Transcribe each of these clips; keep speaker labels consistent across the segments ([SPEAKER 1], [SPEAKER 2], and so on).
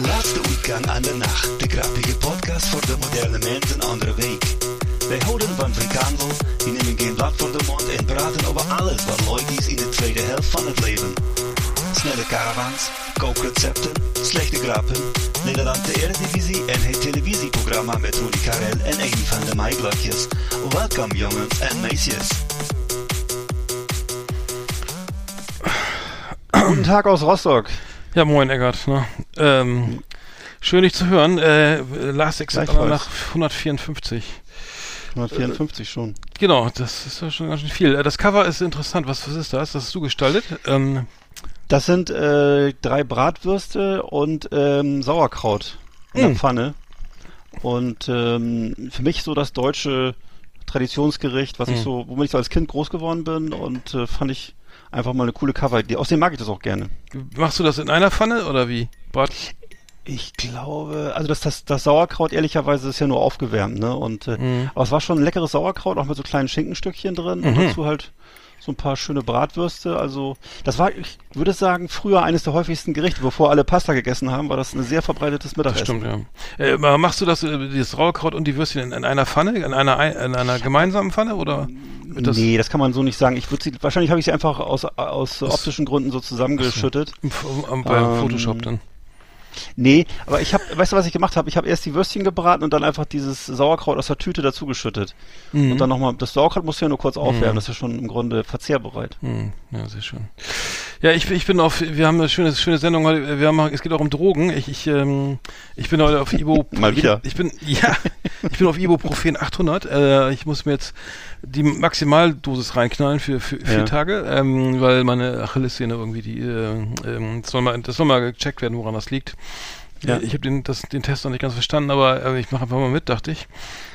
[SPEAKER 1] Laatste weekend aan de nacht. De grappige podcast voor de moderne mens een andere week. Wij houden van frikandel, die nemen geen blad voor de mond en praten over alles wat leuk is in de tweede helft van het leven. Snelle caravans, kookrecepten, slechte grappen, Nederland de Eredivisie en het televisieprogramma met Rudy Karel en een van de Maiblokjes. Welkom jongens en meisjes.
[SPEAKER 2] Guten Tag aus Rostock.
[SPEAKER 3] Ja, moin Eggert. Ne? Ähm, schön dich zu hören. Äh, Last Exit nach 154.
[SPEAKER 2] 154 schon.
[SPEAKER 3] Genau, das ist ja schon ganz schön viel. Äh, Das Cover ist interessant. Was, was ist das? Das hast du gestaltet? Ähm,
[SPEAKER 2] Das sind äh, drei Bratwürste und ähm, Sauerkraut in der
[SPEAKER 3] Mm.
[SPEAKER 2] Pfanne. Und ähm, für mich so das deutsche Traditionsgericht, was ich
[SPEAKER 3] Mm.
[SPEAKER 2] so, womit ich so als Kind groß geworden bin und äh, fand ich einfach mal eine coole Cover-Idee. Außerdem mag ich das auch gerne.
[SPEAKER 3] machst du das in einer Pfanne oder wie? Brat?
[SPEAKER 2] Ich glaube, also das, das, das Sauerkraut ehrlicherweise ist ja nur aufgewärmt, ne? Und äh,
[SPEAKER 3] Mhm.
[SPEAKER 2] aber es war schon ein leckeres Sauerkraut, auch mit so kleinen Schinkenstückchen drin und
[SPEAKER 3] Mhm.
[SPEAKER 2] dazu halt so ein paar schöne Bratwürste. Also das war, ich würde sagen, früher eines der häufigsten Gerichte, bevor alle Pasta gegessen haben, war das ein sehr verbreitetes
[SPEAKER 3] Das
[SPEAKER 2] Mittagessen.
[SPEAKER 3] stimmt, ja. Äh, machst du das, äh, dieses Sauerkraut und die Würstchen in, in einer Pfanne, in einer, ein- in einer gemeinsamen Pfanne oder? das
[SPEAKER 2] nee, das kann man so nicht sagen. Ich würde sie, wahrscheinlich habe ich sie einfach aus, aus optischen Gründen so zusammengeschüttet.
[SPEAKER 3] im, im, bei
[SPEAKER 2] Ähm,
[SPEAKER 3] Photoshop dann?
[SPEAKER 2] Nee, aber ich habe, weißt du, was ich gemacht habe? Ich habe erst die Würstchen gebraten und dann einfach dieses Sauerkraut aus der Tüte dazu geschüttet.
[SPEAKER 3] Mhm.
[SPEAKER 2] Und dann nochmal, das Sauerkraut muss ja nur kurz aufwärmen, das ist ja schon im Grunde verzehrbereit.
[SPEAKER 3] Hm, ja, sehr schön. Ja, ich, ich bin auf, wir haben eine schöne, schöne Sendung heute, wir haben, es geht auch um Drogen. Ich, ich, ähm, ich bin heute auf Ibo.
[SPEAKER 2] Mal wieder.
[SPEAKER 3] Ich, ich bin, ja, ich bin auf Ibuprofen 800. Äh, ich muss mir jetzt die Maximaldosis reinknallen für, für vier
[SPEAKER 2] Ja.
[SPEAKER 3] Tage, ähm, weil meine Achillessehne irgendwie die, äh, ähm, das soll mal, das soll mal gecheckt werden, woran das liegt.
[SPEAKER 2] Ja.
[SPEAKER 3] Ich habe den, das, den Test noch nicht ganz verstanden, aber äh, ich mache einfach mal mit, dachte ich.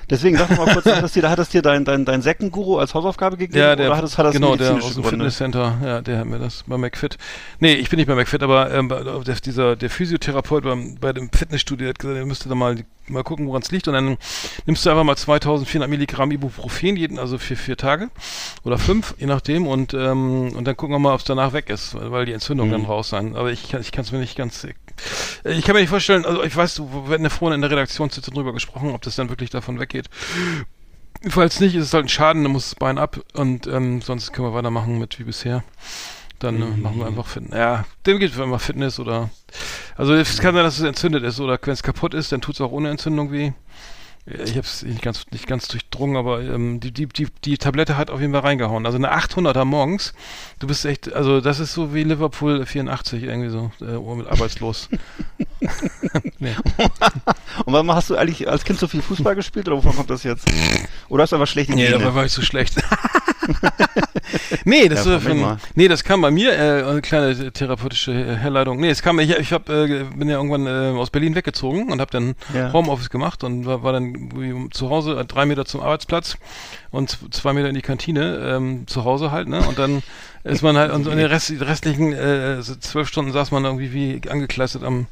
[SPEAKER 2] Deswegen sag doch mal kurz, hat das dir, hat das dir dein, dein, dein Sektenguru als Hausaufgabe gegeben?
[SPEAKER 3] Ja, der,
[SPEAKER 2] oder hat das, hat das
[SPEAKER 3] genau, der aus dem
[SPEAKER 2] Gründe?
[SPEAKER 3] Fitnesscenter, ja, der hat mir das bei McFit. Nee, ich bin nicht bei McFit, aber ähm, der, dieser, der Physiotherapeut beim, bei dem Fitnessstudio hat gesagt, er müsste da mal, mal gucken, woran es liegt. Und dann nimmst du einfach mal 2400 Milligramm Ibuprofen, jeden, also für vier Tage oder fünf, je nachdem. Und, ähm, und dann gucken wir mal, ob es danach weg ist, weil die Entzündung
[SPEAKER 2] Mhm.
[SPEAKER 3] dann raus sein. Aber ich kann ich kann es mir nicht ganz... Ich kann mir nicht vorstellen, also ich weiß, wir hatten ja vorhin in der Redaktionssitzung drüber gesprochen, ob das dann wirklich davon weggeht. Falls nicht, ist es halt ein Schaden, dann muss das Bein ab und ähm, sonst können wir weitermachen mit wie bisher. Dann äh, machen wir einfach Fitness. Ja, dem geht einfach Fitness oder. Also es kann sein, dass es entzündet ist oder wenn es kaputt ist, dann tut es auch ohne Entzündung weh. Ich habe es nicht ganz, nicht ganz durchdrungen, aber ähm, die, die, die, die Tablette hat auf jeden Fall reingehauen. Also eine 800er morgens. Du bist echt, also das ist so wie Liverpool 84 irgendwie so, äh, mit arbeitslos. nee.
[SPEAKER 2] Und warum hast du eigentlich als Kind so viel Fußball gespielt oder wovon kommt das jetzt? Oder hast du einfach schlechte
[SPEAKER 3] Nee,
[SPEAKER 2] Gene?
[SPEAKER 3] dabei war ich so schlecht. nee, das
[SPEAKER 2] Ja, mal.
[SPEAKER 3] nee, das kam bei mir äh, eine kleine therapeutische Herleitung. Nee, es kam ich, ich hab, äh, bin ja irgendwann äh, aus Berlin weggezogen und habe dann
[SPEAKER 2] Ja.
[SPEAKER 3] Homeoffice gemacht und war, war dann irgendwie zu Hause äh, drei Meter zum Arbeitsplatz und zwei Meter in die Kantine ähm, zu Hause halt, ne? Und dann ist man halt und in den Rest, die restlichen äh, zwölf Stunden saß man irgendwie wie angekleistert am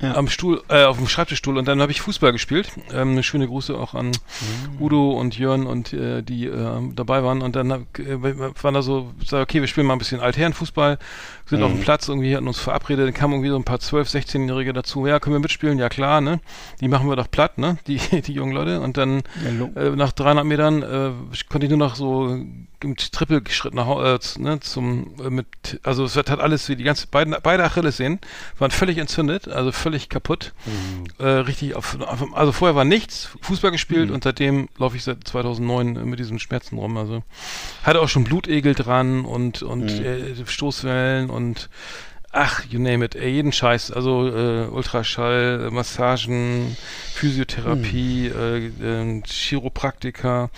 [SPEAKER 2] Ja.
[SPEAKER 3] am Stuhl, äh, auf dem Schreibtischstuhl und dann habe ich Fußball gespielt. Ähm, eine schöne Grüße auch an
[SPEAKER 2] Mhm.
[SPEAKER 3] Udo und Jörn und äh, die äh, dabei waren und dann hab, äh, waren da so, sag, okay, wir spielen mal ein bisschen Altherrenfußball, sind auf dem
[SPEAKER 2] Mhm.
[SPEAKER 3] Platz irgendwie, hatten uns verabredet, dann kamen irgendwie so ein paar 12-, 16-Jährige dazu, ja, können wir mitspielen? Ja klar, ne? Die machen wir doch platt, ne? Die, die jungen Leute und dann äh, nach 300 Metern äh, konnte ich nur noch so im Trippelschritt nach Hau- äh, ne, zum äh, mit also es hat alles wie die ganze beiden beide Achillessehnen waren völlig entzündet, also völlig kaputt. Äh, richtig auf, auf also vorher war nichts, Fußball gespielt
[SPEAKER 2] Mhm.
[SPEAKER 3] und seitdem laufe ich seit 2009 mit diesen Schmerzen rum, also hatte auch schon Blutegel dran und und
[SPEAKER 2] Mhm.
[SPEAKER 3] äh, Stoßwellen und Ach, you name it, ey, jeden Scheiß. Also äh, Ultraschall, äh, Massagen, Physiotherapie, äh, äh, Chiropraktika,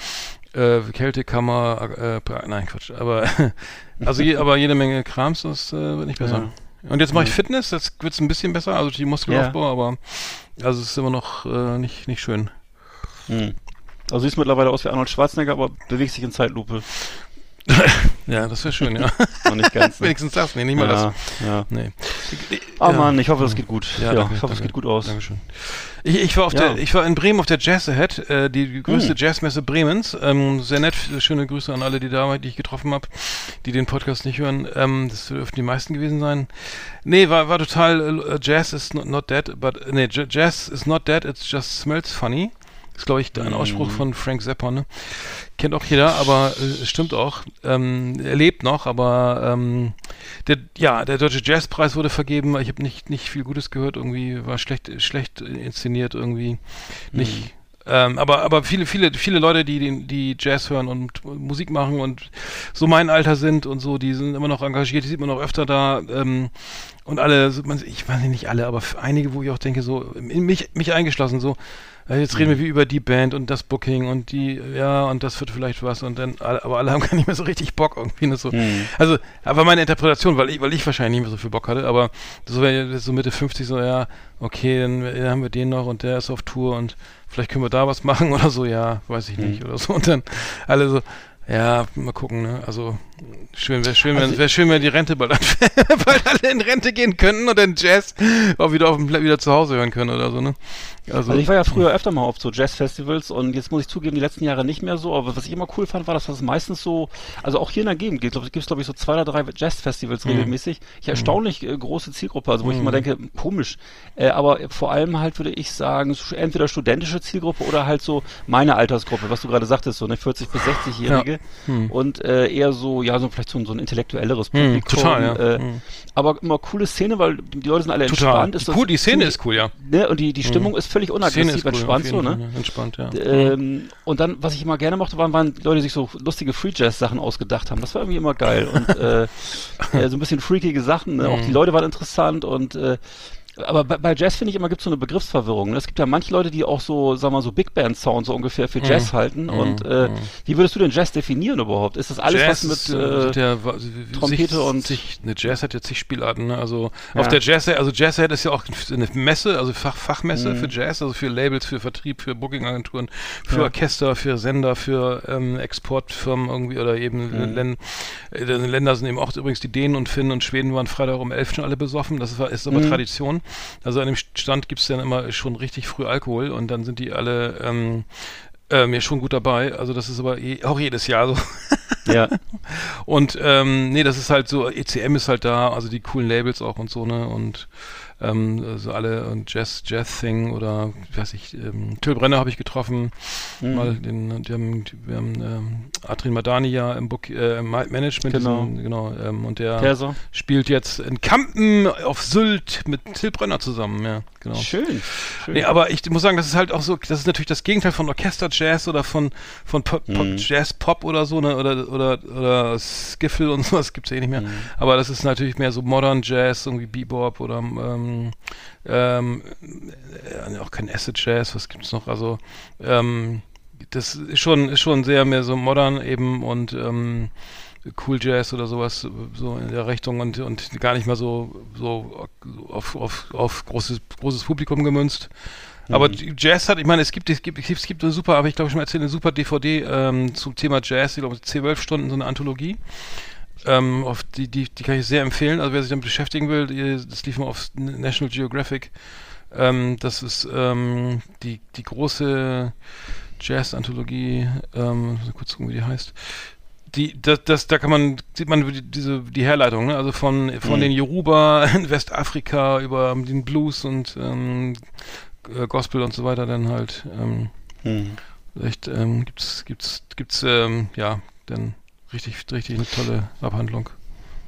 [SPEAKER 3] äh, Kältekammer, äh, nein, Quatsch, aber also je, aber jede Menge Krams, das äh, wird nicht besser. Ja. Und jetzt mache ich Fitness, das wird ein bisschen besser, also die Muskelaufbau, ja. aber also es ist immer noch äh, nicht, nicht schön.
[SPEAKER 2] Hm. Also siehst mittlerweile aus wie Arnold Schwarzenegger, aber bewegt sich in Zeitlupe.
[SPEAKER 3] ja, das wäre schön, ja.
[SPEAKER 2] Noch nicht ganz.
[SPEAKER 3] Ne? Wenigstens das, nee, nicht mal
[SPEAKER 2] ja,
[SPEAKER 3] das.
[SPEAKER 2] Ja.
[SPEAKER 3] Nee.
[SPEAKER 2] Oh ja. Mann, ich hoffe, es geht gut.
[SPEAKER 3] Ja, danke,
[SPEAKER 2] ich hoffe, es geht gut aus.
[SPEAKER 3] Dankeschön. Ich, ich, war auf
[SPEAKER 2] Ja.
[SPEAKER 3] der, ich war in Bremen auf der Jazz Ahead, äh, die größte
[SPEAKER 2] Hm.
[SPEAKER 3] Jazzmesse Bremens. Ähm, sehr nett, schöne Grüße an alle, die da waren, die ich getroffen habe, die den Podcast nicht hören. Ähm, das dürften die meisten gewesen sein. Nee, war, war total, äh, Jazz is not, not dead, but, nee, Jazz is not dead, it just smells funny. ist, glaube ich, ein Ausspruch
[SPEAKER 2] Mhm.
[SPEAKER 3] von Frank Zappa, ne? Kennt auch jeder, aber äh, stimmt auch. Ähm, er lebt noch, aber ähm, der, ja, der Deutsche Jazzpreis wurde vergeben. Ich habe nicht, nicht viel Gutes gehört, irgendwie war schlecht, schlecht inszeniert, irgendwie nicht. Ähm, aber, aber viele, viele, viele Leute, die, die Jazz hören und Musik machen und so mein Alter sind und so, die sind immer noch engagiert, die sieht man auch öfter da. Ähm, und alle, ich weiß nicht alle, aber einige, wo ich auch denke, so, in mich, mich eingeschlossen, so, äh, jetzt reden wir wie über die Band und das Booking und die, ja, und das wird vielleicht was und dann, aber alle haben gar nicht mehr so richtig Bock irgendwie. Ne, so.
[SPEAKER 2] Mhm.
[SPEAKER 3] Also, aber meine Interpretation, weil ich, weil ich wahrscheinlich nicht mehr so viel Bock hatte, aber so, so Mitte 50 so, ja, okay, dann äh, haben wir den noch und der ist auf Tour und vielleicht können wir da was machen oder so, ja, weiß ich nicht oder so. Und dann alle so, ja, mal gucken, ne? Also schön, wäre schön, wenn, wäre schön, wenn die Rente bald, bald alle in Rente gehen könnten und dann Jazz auch wieder auf dem wieder zu Hause hören können oder so, ne? Also,
[SPEAKER 2] Also ich war ja früher öfter mal auf so Jazzfestivals und jetzt muss ich zugeben, die letzten Jahre nicht mehr so, aber was ich immer cool fand, war, dass das meistens so, also auch hier in der Gegend gibt, es glaube ich so zwei oder drei Jazzfestivals
[SPEAKER 3] Mhm.
[SPEAKER 2] regelmäßig. Ich erstaunlich äh, große Zielgruppe, also wo ich immer denke, komisch. Äh, aber vor allem halt würde ich sagen, entweder studentische Zielgruppe oder halt so meine Altersgruppe, was du gerade sagtest, so eine 40 bis 60-Jährige und äh, eher so, ja, so vielleicht so, ein- so ein intellektuelleres
[SPEAKER 3] Hm,
[SPEAKER 2] Publikum.
[SPEAKER 3] total, ja.
[SPEAKER 2] Äh,
[SPEAKER 3] Hm.
[SPEAKER 2] Aber immer coole Szene, weil die Leute sind alle
[SPEAKER 3] total.
[SPEAKER 2] entspannt.
[SPEAKER 3] Die,
[SPEAKER 2] Ist
[SPEAKER 3] cool, die Szene ist cool, ja.
[SPEAKER 2] Ne, und die, die Stimmung ist völlig unaggressiv, entspannt
[SPEAKER 3] auf
[SPEAKER 2] so, ne?
[SPEAKER 3] Ja. Entspannt, ja.
[SPEAKER 2] Ähm, und dann, was ich immer gerne mochte, waren, waren Leute, die sich so lustige Free Jazz Sachen ausgedacht haben. Das war irgendwie immer geil. Und äh, äh, so ein bisschen freakige Sachen. Ne? Auch die Leute waren interessant und äh, aber bei, bei Jazz finde ich immer gibt es so eine Begriffsverwirrung. Ne? Es gibt ja manche Leute, die auch so, sagen wir mal, so Big Band Sound so ungefähr für Jazz halten. Und äh, wie würdest du denn Jazz definieren überhaupt? Ist das alles
[SPEAKER 3] Jazz
[SPEAKER 2] was
[SPEAKER 3] ist,
[SPEAKER 2] mit
[SPEAKER 3] äh,
[SPEAKER 2] äh,
[SPEAKER 3] ja, wa- sich-
[SPEAKER 2] Trompete und-
[SPEAKER 3] sich, eine Jazz hat ja zig Spielarten, ne? Also
[SPEAKER 2] Ja.
[SPEAKER 3] auf der Jazz, also Jazz ist ja auch eine Messe, also Fach, Fachmesse
[SPEAKER 2] Mhm.
[SPEAKER 3] für Jazz, also für Labels, für Vertrieb, für Bookingagenturen, für
[SPEAKER 2] Ja.
[SPEAKER 3] Orchester, für Sender, für ähm, Exportfirmen irgendwie oder eben
[SPEAKER 2] Mhm.
[SPEAKER 3] Län äh, Länder sind eben auch übrigens die Dänen und Finnen und Schweden waren Freitag um elf schon alle besoffen. Das war, ist aber
[SPEAKER 2] Mhm.
[SPEAKER 3] Tradition. Also an dem Stand gibt es dann immer schon richtig früh Alkohol und dann sind die alle ähm, ähm, ja schon gut dabei. Also das ist aber eh, auch jedes Jahr so.
[SPEAKER 2] ja.
[SPEAKER 3] Und ähm, nee, das ist halt so, ECM ist halt da, also die coolen Labels auch und so, ne? Und ähm, also alle und Jazz, Jazz Thing oder weiß ich, ähm, Till Brenner habe ich getroffen,
[SPEAKER 2] Mhm.
[SPEAKER 3] mal den, die haben, wir haben ähm, Adrian Madani ja im Book, äh, Management,
[SPEAKER 2] Genau.
[SPEAKER 3] diesen, genau ähm, und der
[SPEAKER 2] Perser.
[SPEAKER 3] spielt jetzt in Kampen auf Sylt mit Till Brenner zusammen, ja, genau.
[SPEAKER 2] Schön. Schön.
[SPEAKER 3] Nee, aber ich muss sagen, das ist halt auch so, das ist natürlich das Gegenteil von Orchester-Jazz oder von, von Pop, Pop,
[SPEAKER 2] Mhm.
[SPEAKER 3] Jazz-Pop oder so, ne, oder, oder, oder Skiffle und sowas gibt's ja eh nicht mehr.
[SPEAKER 2] Mhm.
[SPEAKER 3] Aber das ist natürlich mehr so Modern Jazz, irgendwie Bebop oder, ähm, ähm, äh, auch kein Acid Jazz, was gibt's noch, also, ähm, das ist schon, ist schon sehr mehr so modern eben und, ähm, Cool Jazz oder sowas, so in der Richtung und, und gar nicht mal so, so auf, auf, auf großes, großes Publikum gemünzt. Aber die Jazz hat, ich meine, es gibt, es gibt, es gibt eine super, habe ich glaube ich schon mal erzählt, eine super DVD ähm, zum Thema Jazz, ich glaube 12 Stunden, so eine Anthologie. Ähm, auf die, die, die kann ich sehr empfehlen. Also wer sich damit beschäftigen will, die- das lief mal auf National Geographic. Ähm, das ist ähm, die, die große Jazz-Anthologie, ähm, kurz gucken, wie die heißt die, das, das, da kann man, sieht man die, diese, die Herleitung, ne? also von, von
[SPEAKER 2] Mhm.
[SPEAKER 3] den Yoruba in Westafrika über den Blues und ähm, äh, Gospel und so weiter dann halt, ähm,
[SPEAKER 2] Mhm.
[SPEAKER 3] echt, ähm, gibt's, gibt's, gibt's, ähm, ja, dann richtig, richtig eine tolle Abhandlung.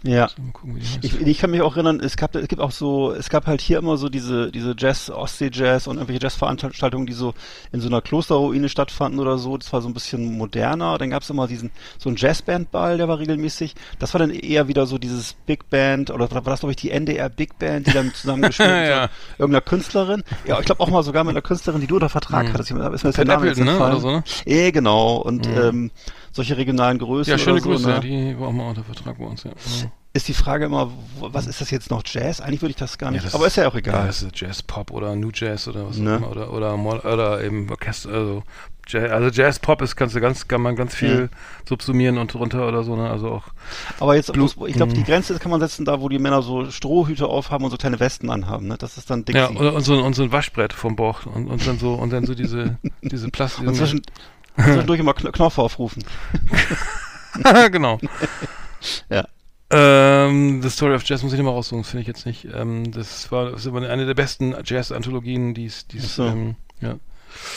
[SPEAKER 2] Ja.
[SPEAKER 3] Gucken.
[SPEAKER 2] Ich, ich kann mich auch erinnern, es gab, es gibt auch so, es gab halt hier immer so diese, diese Jazz, Ostsee-Jazz und irgendwelche Jazzveranstaltungen, die so in so einer Klosterruine stattfanden oder so. Das war so ein bisschen moderner. Dann gab es immer diesen, so einen Jazzbandball, der war regelmäßig. Das war dann eher wieder so dieses Big Band, oder war das, glaube ich, die NDR Big Band, die dann zusammengespielt hat
[SPEAKER 3] Ja.
[SPEAKER 2] mit so irgendeiner Künstlerin. Ja, ich glaube auch mal sogar mit einer Künstlerin, die du unter Vertrag
[SPEAKER 3] Mhm.
[SPEAKER 2] hattest. Ich, ist mir das der Name jetzt
[SPEAKER 3] ne? Oder so, ne?
[SPEAKER 2] Eh, genau. Und
[SPEAKER 3] Mhm.
[SPEAKER 2] ähm, solche regionalen Größen.
[SPEAKER 3] Ja, schöne
[SPEAKER 2] oder so,
[SPEAKER 3] Grüße,
[SPEAKER 2] ne?
[SPEAKER 3] ja, die war auch mal unter Vertrag bei uns, ja. ja.
[SPEAKER 2] ist die Frage immer, was ist das jetzt noch Jazz? Eigentlich würde ich das gar nicht,
[SPEAKER 3] das
[SPEAKER 2] aber ist ja auch egal.
[SPEAKER 3] Ja, das ist Jazz Pop oder New Jazz oder was
[SPEAKER 2] Ne?
[SPEAKER 3] auch immer. Oder, oder, Mo- oder eben Orchester, also Jazz, also Jazz Pop ist kannst du ganz, kann man ganz viel subsumieren und drunter oder so, ne? Also auch
[SPEAKER 2] aber jetzt,
[SPEAKER 3] Blut-
[SPEAKER 2] ich glaube, die
[SPEAKER 3] Mhm.
[SPEAKER 2] Grenze kann man setzen, da wo die Männer so Strohhüte aufhaben und so kleine Westen anhaben, ne? Das ist dann Dixie.
[SPEAKER 3] ja, oder, und, so, und so ein Waschbrett vom Bauch und, und dann so und dann so diese diese Plastik.
[SPEAKER 2] und zwischen, zwischendurch immer Kn Knopf aufrufen.
[SPEAKER 3] genau.
[SPEAKER 2] Ja.
[SPEAKER 3] Ähm, The Story of Jazz muss ich nicht mal raussuchen, das finde ich jetzt nicht. Ähm, das war, das war eine der besten Jazz-Anthologien, die es, die es,
[SPEAKER 2] Ach so.
[SPEAKER 3] ähm, ja.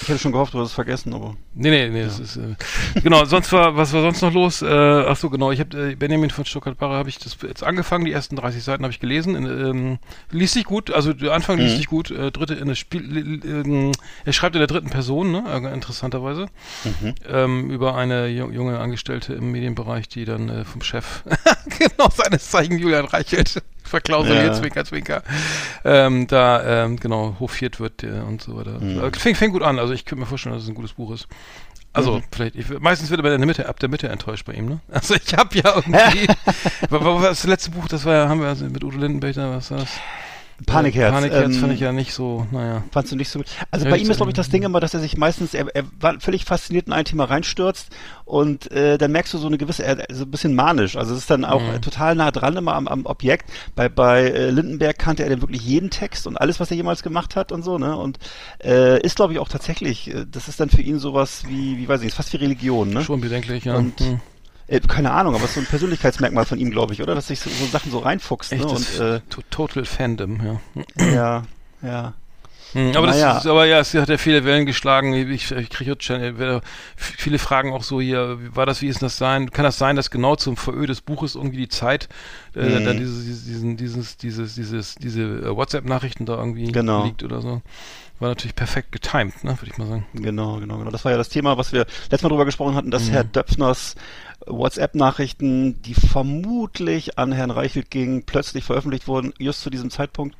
[SPEAKER 2] Ich hätte schon gehofft, du hast es vergessen, aber.
[SPEAKER 3] Nee, nee, nee, das ist, äh, genau, sonst war, was war sonst noch los? Äh, ach so, genau, ich habe äh, Benjamin von Stuttgart-Barre habe ich das jetzt angefangen, die ersten 30 Seiten habe ich gelesen, in, ähm, liest sich gut, also der Anfang liest
[SPEAKER 2] Mhm.
[SPEAKER 3] sich gut, äh, dritte, in das Spiel, äh, er schreibt in der dritten Person, ne, äh, interessanterweise,
[SPEAKER 2] Mhm.
[SPEAKER 3] ähm, über eine ju- junge Angestellte im Medienbereich, die dann äh, vom Chef, genau seines Zeichen Julian Reichelt, verklausuliert,
[SPEAKER 2] Ja.
[SPEAKER 3] Zwinker, Zwinker, ähm, da, ähm, genau, hofiert wird äh, und so weiter.
[SPEAKER 2] Mhm.
[SPEAKER 3] Äh, Fängt, fängt gut an, also ich könnte mir vorstellen, dass es ein gutes Buch ist. Also,
[SPEAKER 2] Mhm.
[SPEAKER 3] vielleicht, ich, meistens wird er in der Mitte, ab der Mitte enttäuscht bei ihm, ne? Also, ich habe ja irgendwie, wa- wa- was das letzte Buch, das war ja, haben wir also mit Udo Lindenberg, da, was war das?
[SPEAKER 2] Panikherz.
[SPEAKER 3] Panikherz
[SPEAKER 2] ähm,
[SPEAKER 3] fand ich ja nicht so, naja.
[SPEAKER 2] Fandst du nicht so gut? Also bei ihm ist, glaube ich, das Ding immer, dass er sich meistens, er, er war völlig fasziniert in ein Thema reinstürzt und äh, dann merkst du so eine gewisse, er, so ein bisschen manisch. Also es ist dann auch
[SPEAKER 3] Mhm.
[SPEAKER 2] total nah dran immer am, am Objekt. Bei, bei äh, Lindenberg kannte er dann wirklich jeden Text und alles, was er jemals gemacht hat und so, ne? Und äh, ist, glaube ich, auch tatsächlich, äh, das ist dann für ihn sowas wie, wie weiß ich nicht, fast wie Religion, ne?
[SPEAKER 3] Schon bedenklich, ja.
[SPEAKER 2] Und-
[SPEAKER 3] Hm.
[SPEAKER 2] Äh, keine Ahnung, aber es ist so ein Persönlichkeitsmerkmal von ihm, glaube ich, oder? Dass sich so, so Sachen so reinfuchst, ne? Und äh,
[SPEAKER 3] to- Total Fandom, ja.
[SPEAKER 2] ja, ja.
[SPEAKER 3] Hm, aber das
[SPEAKER 2] Naja.
[SPEAKER 3] ist, aber ja, es hat ja viele Wellen geschlagen. Ich, ich kriege jetzt schon, äh, viele Fragen auch so hier, wie war das, wie ist das sein? Kann das sein, dass genau zum Verö des Buches irgendwie die Zeit, äh,
[SPEAKER 2] Mhm.
[SPEAKER 3] da dieses, diesen, dieses, dieses, dieses, diese äh, WhatsApp-Nachrichten da irgendwie
[SPEAKER 2] Genau.
[SPEAKER 3] liegt oder so? War natürlich perfekt getimed, ne, würde ich mal sagen.
[SPEAKER 2] Genau, genau, genau. Das war ja das Thema, was wir letztes Mal drüber gesprochen hatten, dass
[SPEAKER 3] Mhm.
[SPEAKER 2] Herr Döpfners WhatsApp-Nachrichten, die vermutlich an Herrn Reichelt gingen, plötzlich veröffentlicht wurden, just zu diesem Zeitpunkt.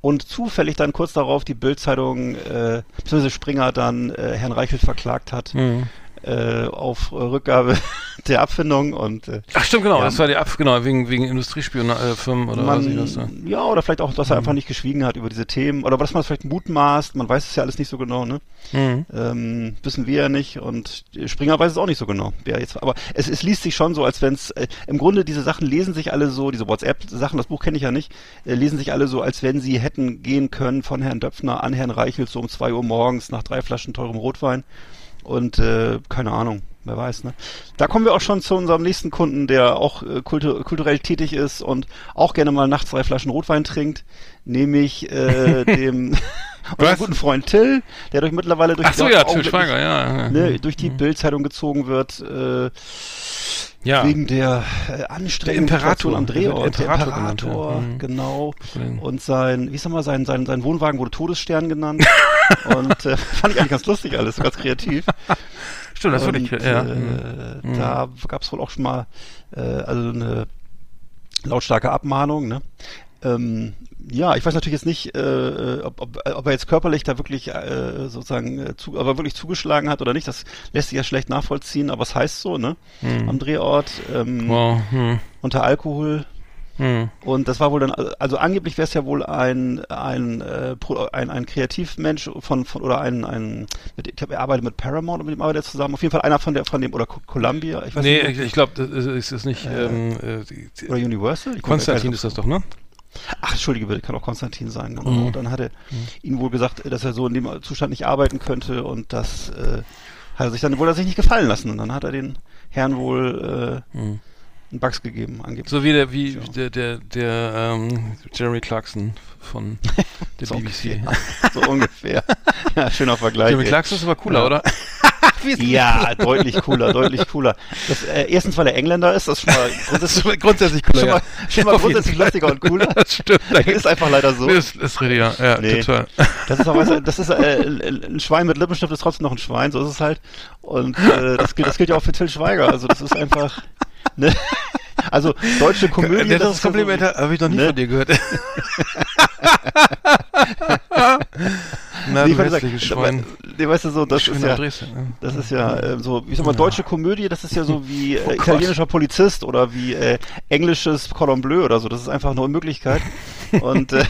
[SPEAKER 2] Und zufällig dann kurz darauf die Bildzeitung, äh, beziehungsweise Springer dann äh, Herrn Reichelt verklagt hat
[SPEAKER 3] Mhm.
[SPEAKER 2] Äh, auf Rückgabe der Abfindung und äh,
[SPEAKER 3] Ach stimmt, genau,
[SPEAKER 2] Ja.
[SPEAKER 3] das war die Ab, genau, wegen, wegen Industriespionfirmen oder was ich was da.
[SPEAKER 2] man, ja, oder vielleicht auch, dass er
[SPEAKER 3] Mhm.
[SPEAKER 2] einfach nicht geschwiegen hat über diese Themen oder dass man es vielleicht mutmaßt, man weiß es ja alles nicht so genau, ne?
[SPEAKER 3] Mhm.
[SPEAKER 2] Ähm, wissen wir ja nicht und Springer weiß es auch nicht so genau, wer jetzt. Aber es, es liest sich schon so, als wenn es äh, im Grunde diese Sachen lesen sich alle so, diese WhatsApp-Sachen, das Buch kenne ich ja nicht, äh, lesen sich alle so, als wenn sie hätten gehen können von Herrn Döpfner an Herrn Reichelt so um zwei Uhr morgens nach drei Flaschen teurem Rotwein. Und äh, keine Ahnung, wer weiß, ne? Da kommen wir auch schon zu unserem nächsten Kunden, der auch äh, kultu kulturell tätig ist und auch gerne mal nachts drei Flaschen Rotwein trinkt, nämlich äh, dem unserem
[SPEAKER 3] Was?
[SPEAKER 2] guten Freund Till, der durch mittlerweile durch
[SPEAKER 3] so,
[SPEAKER 2] die
[SPEAKER 3] ja, Till Schweiger, ja.
[SPEAKER 2] ne, durch die
[SPEAKER 3] Mhm.
[SPEAKER 2] Bildzeitung gezogen wird, äh,
[SPEAKER 3] ja.
[SPEAKER 2] wegen der äh, anstrengenden
[SPEAKER 3] Der Imperator.
[SPEAKER 2] Am Drehort.
[SPEAKER 3] Der
[SPEAKER 2] Der
[SPEAKER 3] Imperator genannt, ja.
[SPEAKER 2] Imperator,
[SPEAKER 3] Mhm.
[SPEAKER 2] genau.
[SPEAKER 3] Den-
[SPEAKER 2] Und sein, wie sag mal, sein, sein, sein Wohnwagen wurde Todesstern genannt. und äh, fand ich eigentlich ganz lustig alles, ganz kreativ.
[SPEAKER 3] Stimmt, das würde ich, ja.
[SPEAKER 2] Äh,
[SPEAKER 3] Mhm.
[SPEAKER 2] Da gab es wohl auch schon mal äh, also eine lautstarke Abmahnung. Ne? Ähm, ja, ich weiß natürlich jetzt nicht, äh, ob, ob, ob er jetzt körperlich da wirklich äh, sozusagen äh, zu, aber wirklich zugeschlagen hat oder nicht. Das lässt sich ja schlecht nachvollziehen, aber es heißt so, ne?
[SPEAKER 3] Mhm.
[SPEAKER 2] Am Drehort ähm,
[SPEAKER 3] Wow. Hm.
[SPEAKER 2] unter Alkohol.
[SPEAKER 3] Hm.
[SPEAKER 2] Und das war wohl dann, also angeblich wäre es ja wohl ein ein, äh, ein ein Kreativmensch von, von oder ein ein mit, ich glaube er arbeitet mit Paramount und mit dem arbeitet er zusammen. Auf jeden Fall einer von der von dem oder Co- Columbia, ich weiß
[SPEAKER 3] Nee,
[SPEAKER 2] nicht.
[SPEAKER 3] ich, ich glaube, das ist, ist nicht.
[SPEAKER 2] Äh,
[SPEAKER 3] ähm, äh,
[SPEAKER 2] Oder Universal? Ich
[SPEAKER 3] Konstantin ist das doch, ne?
[SPEAKER 2] Ach, entschuldige bitte, kann auch Konstantin sein. Genau.
[SPEAKER 3] Mhm.
[SPEAKER 2] Und dann hat er ihm wohl gesagt, dass er so in dem Zustand nicht arbeiten könnte und das äh, hat er sich dann wohl er sich nicht gefallen lassen. Und dann hat er den Herrn wohl äh,
[SPEAKER 3] Hm.
[SPEAKER 2] Einen Bugs gegeben, angeblich.
[SPEAKER 3] So wie der, wie
[SPEAKER 2] So.
[SPEAKER 3] der, der, der ähm, Jeremy Clarkson von der
[SPEAKER 2] So
[SPEAKER 3] BBC.
[SPEAKER 2] ungefähr. so ungefähr. ja, schöner Vergleich.
[SPEAKER 3] Jeremy
[SPEAKER 2] ey.
[SPEAKER 3] Clarkson ist aber cooler,
[SPEAKER 2] Ja.
[SPEAKER 3] oder?
[SPEAKER 2] ja, deutlich cooler, deutlich cooler. Das, äh, erstens, weil er Engländer ist, das ist schon mal grundsätzlich,
[SPEAKER 3] grundsätzlich cooler.
[SPEAKER 2] Schon mal, schon mal grundsätzlich lustiger und cooler.
[SPEAKER 3] das stimmt.
[SPEAKER 2] Das ist einfach leider so.
[SPEAKER 3] Das ist richtig, ja, ja
[SPEAKER 2] Nee.
[SPEAKER 3] total.
[SPEAKER 2] Das ist auch, weißt du, das ist äh, ein Schwein mit Lippenstift ist trotzdem noch ein Schwein, so ist es halt. Und äh, das gilt, das gilt ja auch für Till Schweiger. Also das ist einfach. Ne? Also deutsche Komödie.
[SPEAKER 3] das,
[SPEAKER 2] das
[SPEAKER 3] ist
[SPEAKER 2] ja
[SPEAKER 3] Kompliment,
[SPEAKER 2] so,
[SPEAKER 3] habe ich noch nie
[SPEAKER 2] ne?
[SPEAKER 3] von dir gehört. Na,
[SPEAKER 2] Nee, ich wollte sagen,
[SPEAKER 3] Schwein.
[SPEAKER 2] Nee, weißt du so, das ist ja,
[SPEAKER 3] Dresden, ne?
[SPEAKER 2] das ist ja äh, so, ich sag mal, deutsche Komödie, das ist ja so wie äh,
[SPEAKER 3] Oh
[SPEAKER 2] italienischer Polizist oder wie äh, englisches Cordon Bleu oder so. Das ist einfach eine Unmöglichkeit. Und äh,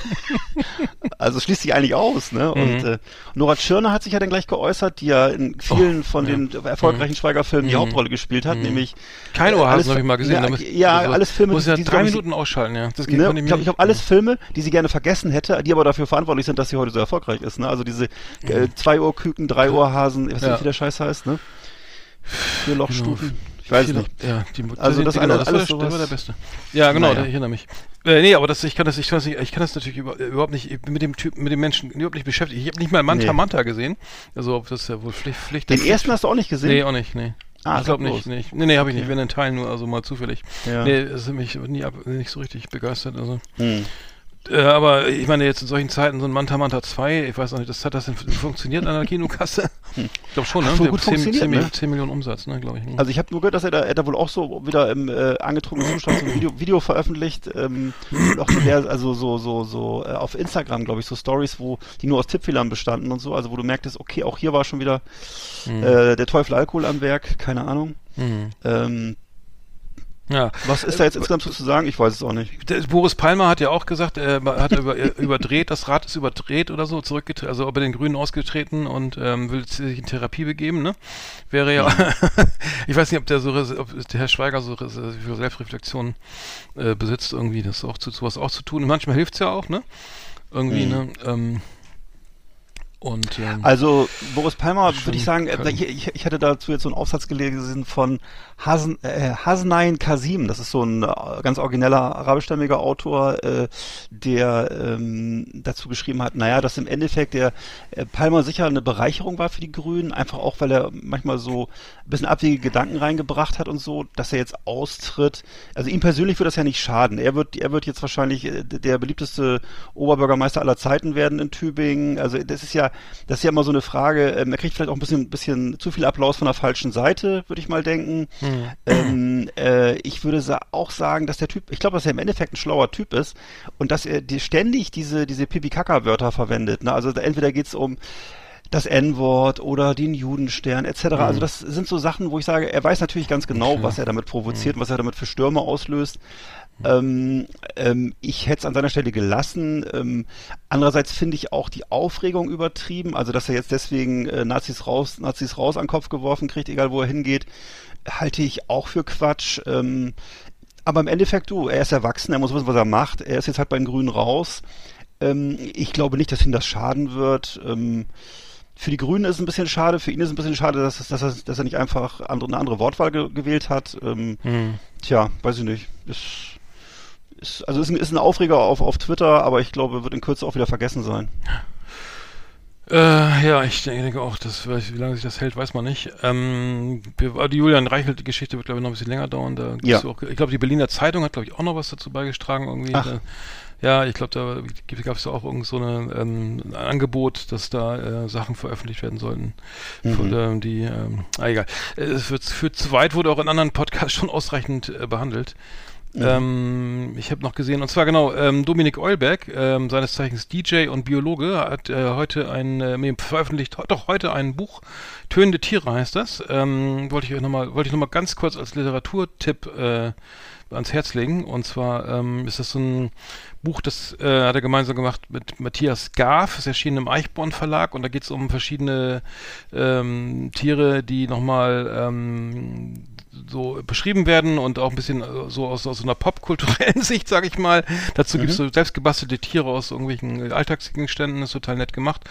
[SPEAKER 2] also schließt sich eigentlich aus, ne? Und
[SPEAKER 3] Mhm.
[SPEAKER 2] äh, Nora Tschirner hat sich ja dann gleich geäußert, die ja in vielen von
[SPEAKER 3] Oh, ja.
[SPEAKER 2] den erfolgreichen Schweiger-Filmen die
[SPEAKER 3] Mhm.
[SPEAKER 2] Hauptrolle gespielt hat, nämlich
[SPEAKER 3] Kein
[SPEAKER 2] äh,
[SPEAKER 3] Ohrhasen
[SPEAKER 2] alles-
[SPEAKER 3] habe ich mal gesehen.
[SPEAKER 2] Ja,
[SPEAKER 3] da muss-
[SPEAKER 2] ja
[SPEAKER 3] also,
[SPEAKER 2] alles Filme,
[SPEAKER 3] Muss ja
[SPEAKER 2] die- die,
[SPEAKER 3] drei
[SPEAKER 2] ich,
[SPEAKER 3] Minuten ausschalten, ja. Das
[SPEAKER 2] Ne,
[SPEAKER 3] konnte
[SPEAKER 2] ich glaube, ich habe alles Filme, die sie gerne vergessen hätte, die aber dafür verantwortlich sind, dass sie heute so erfolgreich ist. Ne? Also diese äh, zwei Uhr Küken, drei Uhr Hasen, was
[SPEAKER 3] Mhm. Ja.
[SPEAKER 2] ja. wie der Scheiß heißt, ne? Vier Lochstufen. Ich weiß nicht.
[SPEAKER 3] Ja, die,
[SPEAKER 2] Also das
[SPEAKER 3] genau,
[SPEAKER 2] alles- alles
[SPEAKER 3] war der Beste. Ja, genau,
[SPEAKER 2] Naja.
[SPEAKER 3] ich erinnere mich. Äh, nee, aber das, ich kann das, ich kann das, nicht, ich kann das natürlich über, überhaupt nicht ich bin mit dem Typ, mit dem Menschen überhaupt nicht beschäftigt. Ich habe nicht mal Manta
[SPEAKER 2] Nee.
[SPEAKER 3] Manta gesehen. Also ob das ist ja wohl Pflicht. Pflicht
[SPEAKER 2] Den ersten hast du auch nicht gesehen?
[SPEAKER 3] Nee, auch nicht, nee.
[SPEAKER 2] Ah,
[SPEAKER 3] ich glaube nicht,
[SPEAKER 2] bloß.
[SPEAKER 3] nee. Nee, habe ich nicht.
[SPEAKER 2] Okay.
[SPEAKER 3] Wenn in Teilen nur, also mal zufällig.
[SPEAKER 2] Ja.
[SPEAKER 3] Nee, das hat mich nie ab, nicht so richtig begeistert. Also.
[SPEAKER 2] Hm.
[SPEAKER 3] Äh, aber ich meine, jetzt in solchen Zeiten so ein Manta Manta 2, ich weiß noch nicht, das hat das denn funktioniert an der Kinokasse? Ich glaube schon, ne? Der
[SPEAKER 2] gut
[SPEAKER 3] hat 10,
[SPEAKER 2] funktioniert,
[SPEAKER 3] 10,
[SPEAKER 2] ne?
[SPEAKER 3] 10 Millionen Umsatz, ne, glaube ich. ne?
[SPEAKER 2] Also ich habe nur gehört, dass er da, er da wohl auch so wieder im äh, angetrunkenen Zustand so ein Video, Video veröffentlicht, ähm, auch so der, also so so so äh, auf Instagram, glaube ich, so Stories, wo die nur aus Tippfehlern bestanden und so, also wo du merktest, okay, auch hier war schon wieder
[SPEAKER 3] Mhm.
[SPEAKER 2] äh, der Teufel Alkohol am Werk, keine Ahnung.
[SPEAKER 3] Mhm.
[SPEAKER 2] Ähm,
[SPEAKER 3] Ja.
[SPEAKER 2] was ist da jetzt insgesamt so zu sagen? Ich weiß es auch nicht.
[SPEAKER 3] Der Boris Palmer hat ja auch gesagt, er hat über, er überdreht, das Rad ist überdreht oder so, zurückgetreten, also ob er den Grünen ausgetreten und ähm, will sich in Therapie begeben, ne? Wäre ja, ich weiß nicht, ob der so, ob der Herr Schweiger so Selbstreflexion äh, besitzt, irgendwie das auch zu sowas auch zu tun. Und manchmal hilft's ja auch, ne? Irgendwie,
[SPEAKER 2] Mhm.
[SPEAKER 3] ne? Ähm, und ähm,
[SPEAKER 2] Also Boris Palmer würde ich sagen, ich, ich hatte dazu jetzt so einen Aufsatz gelesen von Hasan, äh, Hasnain Kasim, das ist so ein äh, ganz origineller arabischstämmiger Autor, äh, der ähm, dazu geschrieben hat, naja, dass im Endeffekt der äh, Palmer sicher eine Bereicherung war für die Grünen, einfach auch, weil er manchmal so ein bisschen abwegige Gedanken reingebracht hat und so, dass er jetzt austritt. Also ihm persönlich wird das ja nicht schaden. Er wird, er wird jetzt wahrscheinlich äh, der beliebteste Oberbürgermeister aller Zeiten werden in Tübingen. Also das ist ja, das ist ja immer so eine Frage. Ähm, er kriegt vielleicht auch ein bisschen, bisschen zu viel Applaus von der falschen Seite, würde ich mal denken. Ähm, äh, ich würde sa auch sagen, dass der Typ, ich glaube, dass er im Endeffekt ein schlauer Typ ist und dass er die ständig diese diese Pipi-Kaka-Wörter verwendet. Ne? Also entweder geht's um das N-Wort oder den Judenstern etc. Also das sind so Sachen, wo ich sage, er weiß natürlich ganz genau, was er damit provoziert, was er damit für Stürme auslöst. Ähm, ähm, ich hätte es an seiner Stelle gelassen. Ähm, andererseits finde ich auch die Aufregung übertrieben, also dass er jetzt deswegen äh, Nazis raus, Nazis raus an den Kopf geworfen kriegt, egal wo er hingeht, halte ich auch für Quatsch. Ähm, aber im Endeffekt, du, er ist erwachsen, er muss wissen, was er macht. Er ist jetzt halt bei den Grünen raus. Ähm, ich glaube nicht, dass ihm das schaden wird. Ähm, für die Grünen ist es ein bisschen schade, für ihn ist es ein bisschen schade, dass, dass, er, dass er nicht einfach andere, eine andere Wortwahl ge gewählt hat. Ähm,
[SPEAKER 3] hm.
[SPEAKER 2] Tja, weiß ich nicht. Ist, ist, also ist ein, ist ein Aufreger auf, auf Twitter, aber ich glaube, wird in Kürze auch wieder vergessen sein.
[SPEAKER 3] Äh, ja, ich denke auch, dass, wie lange sich das hält, weiß man nicht. Ähm, wir, die Julian Reichelt-Geschichte wird, glaube ich, noch ein bisschen länger dauern. Da
[SPEAKER 2] Ja.
[SPEAKER 3] auch, ich glaube, die Berliner Zeitung hat, glaube ich, auch noch was dazu beigetragen. Irgendwie. Da, ja, ich glaube, da gab es auch irgend so eine, ähm, ein Angebot, dass da äh, Sachen veröffentlicht werden sollten. Von, ähm, die, ähm, ah, egal. Äh, Es wird für zu weit, wurde auch in anderen Podcasts schon ausreichend äh, behandelt. Ähm, ich habe noch gesehen, und zwar genau, ähm, Dominik Eulberg, ähm, seines Zeichens DJ und Biologe, hat äh, heute ein, äh, veröffentlicht, doch heute ein Buch, Tönende Tiere heißt das. Ähm, wollte ich euch nochmal, wollte ich nochmal ganz kurz als Literaturtipp äh, ans Herz legen. Und zwar ähm, ist das so ein Buch, das äh, hat er gemeinsam gemacht mit Matthias Garf, ist erschienen im Eichborn Verlag und da geht es um verschiedene ähm, Tiere, die nochmal ähm, so beschrieben werden und auch ein bisschen äh, so aus, aus so einer popkulturellen Sicht, sage ich mal. Dazu
[SPEAKER 2] Mhm.
[SPEAKER 3] gibt's so selbstgebastelte Tiere aus irgendwelchen Alltagsgegenständen, ist total nett gemacht.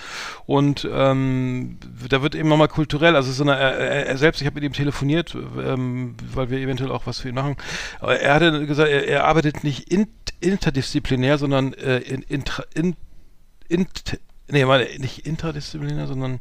[SPEAKER 3] Und ähm, da wird eben nochmal kulturell, also so eine, er, er- selbst, ich habe mit ihm telefoniert, ähm, weil wir eventuell auch was für ihn machen. Aber er hatte gesagt, er, er arbeitet nicht in, interdisziplinär, sondern äh, in, intra, in, in, nee, meine, nicht intradisziplinär, sondern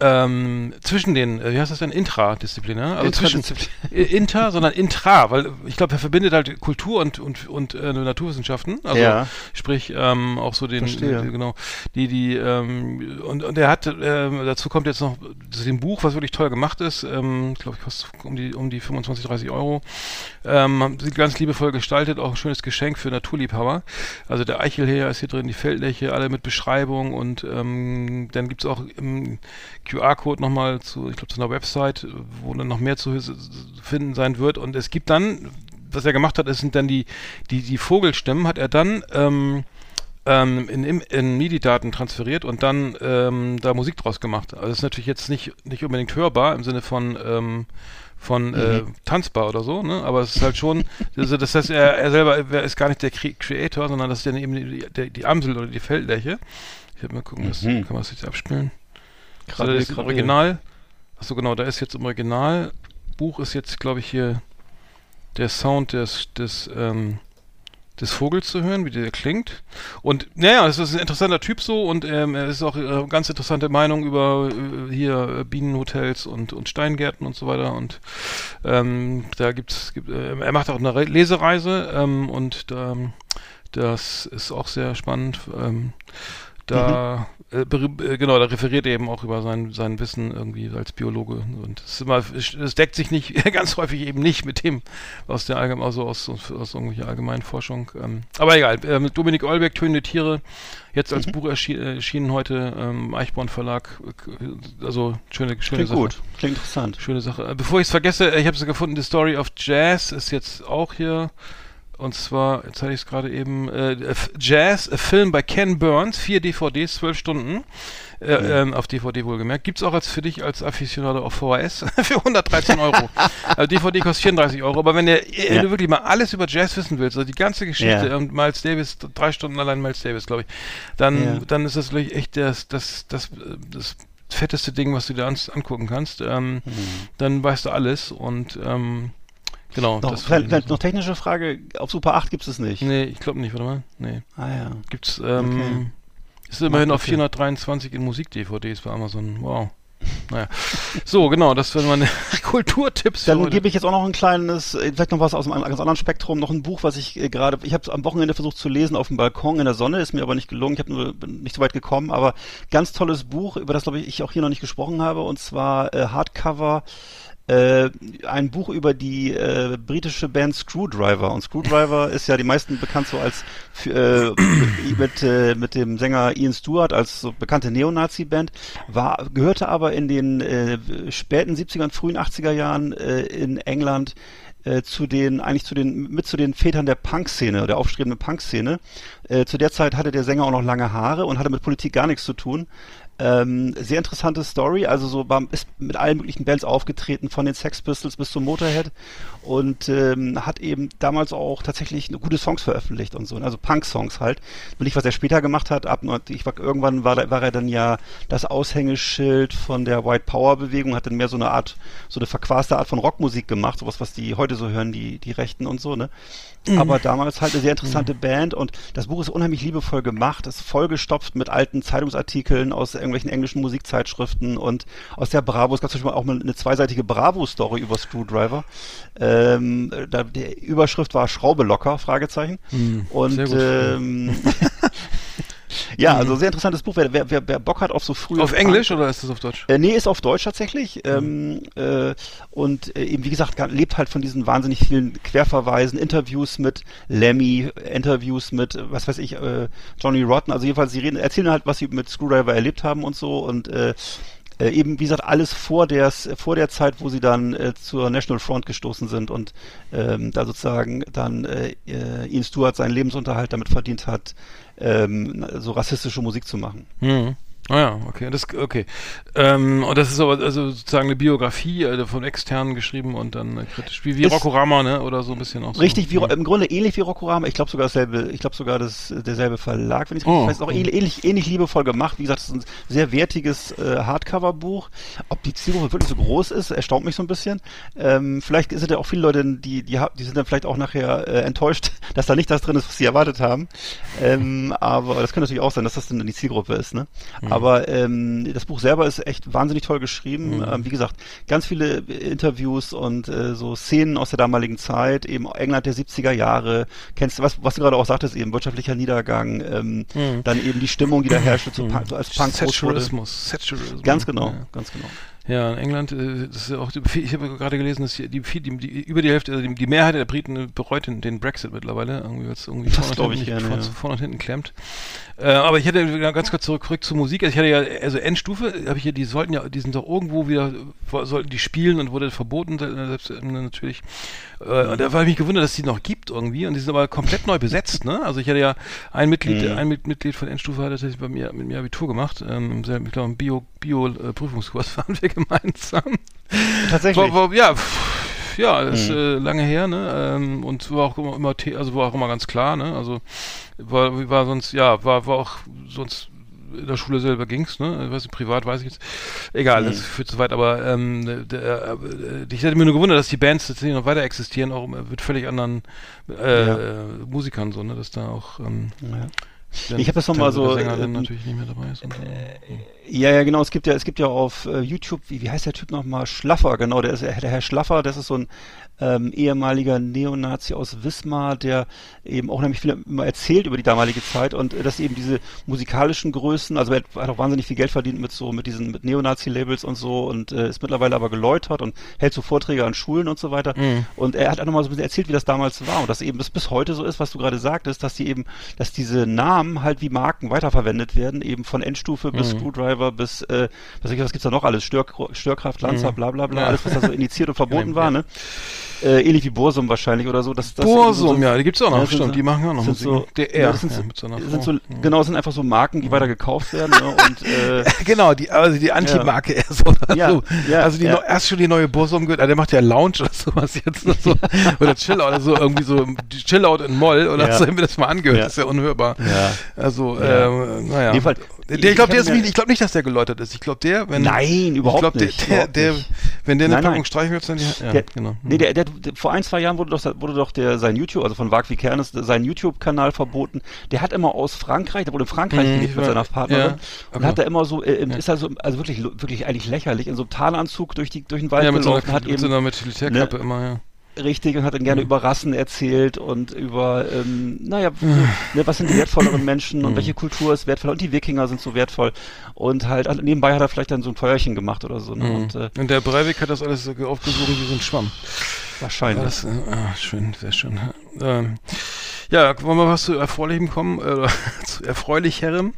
[SPEAKER 3] ähm, zwischen den, äh, wie heißt das denn, intradisziplinär? Also zwischen
[SPEAKER 2] Intradisziplin-
[SPEAKER 3] äh, inter, sondern intra, weil ich glaube, er verbindet halt Kultur und und und äh, Naturwissenschaften, also
[SPEAKER 2] Ja.
[SPEAKER 3] sprich ähm, auch so den,
[SPEAKER 2] Verstehe.
[SPEAKER 3] die, genau, die die ähm, und und er hat ähm, dazu kommt jetzt noch zu dem Buch, was wirklich toll gemacht ist, ähm, glaube ich kostet um die um die 25 30 Euro, ähm, sieht ganz liebevoll gestaltet, auch ein schönes Geschenk für Naturliebhaber. Also der Eichelheer ist hier drin, die Feldläche, alle mit Beschreibung und ähm, dann gibt's auch im QR-Code nochmal zu, ich glaube, zu einer Website, wo dann noch mehr zu finden sein wird. Und es gibt dann, was er gemacht hat, es sind dann die, die, die Vogelstimmen, hat er dann ähm, ähm, in, in, MIDI-Daten transferiert und dann ähm, da Musik draus gemacht. Also das ist natürlich jetzt nicht, nicht unbedingt hörbar im Sinne von ähm, von äh, tanzbar oder so, ne? Aber es ist halt schon, also das heißt, er, er selber er ist gar nicht der Cre Creator, sondern das ist dann eben die, die, die Amsel oder die Feldläche. Ich werde mal gucken, das,
[SPEAKER 2] Mhm.
[SPEAKER 3] kann man das jetzt abspielen.
[SPEAKER 2] Gerade-
[SPEAKER 3] also das Original. Achso, genau, da ist jetzt im Original. Buch ist jetzt, glaube ich, hier der Sound des, des, ähm, des Vogels zu hören, wie der klingt. Und naja, es ist ein interessanter Typ so und ähm, er ist auch äh, ganz interessante Meinung über äh, hier äh, Bienenhotels und, und Steingärten und so weiter. Und ähm, da gibt's, gibt, äh, er macht auch eine Re Lesereise ähm, und da, das ist auch sehr spannend. Ähm, da äh, ber- äh, genau, da referiert er eben auch über sein, sein Wissen irgendwie als Biologe und es ist immer, es es deckt sich nicht ganz häufig eben nicht mit dem aus der allgemein, also aus, aus, aus irgendwelcher allgemeinen Forschung. Ähm, aber egal, äh, mit Dominik Eulbeck, Tönende Tiere, jetzt als Buch erschi äh, erschienen heute ähm, Eichborn Verlag, äh, also schöne, schöne
[SPEAKER 2] Klingt
[SPEAKER 3] Sache.
[SPEAKER 2] gut. Klingt interessant.
[SPEAKER 3] Schöne Sache. Äh, Bevor ich es vergesse, äh, ich habe sie gefunden, The Story of Jazz ist jetzt auch hier. Und zwar, jetzt hatte ich es gerade eben, äh, Jazz, a Film bei Ken Burns, vier DVDs, zwölf Stunden, äh, ähm, auf DVD wohlgemerkt. Gibt's auch als für dich als Afficionado auf VHS für 113 Euro. also DVD kostet 34 Euro, aber wenn, der, wenn
[SPEAKER 2] Ja.
[SPEAKER 3] du wirklich mal alles über Jazz wissen willst, also die ganze Geschichte
[SPEAKER 2] Ja.
[SPEAKER 3] und Miles Davis, drei Stunden allein Miles Davis, glaube ich, dann,
[SPEAKER 2] Ja.
[SPEAKER 3] dann ist das wirklich echt das, das, das, äh, das fetteste Ding, was du dir an, angucken kannst. Ähm, Dann weißt du alles und ähm, genau.
[SPEAKER 2] Noch,
[SPEAKER 3] das
[SPEAKER 2] vielleicht, noch technische Frage. Auf Super 8 gibt es nicht.
[SPEAKER 3] Nee, ich glaube nicht, warte mal. Nee.
[SPEAKER 2] Ah ja.
[SPEAKER 3] Gibt's, ähm,
[SPEAKER 2] Okay.
[SPEAKER 3] ist immerhin auf
[SPEAKER 2] okay.
[SPEAKER 3] 423 in Musik-DVDs bei Amazon. Wow. Naja. So, genau, das wären meine Kulturtipps
[SPEAKER 2] Dann gebe ich jetzt auch noch ein kleines, äh, vielleicht noch was aus einem ganz anderen Spektrum, noch ein Buch, was ich äh, gerade, ich habe es am Wochenende versucht zu lesen auf dem Balkon in der Sonne, ist mir aber nicht gelungen, ich habe nur bin nicht so weit gekommen, aber ganz tolles Buch, über das glaube ich ich auch hier noch nicht gesprochen habe, und zwar äh, Hardcover. Äh, ein Buch über die äh, britische Band Screwdriver und Screwdriver ist ja die meisten bekannt so als äh, mit äh, mit dem Sänger Ian Stewart als so bekannte Neonazi-Band war gehörte aber in den äh, späten 70er und frühen 80er Jahren äh, in England äh, zu den eigentlich zu den mit zu den Vätern der Punk-Szene der aufstrebenden Punk-Szene. Äh, zu der Zeit hatte der Sänger auch noch lange Haare und hatte mit Politik gar nichts zu tun. Ähm, sehr interessante Story, also so war, ist mit allen möglichen Bands aufgetreten, von den Sex Pistols bis zum Motorhead und ähm, hat eben damals auch tatsächlich gute Songs veröffentlicht und so, also Punk-Songs halt. Und nicht, was er später gemacht hat, ab ich war, irgendwann war, war er dann ja das Aushängeschild von der White Power Bewegung, hat dann mehr so eine Art, so eine verquaste Art von Rockmusik gemacht, sowas, was die heute so hören, die, die Rechten und so, ne? Aber damals halt eine sehr interessante Band und das Buch ist unheimlich liebevoll gemacht, ist vollgestopft mit alten Zeitungsartikeln aus irgendwelchen englischen Musikzeitschriften und aus der Bravo. Es gab zum Beispiel auch mal eine zweiseitige Bravo-Story über Screwdriver. Ähm, da, die Überschrift war Schraube locker, Fragezeichen. und
[SPEAKER 3] sehr gut.
[SPEAKER 2] ähm, ja, also sehr interessantes Buch. Wer, wer, wer, Bock hat auf so frühe
[SPEAKER 3] auf Englisch oder ist das auf Deutsch?
[SPEAKER 2] äh, nee, ist auf Deutsch tatsächlich. Ähm, äh, und äh, eben, wie gesagt, lebt halt von diesen wahnsinnig vielen Querverweisen, Interviews mit Lemmy, Interviews mit, was weiß ich, äh, Johnny Rotten. Also jedenfalls, sie reden, erzählen halt, was sie mit Screwdriver erlebt haben und so. Und äh, äh, eben, wie gesagt, alles vor der, vor der Zeit, wo sie dann äh, zur National Front gestoßen sind und ähm, da sozusagen dann äh, äh, Ian Stewart seinen Lebensunterhalt damit verdient hat, ähm, so rassistische Musik zu machen.
[SPEAKER 3] Mhm. Ah ja, okay, das okay. Ähm, und das ist aber also sozusagen eine Biografie äh, von externen geschrieben und dann äh, kritisch. Wie, wie
[SPEAKER 2] Ist-
[SPEAKER 3] Rockorama, ne? Oder so ein bisschen auch so.
[SPEAKER 2] Richtig, wie,
[SPEAKER 3] ja.
[SPEAKER 2] im Grunde ähnlich wie Rockorama. Ich glaube sogar dasselbe, ich glaube sogar das, derselbe Verlag, wenn ich
[SPEAKER 3] Oh,
[SPEAKER 2] weiß, auch ähnlich, ähnlich, ähnlich liebevoll gemacht. Wie gesagt, es ist ein sehr wertiges äh, Hardcover-Buch. Ob die Zielgruppe wirklich so groß ist, erstaunt mich so ein bisschen. Ähm, vielleicht sind ja auch viele Leute, die, die, die sind dann vielleicht auch nachher äh, enttäuscht, dass da nicht das drin ist, was sie erwartet haben. Ähm, aber das könnte natürlich auch sein, dass das dann die Zielgruppe ist. Ne?
[SPEAKER 3] Mhm.
[SPEAKER 2] Aber ähm, das Buch selber ist echt wahnsinnig toll geschrieben.
[SPEAKER 3] Mhm.
[SPEAKER 2] Ähm, wie gesagt, ganz viele Interviews und äh, so Szenen aus der damaligen Zeit, eben England der 70er Jahre. Kennst du, was, was du gerade auch sagtest, eben wirtschaftlicher Niedergang, ähm,
[SPEAKER 3] Mhm.
[SPEAKER 2] dann eben die Stimmung, die da herrschte, zu,
[SPEAKER 3] Mhm.
[SPEAKER 2] Als Punk.
[SPEAKER 3] Saturismus. Saturismus.
[SPEAKER 2] Ganz genau,
[SPEAKER 3] Ja.
[SPEAKER 2] ganz genau.
[SPEAKER 3] Ja, in England, äh, das ist ja auch, ich habe gerade gelesen, dass die, die, die, über die Hälfte, also die, Mehrheit der Briten bereut den, den Brexit mittlerweile, irgendwie, es irgendwie
[SPEAKER 2] Das
[SPEAKER 3] vorne und hinten
[SPEAKER 2] gerne, ja.
[SPEAKER 3] vorne und hinten klemmt. Äh, aber ich hätte ganz kurz zurück, zurück zur Musik. Also ich hatte ja, also Endstufe, habe ich ja, die sollten ja, die sind doch irgendwo wieder, sollten die spielen und wurde verboten, äh, selbst äh, natürlich. Äh, und da war ich mich gewundert, dass die noch gibt irgendwie und die sind aber komplett neu besetzt, ne? Also ich hatte ja ein Mitglied,
[SPEAKER 2] Mhm.
[SPEAKER 3] ein Mit- Mitglied von Endstufe hat tatsächlich bei mir mit mir Abitur gemacht, ähm, ich glaube, im Bio, Bio äh, Prüfungskurs waren wir gemeinsam.
[SPEAKER 2] Tatsächlich.
[SPEAKER 3] War, war, ja, pff, ja, das ist
[SPEAKER 2] Mhm.
[SPEAKER 3] äh, lange her, ne? Ähm, und war auch immer, also war auch immer ganz klar, ne? Also war, war sonst, ja, war, war auch sonst in der Schule selber ging's, ne? Ich weiß nicht, privat weiß ich jetzt. Egal, das
[SPEAKER 2] Mhm.
[SPEAKER 3] führt zu weit, aber ähm, der, äh, ich hätte mir nur gewundert, dass die Bands tatsächlich noch weiter existieren, auch mit völlig anderen äh,
[SPEAKER 2] Ja.
[SPEAKER 3] äh, Musikern so, ne? Dass da auch ähm,
[SPEAKER 2] Ja.
[SPEAKER 3] dann
[SPEAKER 2] Ich hab das noch mal
[SPEAKER 3] teilweise
[SPEAKER 2] so, äh,
[SPEAKER 3] natürlich nicht mehr dabei ist. Und so.
[SPEAKER 2] Ja, ja, genau. Es gibt ja, es gibt ja auf äh, YouTube, wie, wie heißt der Typ nochmal? Schlaffer, genau. Der ist der Herr Schlaffer. Das ist so ein ähm, ehemaliger Neonazi aus Wismar, der eben auch nämlich viel immer erzählt über die damalige Zeit und äh, dass eben diese musikalischen Größen, also er hat auch wahnsinnig viel Geld verdient mit so mit diesen mit Neonazi-Labels und so und äh, ist mittlerweile aber geläutert und hält so Vorträge an Schulen und so weiter.
[SPEAKER 3] Mhm.
[SPEAKER 2] Und er hat auch nochmal so ein bisschen erzählt, wie das damals war und dass eben das bis heute so ist, was du gerade sagtest, dass die eben, dass diese Namen halt wie Marken weiterverwendet werden, eben von Endstufe bis
[SPEAKER 3] Mhm.
[SPEAKER 2] Screwdriver bis, äh, was, was gibt's da noch alles, Stör, Störkraft, Lanzer,
[SPEAKER 3] Mhm.
[SPEAKER 2] bla bla bla,
[SPEAKER 3] Ja.
[SPEAKER 2] alles, was da so initiiert und verboten war, ne? Äh, ähnlich wie Bursum wahrscheinlich oder so. Das, das
[SPEAKER 3] Bursum,
[SPEAKER 2] eben so,
[SPEAKER 3] ja, die gibt's auch noch,
[SPEAKER 2] Ja, sind
[SPEAKER 3] stimmt,
[SPEAKER 2] so-
[SPEAKER 3] die machen auch noch
[SPEAKER 2] sind
[SPEAKER 3] Musik.
[SPEAKER 2] so-
[SPEAKER 3] der
[SPEAKER 2] ja, sind so-
[SPEAKER 3] ja, mit seiner
[SPEAKER 2] sind
[SPEAKER 3] Frau.
[SPEAKER 2] so,
[SPEAKER 3] Mhm.
[SPEAKER 2] genau, das sind einfach so Marken, die weiter gekauft werden, ne? Und, äh,
[SPEAKER 3] Genau, die, also die Anti-Marke eher so.
[SPEAKER 2] Ja,
[SPEAKER 3] also, also die
[SPEAKER 2] ja.
[SPEAKER 3] erst schon die neue Bursum gehört, ah, der macht ja Lounge oder sowas jetzt noch so. oder Chillout oder so, irgendwie so Chillout in Moll oder so, haben wir das mal angehört, das ist ja unhörbar. Also,
[SPEAKER 2] Ja.
[SPEAKER 3] ähm, naja.
[SPEAKER 2] Fall-
[SPEAKER 3] der, ich glaube, der
[SPEAKER 2] ich
[SPEAKER 3] ist glaube nicht, dass der geläutert ist. Ich glaube, der, wenn.
[SPEAKER 2] Nein, überhaupt
[SPEAKER 3] der,
[SPEAKER 2] nicht,
[SPEAKER 3] Der, der, wenn der eine
[SPEAKER 2] Nein,
[SPEAKER 3] Packung
[SPEAKER 2] nein.
[SPEAKER 3] Streichhölzer, ja,
[SPEAKER 2] Der,
[SPEAKER 3] genau.
[SPEAKER 2] Nee, der, der, der, vor ein, zwei Jahren wurde doch, wurde doch der, sein YouTube, also von Wag wie Kernes, sein YouTube-Kanal verboten. Der hat immer aus Frankreich, der wurde in Frankreich
[SPEAKER 3] Mhm,
[SPEAKER 2] gelebt mit seiner Partnerin.
[SPEAKER 3] Ja,
[SPEAKER 2] und hat da immer so, äh,
[SPEAKER 3] Ja.
[SPEAKER 2] ist also, also wirklich, wirklich eigentlich lächerlich, in so einem Tarnanzug durch die, durch den Wald
[SPEAKER 3] ja, mit so
[SPEAKER 2] gelaufen,
[SPEAKER 3] einer,
[SPEAKER 2] hat
[SPEAKER 3] mit
[SPEAKER 2] eben,
[SPEAKER 3] so einer Militärkappe immer, ja.
[SPEAKER 2] Richtig, und hat dann gerne
[SPEAKER 3] Mhm.
[SPEAKER 2] über Rassen erzählt und über, ähm, naja, ne, was sind die wertvolleren Menschen und
[SPEAKER 3] Mhm.
[SPEAKER 2] welche Kultur ist wertvoll und die Wikinger sind so wertvoll. Und halt, also nebenbei hat er vielleicht dann so ein Feuerchen gemacht oder so, ne,
[SPEAKER 3] Mhm.
[SPEAKER 2] und, äh,
[SPEAKER 3] Und der Breivik hat das alles so aufgesogen wie so ein Schwamm.
[SPEAKER 2] wahrscheinlich.
[SPEAKER 3] Das, äh, ah, schön, sehr schön. Ähm, ja, wollen wir was zu Erfreulichem kommen? Äh, zu Erfreulicherem?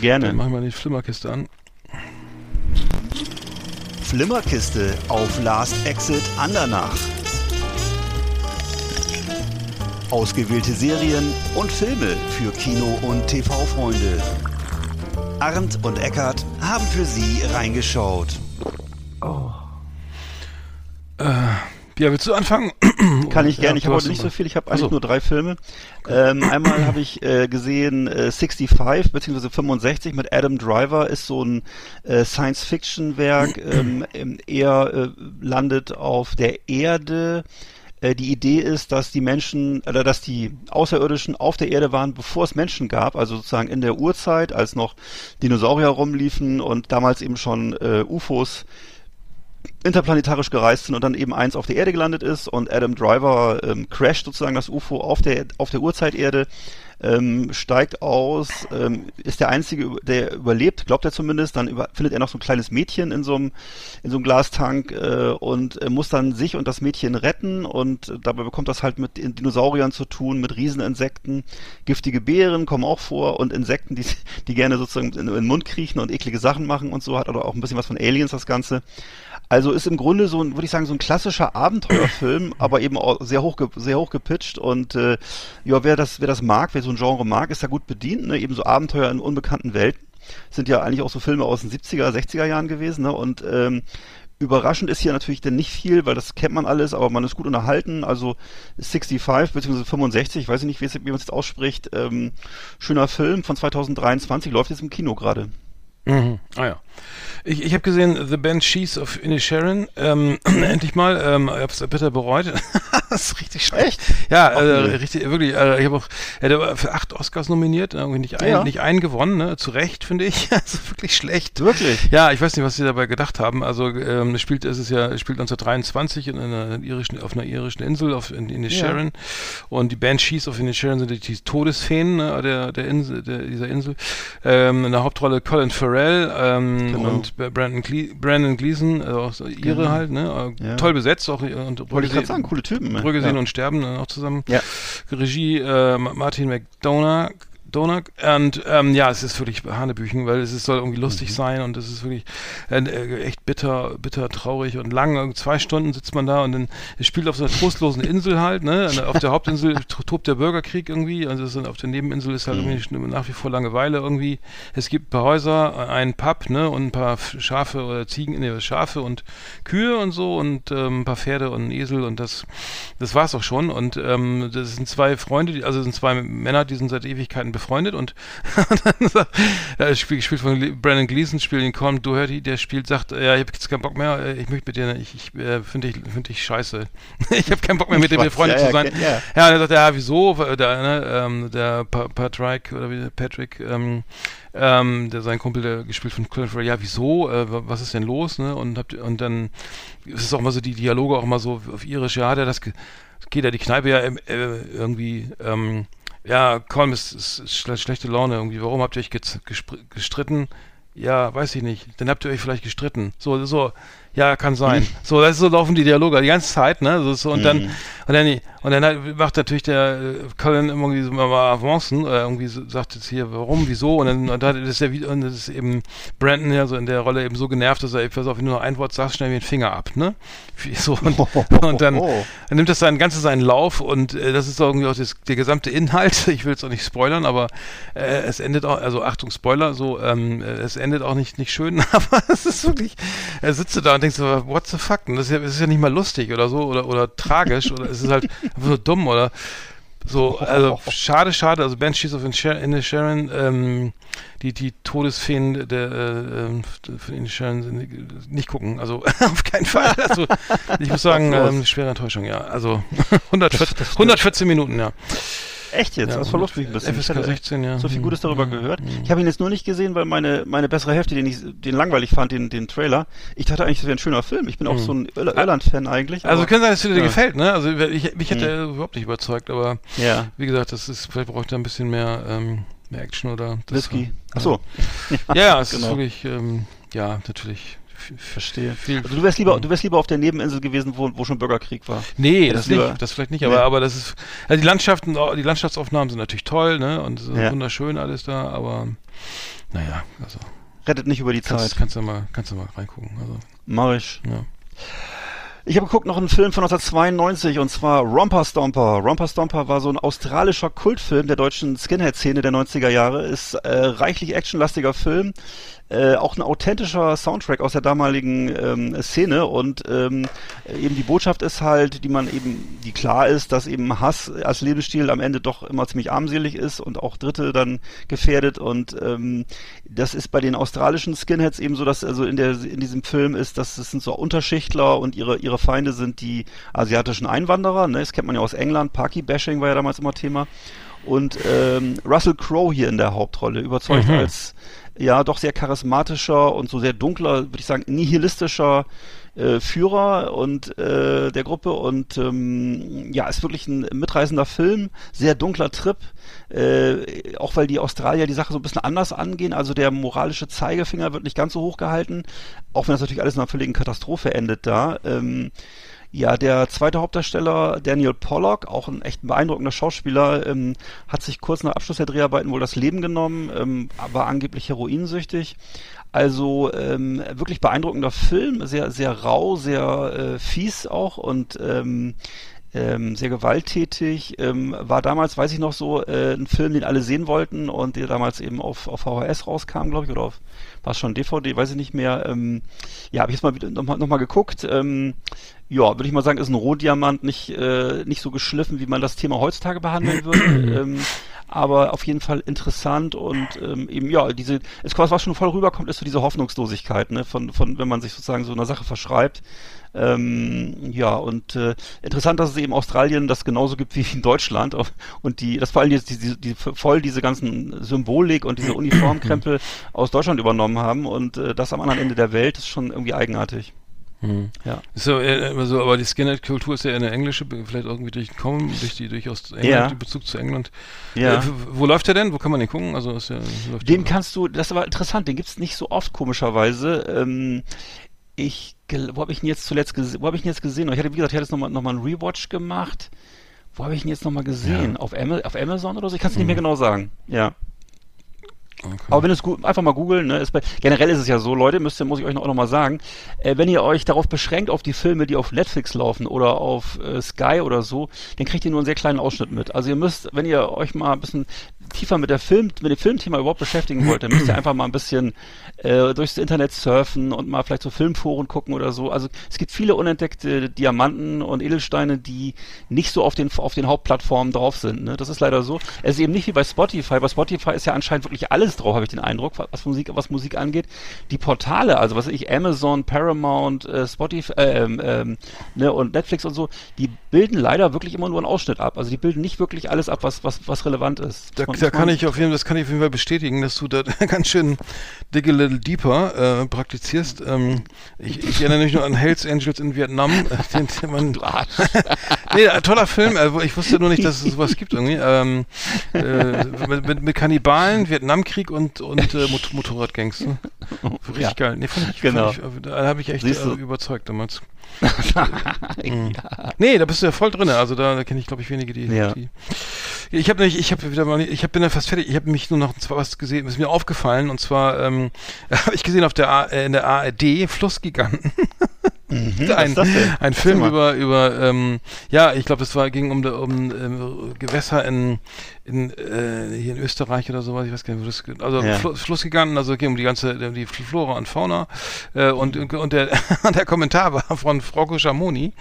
[SPEAKER 2] Gerne.
[SPEAKER 3] Dann machen wir die Flimmerkiste an.
[SPEAKER 1] Flimmerkiste auf Last Exit Andernach. Ausgewählte Serien und Filme für Kino- und TV-Freunde. Arndt und Eckart haben für Sie reingeschaut.
[SPEAKER 3] Ja, willst du anfangen?
[SPEAKER 2] Kann ich
[SPEAKER 3] Ja,
[SPEAKER 2] gerne. Ich
[SPEAKER 3] du
[SPEAKER 2] habe heute nicht so viel. Ich habe eigentlich
[SPEAKER 3] so.
[SPEAKER 2] nur drei Filme. Ähm, einmal habe ich äh, gesehen äh, 65 bzw. 65 mit Adam Driver. Ist so ein äh, Science-Fiction-Werk. ähm, ähm, er äh, landet auf der Erde. Äh, Die Idee ist, dass die Menschen oder dass die Außerirdischen auf der Erde waren, bevor es Menschen gab, also sozusagen in der Urzeit, als noch Dinosaurier rumliefen und damals eben schon äh, UFOs interplanetarisch gereist sind und dann eben eins auf der Erde gelandet ist und Adam Driver ähm, crasht sozusagen das UFO auf der auf der Urzeiterde, ähm, steigt aus, ähm, ist der einzige, der überlebt, glaubt er zumindest. Dann über, findet er noch so ein kleines Mädchen in so einem in so einem Glastank äh, und äh, muss dann sich und das Mädchen retten und dabei bekommt das halt mit Dinosauriern zu tun, mit Rieseninsekten, giftige Beeren kommen auch vor und Insekten, die die gerne sozusagen in, in den Mund kriechen und eklige Sachen machen und so hat oder auch ein bisschen was von Aliens das Ganze. Also ist im Grunde so ein, würde ich sagen, so ein klassischer Abenteuerfilm, aber eben auch sehr hoch, sehr hoch gepitcht und äh, ja, wer das, wer das mag, wer so ein Genre mag, ist da gut bedient, ne? Eben so Abenteuer in unbekannten Welten. Sind ja eigentlich auch so Filme aus den 70er, 60er Jahren gewesen, ne? Und ähm, Überraschend ist hier natürlich denn nicht viel, weil das kennt man alles, aber man ist gut unterhalten. Also 65 bzw. 65, ich weiß nicht, wie, es, wie man es jetzt ausspricht. Ähm, schöner Film von 2023, läuft jetzt im Kino gerade.
[SPEAKER 3] Mhm. Ah ja. Ich, ich habe gesehen The Banshees of Inisherin. Ähm, endlich mal. Ähm, ich habe es bitter bereut. das ist richtig schlecht. Echt? Ja, äh, richtig, wirklich. Äh, ich habe auch, er war für acht Oscars nominiert, irgendwie nicht, ein, ja. nicht einen gewonnen, ne? Zu Recht, finde ich. also wirklich schlecht.
[SPEAKER 2] Wirklich?
[SPEAKER 3] Ja, ich weiß nicht, was sie dabei gedacht haben. Also ähm, spielt es ist ja spielt 1923 in einer irischen, auf einer irischen Insel auf in, in ja. Sharon und die Banshees auf in Sharon sind die, die Todesfeen ne, der der Insel der, dieser Insel. Ähm, in der Hauptrolle Colin Farrell ähm, genau. und Brandon, Gle Brandon Gleason, also ihre genau. halt, ne? Ja. Toll besetzt auch und
[SPEAKER 2] Wollte ich gerade sagen, coole Typen.
[SPEAKER 3] Ne? Brügge sehen und sterben auch zusammen. Ja. Regie äh, Martin McDonough Donut. Und ähm, ja, es ist wirklich Hanebüchen, weil es ist, soll irgendwie lustig mhm. sein und es ist wirklich äh, echt bitter, bitter traurig und lang. Zwei Stunden sitzt man da und dann es spielt auf so einer trostlosen Insel halt, ne? Auf der Hauptinsel tobt der Bürgerkrieg irgendwie, also auf der Nebeninsel ist halt mhm. irgendwie nach wie vor Langeweile irgendwie. Es gibt ein paar Häuser, einen Pub, ne? Und ein paar Schafe oder Ziegen, ne, Schafe und Kühe und so und ähm, ein paar Pferde und ein Esel und das, das war's auch schon. Und ähm, das sind zwei Freunde, die, also sind zwei Männer, die sind seit Ewigkeiten befreundet befreundet und, dann sagt, ja, Spiel gespielt von Brandon Gleason, spielt den Colin Doherty, der spielt, sagt, ja, ich habe jetzt keinen Bock mehr, äh, ich möchte mit dir, ich, ich äh, finde dich, finde ich scheiße. ich habe keinen Bock mehr mit dir befreundet ja, zu sein. Ja, ja. ja, und er sagt, ja, wieso? Der, ne, ähm, der pa Patrick oder wie Patrick, ähm, ähm, der sein Kumpel, der gespielt von Colin Farrell, ja, wieso, äh, was ist denn los, ne? Und, habt, und dann ist es auch mal so, die Dialoge auch mal so auf irisch, ja, hat er das, geht er die Kneipe ja äh, irgendwie, ähm, ja, Colm ist, ist, ist schlechte Laune irgendwie. Warum habt ihr euch gestritten? Ja, weiß ich nicht. Dann habt ihr euch vielleicht gestritten. So, so, ja, kann sein. so, das ist so laufen die Dialoge die ganze Zeit, ne? So, so, und dann, und dann, und dann macht natürlich der äh, Colin irgendwie so mal Avancen, äh, irgendwie so, sagt jetzt hier, warum, wieso, und dann, und dann ist der und das ist eben Brandon ja so in der Rolle eben so genervt, dass er, ich weiß auf, wenn du noch ein Wort sagst, schnell mir den Finger ab, ne? So, und, und dann, dann nimmt das sein ganze seinen Lauf und äh, das ist irgendwie auch das, der gesamte Inhalt. Ich will es auch nicht spoilern, aber äh, es endet auch, also Achtung, Spoiler, so, ähm, äh, es endet auch nicht, nicht schön, aber es ist wirklich, er sitzt da und denkst so, what the fuck? Das ist ja, das ist ja nicht mal lustig oder so oder, oder tragisch oder es ist halt einfach so dumm oder so, also schade, schade. Also Banshees of Sharon, ähm, die, die Todesfeen der äh, ähm, von Sharon nicht gucken. Also auf keinen Fall. Also ich muss sagen, ähm, schwere Enttäuschung, ja. Also 114, 114 Minuten, ja.
[SPEAKER 2] Echt jetzt? Ja, das mich ein bisschen.
[SPEAKER 3] FSK 16, ja.
[SPEAKER 2] So viel Gutes darüber mhm. gehört. Ich habe ihn jetzt nur nicht gesehen, weil meine, meine bessere Hälfte, den ich den langweilig fand, den, den Trailer. Ich dachte eigentlich, das wäre ein schöner Film. Ich bin auch mhm. so ein Irland-Fan eigentlich.
[SPEAKER 3] Also können sein, dass dir ja. gefällt, ne? Also ich, mich hätte er mhm. überhaupt nicht überzeugt, aber ja. wie gesagt, das ist, vielleicht braucht er ein bisschen mehr, ähm, mehr Action oder
[SPEAKER 2] Whisky. Achso.
[SPEAKER 3] Ja, ja, es genau. ist wirklich, ähm, ja, natürlich
[SPEAKER 2] Verstehe. Viel, also du wärst lieber, du wärst lieber auf der Nebeninsel gewesen, wo, wo schon Bürgerkrieg war.
[SPEAKER 3] Nee, das, nicht, das vielleicht nicht, aber, nee. aber das ist, also die Landschaften, die Landschaftsaufnahmen sind natürlich toll, ne, und ja. wunderschön alles da, aber, naja, also.
[SPEAKER 2] Rettet nicht über die
[SPEAKER 3] kannst,
[SPEAKER 2] Zeit.
[SPEAKER 3] Kannst du mal, kannst du mal reingucken, also.
[SPEAKER 2] Mach ich. Ja. Ich habe geguckt noch einen Film von 1992 und zwar Romper Stomper. Romper Stomper war so ein australischer Kultfilm der deutschen Skinhead-Szene der 90er Jahre. Ist äh, reichlich actionlastiger Film äh, auch ein authentischer Soundtrack aus der damaligen ähm, Szene und ähm, eben die Botschaft ist halt, die man eben, die klar ist, dass eben Hass als Lebensstil am Ende doch immer ziemlich armselig ist und auch Dritte dann gefährdet und ähm, das ist bei den australischen Skinheads eben so, dass also in der in diesem Film ist, dass es sind so Unterschichtler und ihre ihre Feinde sind die asiatischen Einwanderer, ne? das kennt man ja aus England, Parky Bashing war ja damals immer Thema und ähm, Russell Crowe hier in der Hauptrolle überzeugt mhm. als ja doch sehr charismatischer und so sehr dunkler, würde ich sagen, nihilistischer äh, Führer und äh, der Gruppe und ähm, ja, ist wirklich ein mitreißender Film, sehr dunkler Trip, äh, auch weil die Australier die Sache so ein bisschen anders angehen, also der moralische Zeigefinger wird nicht ganz so hoch gehalten, auch wenn das natürlich alles in einer völligen Katastrophe endet da. Ähm, ja, der zweite Hauptdarsteller, Daniel Pollock, auch ein echt beeindruckender Schauspieler, ähm, hat sich kurz nach Abschluss der Dreharbeiten wohl das Leben genommen, ähm, war angeblich heroinsüchtig. Also ähm, wirklich beeindruckender Film, sehr, sehr rau, sehr äh, fies auch und ähm, ähm, sehr gewalttätig. Ähm, war damals, weiß ich noch so, äh, ein Film, den alle sehen wollten und der damals eben auf, auf VHS rauskam, glaube ich, oder auf war es schon DVD, weiß ich nicht mehr. Ähm, ja, habe ich jetzt mal nochmal noch mal geguckt. Ähm, ja, würde ich mal sagen, ist ein Rohdiamant nicht, äh, nicht so geschliffen, wie man das Thema heutzutage behandeln würde. ähm, aber auf jeden Fall interessant und ähm, eben ja, diese, es was schon voll rüberkommt, ist so diese Hoffnungslosigkeit, ne, von, von wenn man sich sozusagen so einer Sache verschreibt. Ähm, ja, und äh, interessant, dass es eben Australien das genauso gibt wie in Deutschland und die, das vor allem die, die, die voll diese ganzen Symbolik und diese Uniformkrempel aus Deutschland übernommen haben und äh, das am anderen Ende der Welt ist schon irgendwie eigenartig.
[SPEAKER 3] Mhm. Ja. So, äh, so, aber die Skinhead-Kultur ist ja eine englische, vielleicht irgendwie durchgekommen, durch die durch aus England, ja. Bezug zu England. Ja. Äh, wo läuft der denn? Wo kann man den gucken? Also ist ja,
[SPEAKER 2] den kannst du, das ist aber interessant, den gibt's nicht so oft komischerweise. Ähm, ich, wo habe ich ihn jetzt zuletzt gesehen? Wo habe ich ihn jetzt gesehen? Ich hatte, wie gesagt, ich hatte jetzt nochmal noch mal einen Rewatch gemacht. Wo habe ich ihn jetzt nochmal gesehen? Ja. Auf, Am auf Amazon oder so? Ich kann es nicht mhm. mehr genau sagen. Ja. Okay. Aber wenn es gut, einfach mal googeln, ne, ist bei, generell ist es ja so, Leute, müsst ihr, muss ich euch noch, auch noch mal sagen, äh, wenn ihr euch darauf beschränkt, auf die Filme, die auf Netflix laufen oder auf äh, Sky oder so, dann kriegt ihr nur einen sehr kleinen Ausschnitt mit. Also ihr müsst, wenn ihr euch mal ein bisschen tiefer mit der Film, mit dem Filmthema überhaupt beschäftigen wollt, dann müsst ihr einfach mal ein bisschen äh, durchs Internet surfen und mal vielleicht so Filmforen gucken oder so. Also es gibt viele unentdeckte Diamanten und Edelsteine, die nicht so auf den auf den Hauptplattformen drauf sind. Ne? Das ist leider so. Es ist eben nicht wie bei Spotify. Bei Spotify ist ja anscheinend wirklich alles drauf, habe ich den Eindruck, was Musik was Musik angeht. Die Portale, also was weiß ich, Amazon, Paramount, äh, Spotify äh, ähm, ähm, ne, und Netflix und so, die bilden leider wirklich immer nur einen Ausschnitt ab. Also die bilden nicht wirklich alles ab, was was was relevant ist.
[SPEAKER 3] Da, da kann ich auf jeden Fall, das kann ich auf jeden Fall bestätigen, dass du da ganz schön dig a little deeper äh, praktizierst. Ähm, ich, ich, erinnere mich nur an Hells Angels in Vietnam. den, den man, nee, toller Film. Äh, ich wusste nur nicht, dass es sowas gibt irgendwie. Ähm, äh, mit, mit, mit, Kannibalen, Vietnamkrieg und, und äh, Mot Motorradgangs. Ne? Richtig ja. geil. Nee, fand ich, genau. Fand ich, da habe ich echt äh, überzeugt damals. mhm. ja. Nee, da bist du ja voll drin. Also da, da kenne ich, glaube ich, wenige, die. Ja. die ich habe nicht, ich habe wieder mal, ich hab, bin ja fast fertig. Ich habe mich nur noch zwar was gesehen, ist mir aufgefallen und zwar ähm, habe ich gesehen auf der äh, in der ARD Flussgiganten. Mhm, ein, ein Film über über ähm, ja, ich glaube, es war ging um um ähm, Gewässer in in, äh, hier in Österreich oder sowas, ich weiß gar nicht, wo das, also ja. Fl Flussgiganten, also ging um die ganze, die Flora und Fauna, äh, und, und der, der Kommentar war von Frauke Schamoni,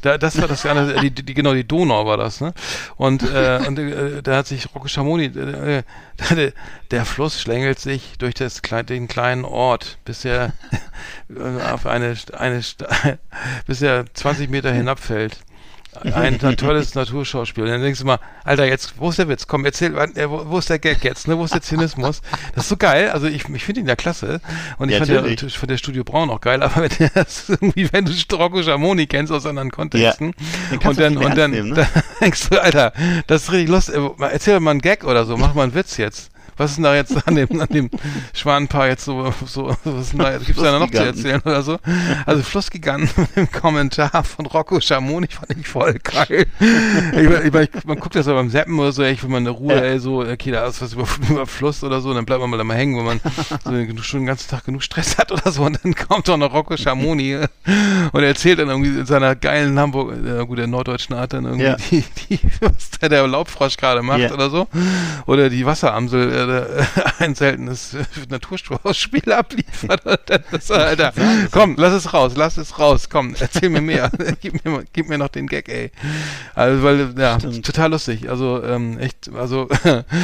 [SPEAKER 3] da, das war das, die, die, genau, die Donau war das, ne, und, äh, und äh, da hat sich Rocco Schamoni, äh, der, der Fluss schlängelt sich durch das, den kleinen Ort, bis er auf eine, eine, bis er 20 Meter hinabfällt ein, ein tolles Naturschauspiel. Und dann denkst du mal, Alter, jetzt, wo ist der Witz? Komm, erzähl, äh, wo, ist der Gag jetzt, ne? Wo ist der Zynismus? Das ist so geil. Also ich, ich finde ihn ja klasse. Und ich ja, fand, der, ich fand der Studio Braun auch geil, aber wenn, irgendwie, wenn du Rocco Schamoni kennst aus anderen Kontexten ja, und dann, und dann, nehmen, ne? dann denkst du, Alter, das ist richtig lustig. Erzähl mal einen Gag oder so, mach mal einen Witz jetzt. Was ist denn da jetzt an dem, an dem Schwanenpaar jetzt so, so was ist denn da, gibt's da noch zu erzählen oder so? Also Flussgiganten mit dem Kommentar von Rocco Schamoni fand ich voll geil. ich, ich, ich, man guckt das aber beim Seppen oder so, echt, wenn man eine Ruhe, ja. ey, so, okay, da ist was über, über Fluss oder so, dann bleibt man mal da mal hängen, wenn man so schon den ganzen Tag genug Stress hat oder so, und dann kommt doch noch Rocco Schamoni und er erzählt dann irgendwie in seiner geilen Hamburg, äh, gut, der norddeutschen Art dann irgendwie, ja. die, die, was der, der Laubfrosch gerade macht ja. oder so, oder die Wasseramsel, äh, gerade ein seltenes Naturspiel abliefert. Das, Alter, komm, lass es raus, lass es raus, komm, erzähl mir mehr. gib, mir, gib mir noch den Gag, ey. Also, weil, ja, Stimmt. total lustig. Also, ähm, echt, also,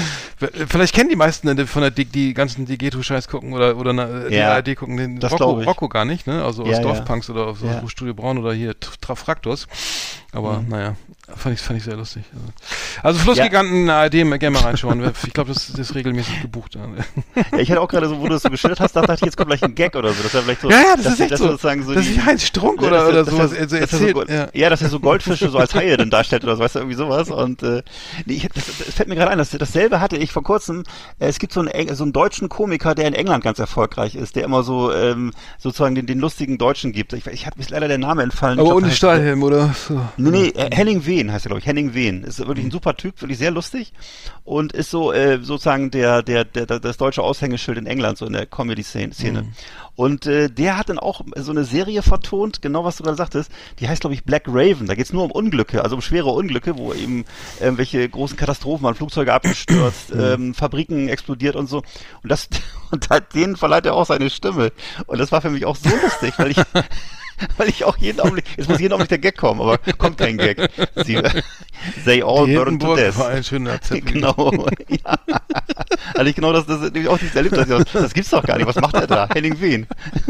[SPEAKER 3] vielleicht kennen die meisten von der die, die ganzen Digeto-Scheiß gucken oder, oder die ja, ARD gucken den Rocco, Rocco, gar nicht, ne? Also aus ja, Dorfpunks ja. oder aus ja. Studio Braun oder hier Trafraktus. Aber, mhm. naja. Fand ich, fand ich sehr lustig. Also, also Flussgiganten ja. ARD, gerne mal reinschauen. Ich glaube, das, das ist regelmäßig gebucht.
[SPEAKER 2] Ja, ich hätte auch gerade so, wo du das so geschildert hast, dachte ich, jetzt kommt gleich ein Gag oder so. Das wäre vielleicht so.
[SPEAKER 3] Ja, ja, das ist echt das so. Sozusagen so das ist Heinz Strunk oder, das, oder das sowas.
[SPEAKER 2] Also erzählt. So, ja. ja, dass er so Goldfische so als Haie dann darstellt oder so, weißt du, irgendwie sowas. Und äh, nee, ich, das, das fällt mir gerade ein, dass, dasselbe hatte ich vor kurzem. Äh, es gibt so einen, so einen deutschen Komiker, der in England ganz erfolgreich ist, der immer so ähm, sozusagen den, den lustigen Deutschen gibt. Ich, ich habe mir leider der Name entfallen.
[SPEAKER 3] Aber ohne Stahlhelm, oder? So.
[SPEAKER 2] Nee, nee, äh, Henning Wehn heißt er, glaube ich. Henning Wehn. Ist wirklich ein mhm. super Typ, wirklich sehr lustig und ist so äh, sozusagen der, der, der, das deutsche Aushängeschild in England, so in der Comedy-Szene. Mhm. Und äh, der hat dann auch so eine Serie vertont, genau was du gerade sagtest, die heißt, glaube ich, Black Raven. Da geht's nur um Unglücke, also um schwere Unglücke, wo eben irgendwelche ähm, großen Katastrophen waren, Flugzeuge abgestürzt, mhm. ähm, Fabriken explodiert und so. Und das und denen verleiht er auch seine Stimme. Und das war für mich auch so lustig, weil ich weil ich auch jeden Augenblick, jetzt muss jeden Augenblick der Gag kommen, aber kommt kein Gag. Sie, they all burn to death.
[SPEAKER 3] war ein schöner Zettel.
[SPEAKER 2] Genau. ja. Also ich genau das, das nämlich auch dieses Erlebnis. Das, das gibt's doch gar nicht. Was macht er da? Henning Wien.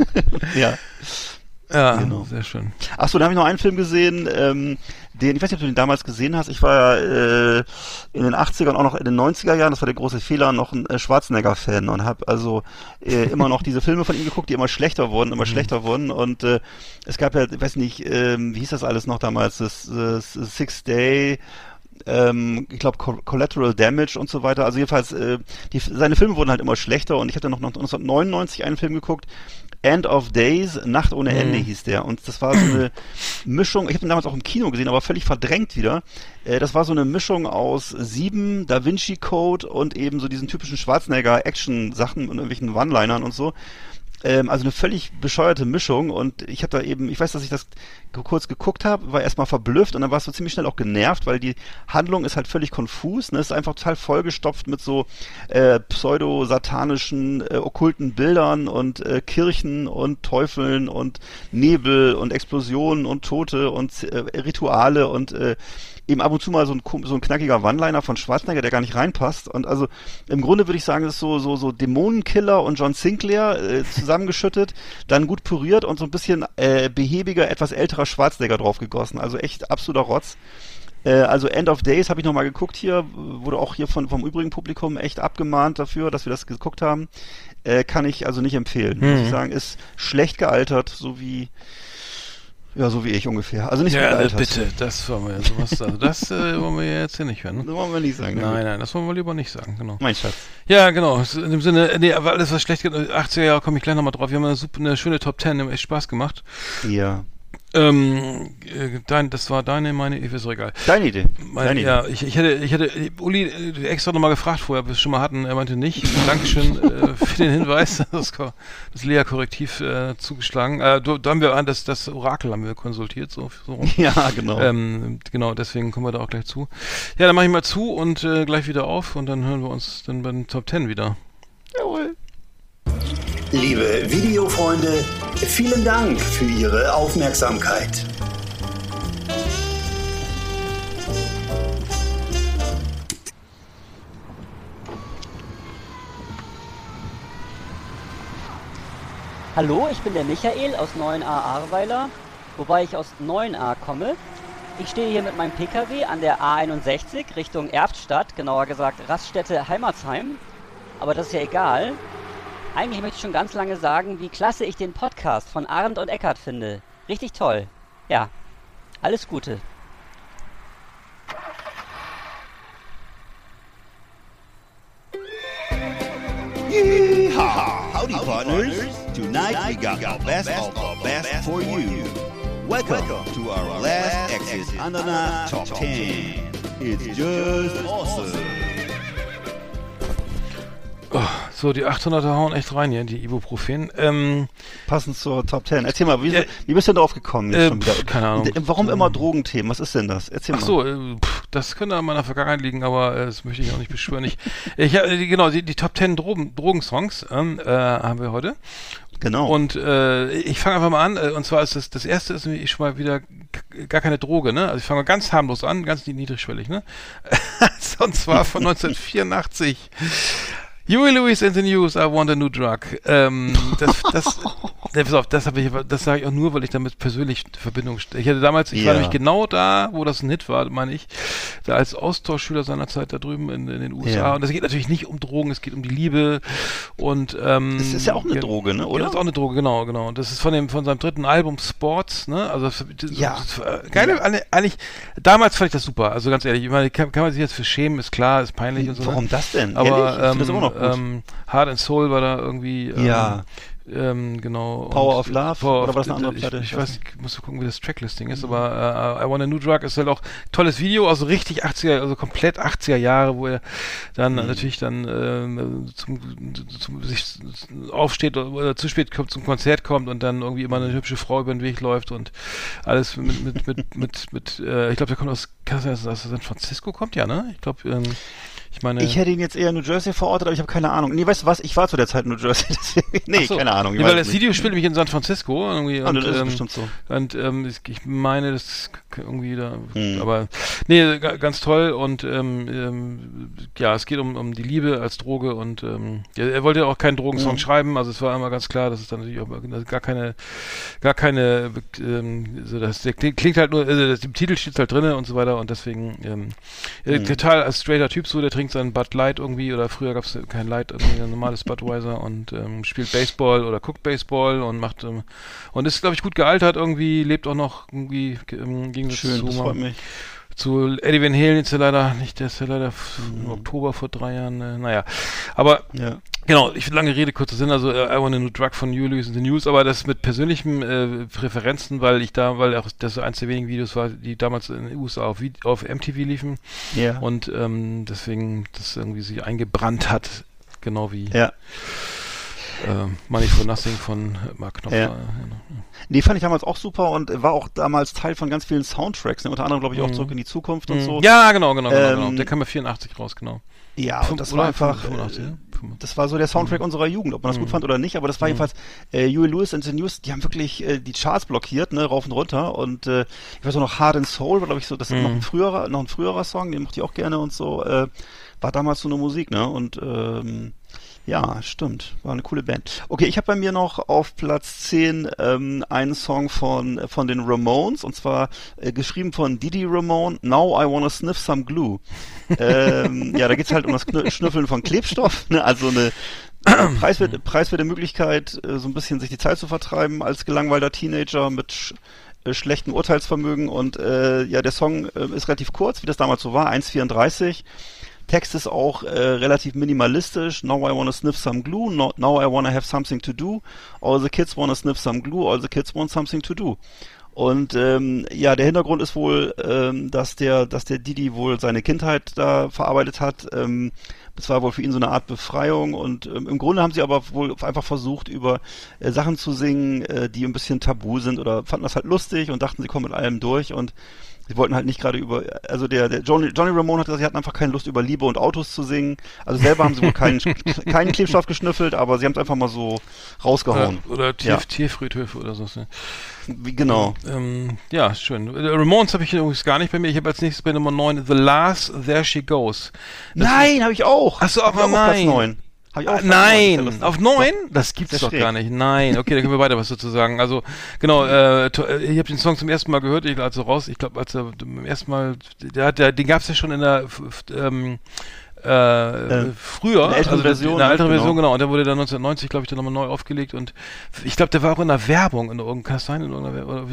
[SPEAKER 2] ja.
[SPEAKER 3] Ja,
[SPEAKER 2] Genau.
[SPEAKER 3] sehr schön.
[SPEAKER 2] Achso, da habe ich noch einen Film gesehen, ähm, den, ich weiß nicht, ob du den damals gesehen hast. Ich war ja äh, in den 80ern, auch noch in den 90er Jahren, das war der große Fehler, noch ein äh, Schwarzenegger-Fan und habe also äh, immer noch diese Filme von ihm geguckt, die immer schlechter wurden, immer schlechter wurden. Und äh, es gab ja, ich weiß nicht, ähm, wie hieß das alles noch damals, das, das Six Day ähm, ich glaube Collateral Damage und so weiter. Also jedenfalls, äh, die, seine Filme wurden halt immer schlechter und ich hatte noch 1999 einen Film geguckt, End of Days, Nacht ohne Ende hieß der. Und das war so eine Mischung, ich habe ihn damals auch im Kino gesehen, aber völlig verdrängt wieder. Äh, das war so eine Mischung aus Sieben, Da Vinci Code und eben so diesen typischen Schwarzenegger-Action-Sachen und irgendwelchen One-Linern und so. Ähm, also eine völlig bescheuerte Mischung und ich habe da eben, ich weiß, dass ich das kurz geguckt habe, war erstmal verblüfft und dann war es so ziemlich schnell auch genervt, weil die Handlung ist halt völlig konfus, ne? ist einfach total vollgestopft mit so äh, pseudo-satanischen, äh, okkulten Bildern und äh, Kirchen und Teufeln und Nebel und Explosionen und Tote und äh, Rituale und äh, eben ab und zu mal so ein, so ein knackiger One-Liner von Schwarzenegger, der gar nicht reinpasst. Und also im Grunde würde ich sagen, das ist so, so, so Dämonenkiller und John Sinclair äh, zusammengeschüttet, dann gut püriert und so ein bisschen äh, behäbiger, etwas älterer Schwarzenegger draufgegossen. Also echt absoluter Rotz. Äh, also End of Days habe ich nochmal geguckt hier, wurde auch hier von, vom übrigen Publikum echt abgemahnt dafür, dass wir das geguckt haben. Äh, kann ich also nicht empfehlen. Muss ich sagen, ist schlecht gealtert, so wie ja, so wie ich ungefähr. Also nicht so
[SPEAKER 3] Ja,
[SPEAKER 2] gealtert.
[SPEAKER 3] bitte, das wollen wir ja sowas, also das äh, wollen wir ja jetzt hier nicht hören. Ne?
[SPEAKER 2] So wollen wir nicht sagen.
[SPEAKER 3] Nein, nein, das wollen wir lieber nicht sagen, genau.
[SPEAKER 2] Mein Schatz.
[SPEAKER 3] Ja, genau. In dem Sinne, nee, aber alles was schlecht geht, 80er Jahre komme ich gleich nochmal drauf. Wir haben eine, super, eine schöne Top 10, die haben echt Spaß gemacht.
[SPEAKER 2] Ja.
[SPEAKER 3] Ähm, äh, dein, das war deine, meine, ich auch egal.
[SPEAKER 2] Deine Idee.
[SPEAKER 3] Meine,
[SPEAKER 2] Deine
[SPEAKER 3] ja, ich, ich hätte, ich hätte Uli äh, extra nochmal gefragt vorher, ob wir es schon mal hatten. Er meinte nicht. Dankeschön äh, für den Hinweis. Das, das Lea-Korrektiv äh, zugeschlagen. Äh, da, da haben wir an das, das Orakel haben wir konsultiert, so, so rum.
[SPEAKER 2] Ja, genau.
[SPEAKER 3] Ähm, genau, deswegen kommen wir da auch gleich zu. Ja, dann mache ich mal zu und äh, gleich wieder auf und dann hören wir uns dann bei den Top 10 wieder.
[SPEAKER 2] Jawohl.
[SPEAKER 1] Liebe Videofreunde, vielen Dank für Ihre Aufmerksamkeit.
[SPEAKER 4] Hallo, ich bin der Michael aus 9a Ahrweiler, wobei ich aus 9a komme. Ich stehe hier mit meinem Pkw an der A61 Richtung Erftstadt, genauer gesagt Raststätte Heimatsheim. Aber das ist ja egal. Eigentlich möchte ich schon ganz lange sagen, wie klasse ich den Podcast von Arndt und Eckart finde. Richtig toll. Ja, alles Gute.
[SPEAKER 5] Yeehaw! Howdy, partners. Tonight we got the best of the best for you. Welcome to our last Exit Andana Top 10. It's just awesome.
[SPEAKER 3] So, die 800er hauen echt rein hier, die Ibuprofen. Ähm,
[SPEAKER 2] Passend zur Top 10. Erzähl mal, wie,
[SPEAKER 3] Ja.
[SPEAKER 2] wie bist du denn drauf gekommen jetzt
[SPEAKER 3] Äh,
[SPEAKER 2] schon wieder?
[SPEAKER 3] pf, keine Ahnung.
[SPEAKER 2] D- Warum immer Drogenthemen? Was ist denn das? Erzähl
[SPEAKER 3] Ach
[SPEAKER 2] mal.
[SPEAKER 3] so, äh, pff, das könnte an meiner Vergangenheit liegen, aber äh, das möchte ich auch nicht beschwören. Ich, ich hab, äh, genau, die, die Top 10 Drogen, Drogensongs ähm, äh, haben wir heute.
[SPEAKER 2] Genau.
[SPEAKER 3] Und äh, ich fange einfach mal an. Äh, und zwar ist das, das erste ist nämlich schon mal wieder gar keine Droge, ne? Also ich fange mal ganz harmlos an, ganz niedrigschwellig, ne? und zwar von 1984. Huey Lewis and the News, I want a new drug. Ähm, das, das, ne, pass auf, das habe ich, das sage ich auch nur, weil ich damit persönlich in Verbindung stehe. Ich hatte damals, ich war
[SPEAKER 2] Ja.
[SPEAKER 3] nämlich genau da, wo das ein Hit war, meine ich, da als Austauschschüler seinerzeit da drüben in, in den USA.
[SPEAKER 2] Ja.
[SPEAKER 3] Und es geht natürlich nicht um Drogen, es geht um die Liebe und ähm,
[SPEAKER 2] Es ist ja auch eine
[SPEAKER 3] ja,
[SPEAKER 2] Droge, ne,
[SPEAKER 3] Ja,
[SPEAKER 2] oder?
[SPEAKER 3] das ist auch eine Droge, genau, genau. Und das ist von dem von seinem dritten Album Sports, ne? Also das, das,
[SPEAKER 2] Ja.
[SPEAKER 3] das, äh, geile, eigentlich damals fand ich das super. Also ganz ehrlich, ich meine, kann, kann man sich jetzt für schämen, ist klar, ist peinlich und so. ne?
[SPEAKER 2] Warum das denn?
[SPEAKER 3] Aber ähm,
[SPEAKER 2] das noch gut.
[SPEAKER 3] ähm, Heart and Soul war da irgendwie. Ähm,
[SPEAKER 2] Ja.
[SPEAKER 3] Ähm, genau.
[SPEAKER 2] Power of Love?
[SPEAKER 3] Power
[SPEAKER 2] Oder war das eine andere
[SPEAKER 3] ich,
[SPEAKER 2] Platte?
[SPEAKER 3] Ich,
[SPEAKER 2] Ich
[SPEAKER 3] weiß nicht, musst du gucken, wie das Tracklisting ist, aber äh, I Want a New Drug ist halt auch tolles Video, also richtig 80er, also komplett 80er Jahre, wo er dann
[SPEAKER 2] Mhm.
[SPEAKER 3] natürlich dann ähm, zum, zum, sich aufsteht oder zu spät kommt, zum Konzert kommt und dann irgendwie immer eine hübsche Frau über den Weg läuft und alles mit, mit, mit, mit, mit äh, ich glaube, der kommt aus, kann das aus San Francisco kommt, ja, ne? Ich glaube, ähm, Ich meine.
[SPEAKER 2] Ich hätte ihn jetzt eher in New Jersey verortet, aber ich habe keine Ahnung. Nee, weißt du was? Ich war zu der Zeit in New Jersey. Deswegen, nee,
[SPEAKER 3] so.
[SPEAKER 2] keine Ahnung.
[SPEAKER 3] Nee, weil
[SPEAKER 2] es
[SPEAKER 3] das. Video spielt nämlich in San Francisco irgendwie.
[SPEAKER 2] Ah,
[SPEAKER 3] und,
[SPEAKER 2] das ist
[SPEAKER 3] ähm,
[SPEAKER 2] bestimmt so.
[SPEAKER 3] Und ähm, ich, meine, das irgendwie da,
[SPEAKER 2] Hm.
[SPEAKER 3] aber nee, ga- ganz toll und ähm, ähm, ja, es geht um, um die Liebe als Droge und ähm, ja, er wollte auch keinen Drogensong
[SPEAKER 2] Mhm.
[SPEAKER 3] schreiben, also es war immer ganz klar, dass es dann natürlich auch gar keine, gar keine, ähm, so das der klingt, halt nur, also das, im Titel steht halt drinne und so weiter und deswegen äh,
[SPEAKER 2] Mhm.
[SPEAKER 3] total als straighter Typ so, der trinkt seinen Bud Light irgendwie oder früher gab es kein Light, irgendwie ein normales Budweiser und ähm, spielt Baseball oder guckt Baseball und macht ähm, und ist glaube ich gut gealtert irgendwie, lebt auch noch irgendwie ge- im Gegensatz
[SPEAKER 2] Schön,
[SPEAKER 3] zu,
[SPEAKER 2] das freut mich.
[SPEAKER 3] Zu Eddie Van Halen ist er leider nicht, der ist ja leider
[SPEAKER 2] Mhm.
[SPEAKER 3] im Oktober vor drei Jahren, äh, naja, aber
[SPEAKER 2] Ja.
[SPEAKER 3] Genau, ich lange Rede, kurzer Sinn, also äh, I Want a New Drug von You Lose in the News, aber das mit persönlichen äh, Präferenzen, weil ich da, weil auch das eins der wenigen Videos war, die damals in den USA auf, auf MTV liefen
[SPEAKER 2] Ja.
[SPEAKER 3] und ähm, deswegen das irgendwie sich eingebrannt hat, genau wie
[SPEAKER 2] ja.
[SPEAKER 3] Äh, Money for Nothing von Mark Knopfler.
[SPEAKER 2] Ja.
[SPEAKER 3] genau.
[SPEAKER 2] Nee, fand ich damals auch super und war auch damals Teil von ganz vielen Soundtracks. Ne? Unter anderem, glaube ich, auch
[SPEAKER 3] Mhm.
[SPEAKER 2] Zurück in die Zukunft und so.
[SPEAKER 3] Ja, genau, genau, genau, genau.
[SPEAKER 2] Ähm,
[SPEAKER 3] Der kam ja 84 raus, genau.
[SPEAKER 2] Ja,
[SPEAKER 3] Fünf-
[SPEAKER 2] und das war einfach,
[SPEAKER 3] 85,
[SPEAKER 2] äh, das war so der Soundtrack unserer Jugend, ob man das gut
[SPEAKER 3] Mhm.
[SPEAKER 2] fand oder nicht, aber das war
[SPEAKER 3] Mhm.
[SPEAKER 2] jedenfalls, äh, Huey Lewis and the News, die haben wirklich äh, die Charts blockiert, ne, rauf und runter und äh, ich weiß auch noch Hard and Soul, war glaube ich so, das ist
[SPEAKER 3] Mhm.
[SPEAKER 2] noch ein früherer, noch ein früherer Song, den mochte ich auch gerne und so, äh, war damals so eine Musik, ne, und ähm, ja, stimmt, war eine coole Band. Okay, ich habe bei mir noch auf Platz 10 ähm, einen Song von von den Ramones und zwar äh, geschrieben von Didi Ramone, Now I Wanna Sniff Some Glue. ähm, ja, da geht's halt um das Kn Schnüffeln von Klebstoff, ne? also eine preiswerte, preiswerte Möglichkeit, äh, so ein bisschen sich die Zeit zu vertreiben als gelangweilter Teenager mit sch äh, schlechtem Urteilsvermögen und äh, ja, der Song äh, ist relativ kurz, wie das damals so war, 1,34. Text ist auch äh, relativ minimalistisch. Now I wanna sniff some glue. No, now I wanna have something to do. All the kids wanna sniff some glue. All the kids want something to do. Und ähm, ja, der Hintergrund ist wohl, ähm, dass der, dass der Didi wohl seine Kindheit da verarbeitet hat. Ähm, das war wohl für ihn so eine Art Befreiung und ähm, im Grunde haben sie aber wohl einfach versucht, über äh, Sachen zu singen, äh, die ein bisschen tabu sind oder fanden das halt lustig und dachten, sie kommen mit allem durch und sie wollten halt nicht gerade über, also der, der Johnny, Johnny Ramone hat gesagt, sie hatten einfach keine Lust über Liebe und Autos zu singen. Also selber haben sie wohl keinen, keinen Klebstoff geschnüffelt, aber sie haben es einfach mal so rausgehauen.
[SPEAKER 3] Oder, oder Tier,
[SPEAKER 2] Ja.
[SPEAKER 3] Tierfriedhöfe oder so. Ne?
[SPEAKER 2] Wie, genau.
[SPEAKER 3] Ähm, ja, schön. Äh, Ramones habe ich übrigens gar nicht bei mir. Ich habe als nächstes bei Nummer 9 The Last There She Goes. Das
[SPEAKER 2] Nein, habe ich auch.
[SPEAKER 3] Ach so,
[SPEAKER 2] Hab ich
[SPEAKER 3] aber
[SPEAKER 2] auf Platz
[SPEAKER 3] nein.
[SPEAKER 2] 9.
[SPEAKER 3] Ah,
[SPEAKER 2] neun.
[SPEAKER 3] Nein, auf 9?
[SPEAKER 2] Doch.
[SPEAKER 3] Das gibt's doch
[SPEAKER 2] schräg.
[SPEAKER 3] gar nicht. Nein, okay, da können wir weiter was dazu sagen. Also, genau, äh, äh, ich habe den Song zum ersten Mal gehört, ich, als er raus, ich glaube, als er beim ersten Mal, der, hat- der, den gab's ja schon in der, ähm, äh, früher,
[SPEAKER 2] in der älteren
[SPEAKER 3] also
[SPEAKER 2] Version,
[SPEAKER 3] in der
[SPEAKER 2] ne?
[SPEAKER 3] älteren
[SPEAKER 2] Genau.
[SPEAKER 3] Version, genau, und der wurde dann 1990, glaube ich, dann nochmal neu aufgelegt und ich glaube, der war auch in der Werbung, in das sein, in irgendeiner oder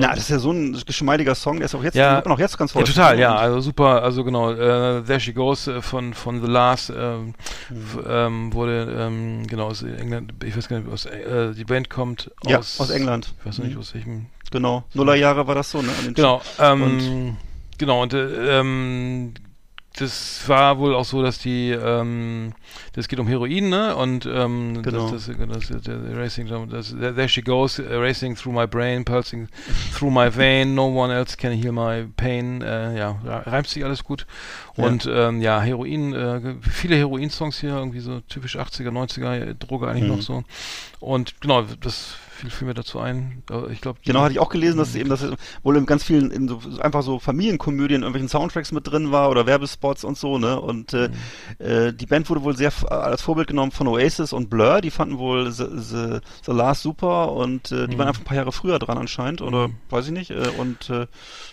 [SPEAKER 2] Na, das ist ja so ein geschmeidiger Song, der ist auch jetzt,
[SPEAKER 3] Ja.
[SPEAKER 2] noch jetzt ganz
[SPEAKER 3] ja,
[SPEAKER 2] häufig.
[SPEAKER 3] total, ja, also super, also genau, äh, There She Goes äh, von, von The Last ähm,
[SPEAKER 2] Mhm.
[SPEAKER 3] ähm, wurde, ähm, genau, aus England, ich weiß gar nicht, aus, äh, die Band kommt
[SPEAKER 2] Ja,
[SPEAKER 3] aus,
[SPEAKER 2] aus England.
[SPEAKER 3] Ich weiß nicht,
[SPEAKER 2] Mhm.
[SPEAKER 3] aus welchem,
[SPEAKER 2] Genau. Nullerjahre war das so, ne?
[SPEAKER 3] genau, ähm,
[SPEAKER 2] Und-
[SPEAKER 3] genau, und äh, ähm, das war wohl auch so, dass die, ähm, das geht um Heroin, ne? Und ähm,
[SPEAKER 2] Genau.
[SPEAKER 3] das, das, das, der Racing, das, there she goes, uh, racing through my brain, pulsing through my vein, no one else can heal my pain. Äh, ja, reimt sich alles gut.
[SPEAKER 2] Ja.
[SPEAKER 3] Und ähm, ja, Heroin, äh, viele Heroin-Songs hier, irgendwie so typisch 80er, 90er, Droge eigentlich
[SPEAKER 2] Mhm.
[SPEAKER 3] noch so. Und genau, das fiel, fiel mir dazu ein. Äh, Ich glaube,
[SPEAKER 2] Genau, hatte ich auch gelesen, dass eben das wohl in ganz vielen, in so, einfach so Familienkomödien, irgendwelchen Soundtracks mit drin war oder Werbespots und so, ne? Und äh, äh, die Band wurde wohl sehr f- als Vorbild genommen von Oasis und Blur, die fanden wohl The, The, The Last super und äh, die
[SPEAKER 3] Mhm.
[SPEAKER 2] waren einfach ein paar Jahre früher dran anscheinend oder
[SPEAKER 3] Mhm.
[SPEAKER 2] weiß ich nicht. Äh, und äh,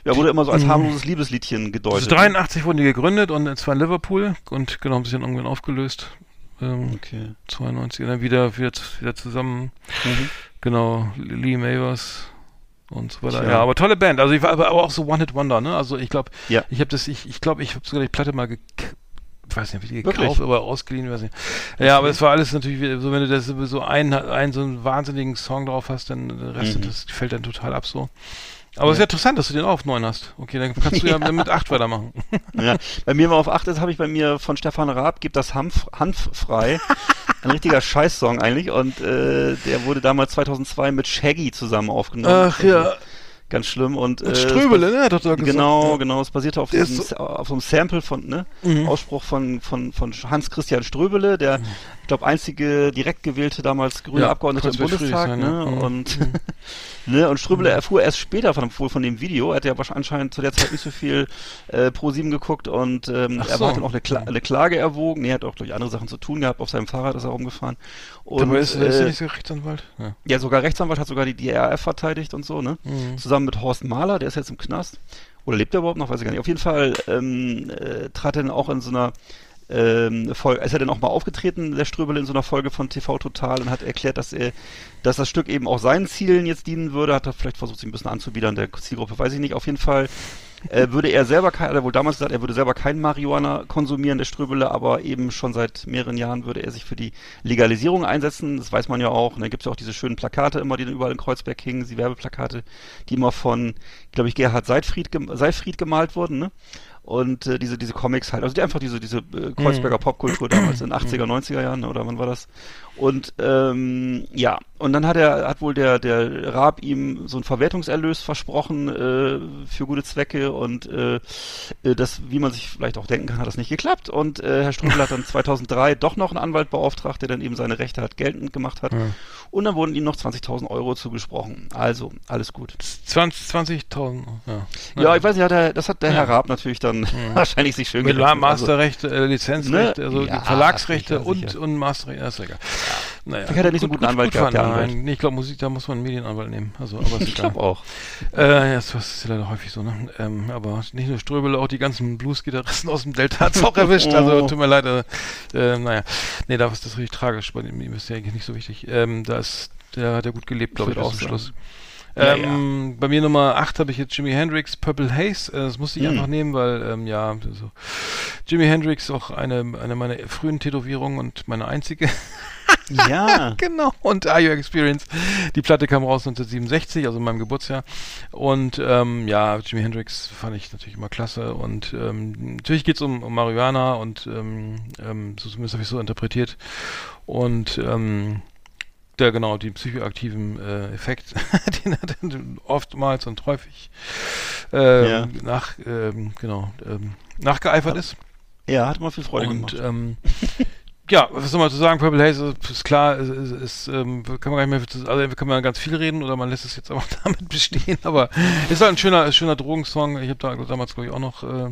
[SPEAKER 2] ja, wurde immer so als
[SPEAKER 3] Mhm.
[SPEAKER 2] harmloses Liebesliedchen gedeutet.
[SPEAKER 3] Also 83 wurden die gegründet und zwar in Liverpool und genau haben sich dann irgendwann aufgelöst. Ähm,
[SPEAKER 2] Okay.
[SPEAKER 3] 92 dann wieder, wieder, wieder zusammen.
[SPEAKER 2] Mhm.
[SPEAKER 3] Genau, Lee Mavers und so weiter.
[SPEAKER 2] Tja.
[SPEAKER 3] Ja, aber tolle Band. Also ich war aber, auch so One Hit Wonder, ne? Also ich glaube,
[SPEAKER 2] Ja.
[SPEAKER 3] ich habe das, ich, ich glaube, ich habe sogar die Platte mal gekauft. Ich weiß nicht, wie die
[SPEAKER 2] Wirklich?
[SPEAKER 3] gekauft, aber ausgeliehen, weiß nicht. Ja, aber es war alles natürlich so, wenn du das so einen, einen so einen wahnsinnigen Song drauf hast, dann der Rest,
[SPEAKER 2] Mhm.
[SPEAKER 3] das fällt dann total ab so. Aber es ist
[SPEAKER 2] Ja.
[SPEAKER 3] ja interessant, dass du den auch auf 9 hast. Okay, dann kannst du ja, mit 8 weitermachen.
[SPEAKER 2] Ja, bei mir war auf 8 ist, habe ich bei mir von Stefan Raab, gibt das Hanf, Hanf frei. Ein richtiger Scheißsong eigentlich und äh, der wurde damals 2002 mit Shaggy zusammen aufgenommen.
[SPEAKER 3] Ach ja.
[SPEAKER 2] Ganz schlimm und
[SPEAKER 3] äh, Ströbele, ne? Hat er gesagt.
[SPEAKER 2] Genau, ja. genau. Es basierte auf, diesem, auf so einem Sample von, ne? Mhm. Ausspruch von, von, von Hans Christian Ströbele, der, mhm. ich glaube, einzige direkt gewählte damals grüne ja, Abgeordnete im Bundestag, sein, ne? Mhm. Und, mhm. ne? Und Ströbele mhm. erfuhr erst später von, von dem Video. Er hat ja anscheinend zu der Zeit nicht so viel äh, Pro 7 geguckt und ähm, er so. hat dann auch eine, Kla eine Klage erwogen. Nee, er hat auch durch andere Sachen zu tun gehabt. Auf seinem Fahrrad ist er rumgefahren.
[SPEAKER 3] Und, Dabei ist, äh, ist er nicht so Rechtsanwalt?
[SPEAKER 2] Ja. ja, sogar Rechtsanwalt hat sogar die, RAF verteidigt und so, ne? Mhm. Zusammen mit Horst Mahler, der ist jetzt im Knast. Oder lebt er überhaupt noch? Weiß ich gar nicht. Auf jeden Fall ähm, äh, trat er dann auch in so einer ähm, Folge, ist er dann auch mal aufgetreten, der Ströbele, in so einer Folge von TV Total und hat erklärt, dass er, dass das Stück eben auch seinen Zielen jetzt dienen würde, hat er vielleicht versucht, sich ein bisschen anzubiedern, der Zielgruppe, weiß ich nicht. Auf jeden Fall äh, würde er selber kein, hat er wohl damals gesagt, er würde selber kein Marihuana konsumieren, der Ströbele, aber eben schon seit mehreren Jahren würde er sich für die Legalisierung einsetzen. Das weiß man ja auch. Und dann gibt es ja auch diese schönen Plakate immer, die dann überall in Kreuzberg hingen, die Werbeplakate, die immer von, glaube ich, Gerhard Seifried, Seifried gemalt wurden, ne? und äh, diese diese Comics halt, also die, einfach diese diese äh, Kreuzberger mhm. Popkultur damals in 80er, 90er Jahren oder wann war das? Und ähm, ja, und dann hat er hat wohl der der Raab ihm so einen Verwertungserlös versprochen äh, für gute Zwecke und äh, äh das, wie man sich vielleicht auch denken kann, hat das nicht geklappt und äh, Herr Strudel hat dann 2003 doch noch einen Anwalt beauftragt, der dann eben seine Rechte hat geltend gemacht hat. Ja. Und dann wurden ihm noch 20.000 Euro zugesprochen. Also alles gut.
[SPEAKER 3] 20.000, 20 ja.
[SPEAKER 2] Ja, ich weiß nicht, hat er, das hat der ja. Herr Raab natürlich dann wahrscheinlich sich schön
[SPEAKER 3] Mit gerechnet. Masterrechte, also, äh, Lizenzrechte, ne? also ja, Verlagsrechte sicher, und, sicher. und Masterrechte, ist egal.
[SPEAKER 2] Naja, ich hatte nicht so einen guten Anwalt gut,
[SPEAKER 3] gehabt. Nein, nee, ich glaube, Musik, da muss man einen Medienanwalt nehmen. Also, aber
[SPEAKER 2] ich glaube auch.
[SPEAKER 3] Äh, ja, das ist ja leider häufig so, ne? Ähm, aber nicht nur Ströbele, auch die ganzen Blues-Gitarristen aus dem Delta hat es auch erwischt. Also, oh. tut mir leid. Äh, äh, naja, nee, da ist das richtig tragisch. Bei ihm ist ja eigentlich nicht so wichtig. Ähm, da ist, der hat ja gut gelebt, glaube ich, auch zum Schluss. Ja, ähm, ja. Bei mir Nummer 8 habe ich jetzt Jimi Hendrix Purple Haze. Äh, das musste ich hm. einfach nehmen, weil ähm, ja, also, Jimi Hendrix auch eine, eine meiner frühen Tätowierungen und meine einzige.
[SPEAKER 2] Ja.
[SPEAKER 3] genau. Und Are You Experience? Die Platte kam raus 1967, also in meinem Geburtsjahr. Und ähm, ja, Jimi Hendrix fand ich natürlich immer klasse. Und ähm, natürlich geht es um, um Marihuana und ähm, ähm, so zumindest habe ich so interpretiert. Und ähm, der genau die psychoaktiven äh, Effekt, den er dann oftmals und häufig äh, ja. nach ähm, genau ähm, nachgeeifert ist.
[SPEAKER 2] Ja, hat immer viel Freude
[SPEAKER 3] und,
[SPEAKER 2] gemacht.
[SPEAKER 3] Ähm, ja, was soll man zu sagen? Purple Haze ist klar, ist, ist, ist ähm, kann man gar nicht mehr, also kann man ganz viel reden oder man lässt es jetzt auch damit bestehen, aber ist halt ein schöner, schöner Drogensong. Ich habe da damals glaube ich auch noch äh,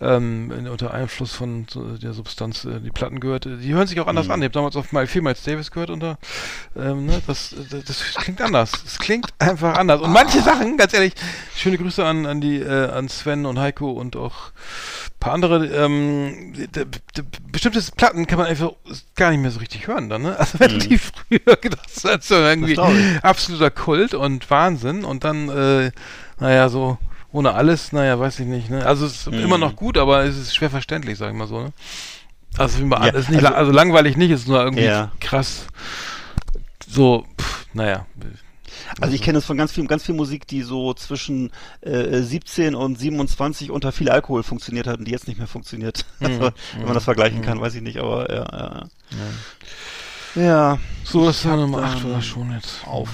[SPEAKER 3] ähm, unter Einfluss von der Substanz äh, die Platten gehört. Die hören sich auch anders mhm. an. Ich habe damals auf mal viel Miles Davis gehört unter, ähm, ne, das, das, das klingt anders. Es klingt einfach anders. Und manche Sachen, ganz ehrlich, schöne Grüße an, an die, äh, an Sven und Heiko und auch paar andere, ähm, bestimmte Platten kann man einfach gar nicht mehr so richtig hören dann, ne? Also wenn mhm. die früher gedacht hast, so irgendwie absoluter Kult und Wahnsinn und dann, äh, naja, so ohne alles, naja, weiß ich nicht, ne? Also es ist mhm. immer noch gut, aber es ist schwer verständlich, sag ich mal so, ne? Also, ja, ist nicht, also, also langweilig nicht, ist nur irgendwie ja. krass so, pff, naja,
[SPEAKER 2] also ich kenne es von ganz viel, ganz viel Musik, die so zwischen äh, 17 und 27 unter viel Alkohol funktioniert hat und die jetzt nicht mehr funktioniert. Mhm. Also, wenn man das vergleichen mhm. kann, weiß ich nicht, aber ja. Ja.
[SPEAKER 3] ja. ja. So, das war Nummer 8 war schon jetzt.
[SPEAKER 2] Auf.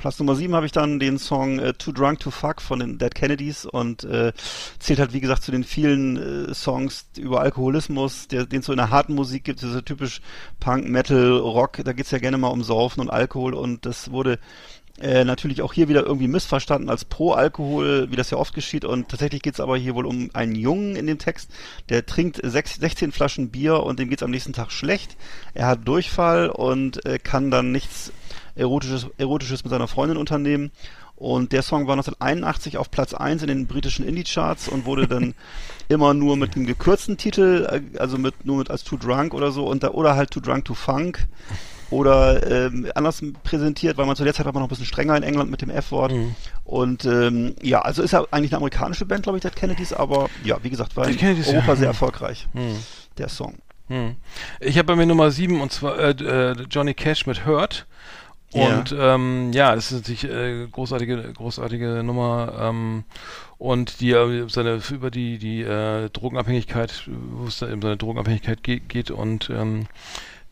[SPEAKER 2] Platz Nummer 7 habe ich dann den Song äh, Too Drunk to Fuck von den Dead Kennedys und äh, zählt halt wie gesagt zu den vielen äh, Songs über Alkoholismus, den es so in der harten Musik gibt, diese typisch Punk, Metal, Rock, da geht's ja gerne mal um Saufen und Alkohol und das wurde äh, natürlich auch hier wieder irgendwie missverstanden als Pro-Alkohol, wie das ja oft geschieht. Und tatsächlich geht es aber hier wohl um einen Jungen in dem Text, der trinkt sechs, 16 Flaschen Bier und dem geht es am nächsten Tag schlecht. Er hat Durchfall und äh, kann dann nichts Erotisches, Erotisches mit seiner Freundin unternehmen. Und der Song war 1981 auf Platz 1 in den britischen Indie-Charts und wurde dann immer nur mit einem gekürzten Titel, äh, also mit nur mit als Too Drunk oder so, und da, oder halt Too Drunk to Funk oder ähm, anders präsentiert, weil man zu der Zeit war man noch ein bisschen strenger in England mit dem F-Wort. Mhm. Und ähm, ja, also ist ja eigentlich eine amerikanische Band, glaube ich, der Kennedys, aber ja, wie gesagt, war in Europa ja. sehr erfolgreich, mhm. der Song.
[SPEAKER 3] Mhm. Ich habe bei mir Nummer 7 und zwar äh, äh, Johnny Cash mit Hurt. Und ähm, ja das ist natürlich äh, großartige, großartige Nummer. Ähm, und die äh, seine über die die äh, Drogenabhängigkeit, wo es da eben seine Drogenabhängigkeit ge geht und ähm,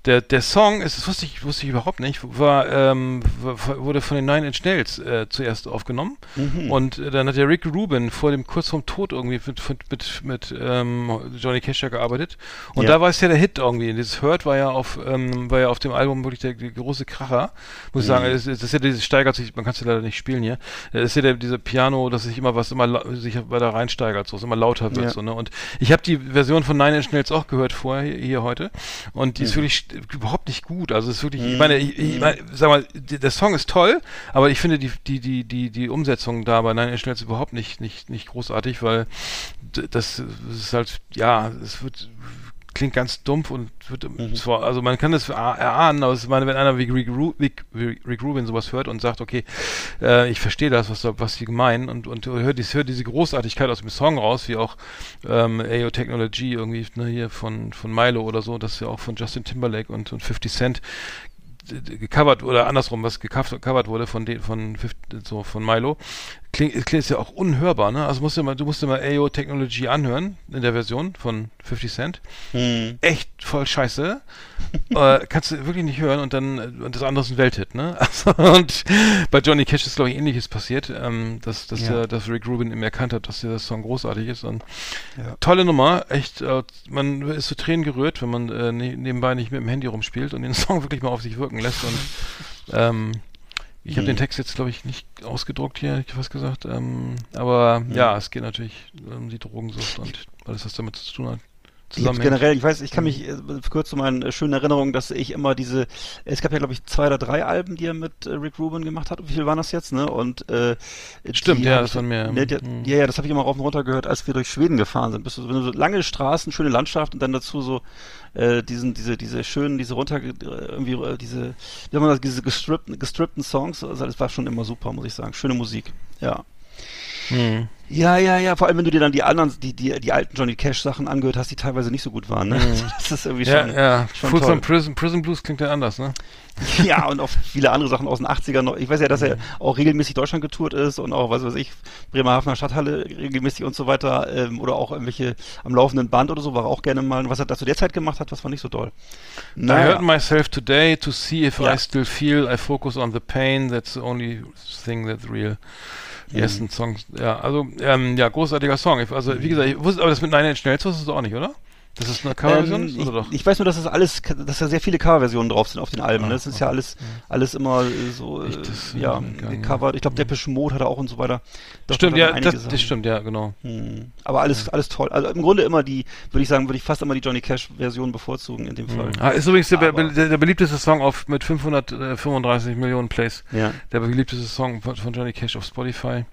[SPEAKER 3] der, der Song, ist, das wusste ich, wusste ich überhaupt nicht, war, ähm, wurde von den Nine Inch Nails äh, zuerst aufgenommen.
[SPEAKER 2] Mhm.
[SPEAKER 3] Und äh, dann hat der Rick Rubin vor dem, kurz vorm Tod irgendwie mit, mit, mit, mit ähm, Johnny Cash ja gearbeitet. Und
[SPEAKER 2] Ja.
[SPEAKER 3] da war es ja der Hit irgendwie. Dieses Hurt war ja auf, ähm, war ja auf dem Album wirklich der, der große Kracher. Muss ich sagen,
[SPEAKER 2] Mhm.
[SPEAKER 3] das, ist- das ist ja dieses steigert sich, man kann es ja leider nicht spielen hier. Das ist ja der, dieser Piano, dass sich immer was immer sich weiter reinsteigert, so, es immer lauter wird,
[SPEAKER 2] Ja.
[SPEAKER 3] so, ne? Und ich habe die Version von Nine Inch Nails auch gehört vorher hier, hier heute. Und die ist
[SPEAKER 2] Mhm.
[SPEAKER 3] wirklich st- überhaupt nicht gut. Also es ist wirklich, ich meine, ich, ich meine, sag mal, der Song ist toll, aber ich finde die, die, die, die, die Umsetzung da bei Nine Inch Nails überhaupt nicht, nicht, nicht großartig, weil das ist halt, ja, es wird klingt ganz dumpf und wird
[SPEAKER 2] Mhm.
[SPEAKER 3] zwar, also man kann das er- erahnen, aber ich meine, wenn einer wie Rick, Rick, Rick Rubin sowas hört und sagt, okay, äh, ich verstehe das, was, was sie meinen und, und hört, dies, hört diese Großartigkeit aus dem Song raus, wie auch ähm, AO Technology irgendwie ne, hier von, von Milo oder so, das ist ja auch von Justin Timberlake und, und 50 Cent gecovert oder andersrum, was gecovert wurde von den, von 50, so von Milo, klingt, klingt ist ja auch unhörbar, ne? Also musst du mal, du musst dir mal AO Technology anhören in der Version von 50 Cent.
[SPEAKER 2] Hm.
[SPEAKER 3] Echt voll scheiße. äh, kannst du wirklich nicht hören und dann und das andere ist ein Welthit, ne? Also, und bei Johnny Cash ist glaube ich ähnliches passiert, ähm, dass, dass,
[SPEAKER 2] Ja.
[SPEAKER 3] der, dass Rick Rubin ihm erkannt hat, dass der Song großartig ist und
[SPEAKER 2] Ja.
[SPEAKER 3] tolle Nummer, echt, äh, man ist zu Tränen gerührt, wenn man äh, ne, nebenbei nicht mit dem Handy rumspielt und den Song wirklich mal auf sich wirken lässt und ähm, ich habe den Text jetzt, glaube ich, nicht ausgedruckt hier, ich was gesagt. Ähm, aber
[SPEAKER 2] Mhm.
[SPEAKER 3] ja, es geht natürlich um die Drogensucht und alles, was damit zu tun hat.
[SPEAKER 2] Hab's generell, ich weiß, ich kann mich äh, kurz zu meinen äh, schönen Erinnerungen, dass ich immer diese, es gab ja glaube ich zwei oder drei Alben, die er mit äh, Rick Rubin gemacht hat. Wie viel waren das jetzt, ne? Und äh,
[SPEAKER 3] Stimmt,
[SPEAKER 2] die
[SPEAKER 3] ja, das
[SPEAKER 2] ich-
[SPEAKER 3] waren mehr.
[SPEAKER 2] Ne, die,
[SPEAKER 3] Hm.
[SPEAKER 2] Ja, ja, das habe ich immer rauf und runter gehört, als wir durch Schweden gefahren sind. Bist du, wenn du so lange Straßen, schöne Landschaft und dann dazu so äh, diesen, diese, diese schönen, diese runter, irgendwie diese, wie soll man das, diese gestrippten, gestrippten Songs. Also das war schon immer super, muss ich sagen. Schöne Musik. Ja.
[SPEAKER 3] Hm.
[SPEAKER 2] Ja, ja, ja, vor allem wenn du dir dann die anderen, die, die, die alten Johnny Cash Sachen angehört hast, die teilweise nicht so gut waren, ne?
[SPEAKER 3] Mhm.
[SPEAKER 2] Das ist irgendwie
[SPEAKER 3] Ja,
[SPEAKER 2] schon.
[SPEAKER 3] ja.
[SPEAKER 2] schon
[SPEAKER 3] Fools on Prison, Prison Blues klingt ja anders, ne?
[SPEAKER 2] Ja, und auch viele andere Sachen aus den 80ern noch. Ich weiß ja, dass er auch regelmäßig Deutschland getourt ist und auch, was weiß ich, Bremerhavener Stadthalle regelmäßig und so weiter, ähm, oder auch irgendwelche am laufenden Band oder so, war er auch gerne mal. Und was er da zu der Zeit gemacht hat, das war nicht so toll.
[SPEAKER 3] I hurt myself today to see if
[SPEAKER 2] Ja.
[SPEAKER 3] I still feel. I focus on the pain. That's the only thing that's real. Die ersten Songs, ja, also, ähm, ja, großartiger Song. Also, wie gesagt, ich wusste, aber das mit Nine Inch Nails wusstest du auch nicht, oder? Das ist eine Coverversion,
[SPEAKER 2] Ähm, ich, ich weiß nur, dass das alles, dass da sehr viele Coverversionen drauf sind auf den Alben.
[SPEAKER 3] Ah,
[SPEAKER 2] ne? Das ist ja
[SPEAKER 3] okay.
[SPEAKER 2] alles, alles immer äh, so, äh,
[SPEAKER 3] das,
[SPEAKER 2] ja,
[SPEAKER 3] äh,
[SPEAKER 2] gecovert. Ich glaube, Depeche Mode hat er auch und so weiter. Doch,
[SPEAKER 3] stimmt, ja, das, das stimmt, ja, genau.
[SPEAKER 2] Hm. Aber alles, alles toll. Also im Grunde immer die, würde ich sagen, würde ich fast immer die Johnny Cash Version bevorzugen in dem Fall.
[SPEAKER 3] Ah, ist übrigens der, der, der beliebteste Song auf mit 535 Millionen Plays.
[SPEAKER 2] Ja.
[SPEAKER 3] Der beliebteste Song von, von Johnny Cash auf Spotify.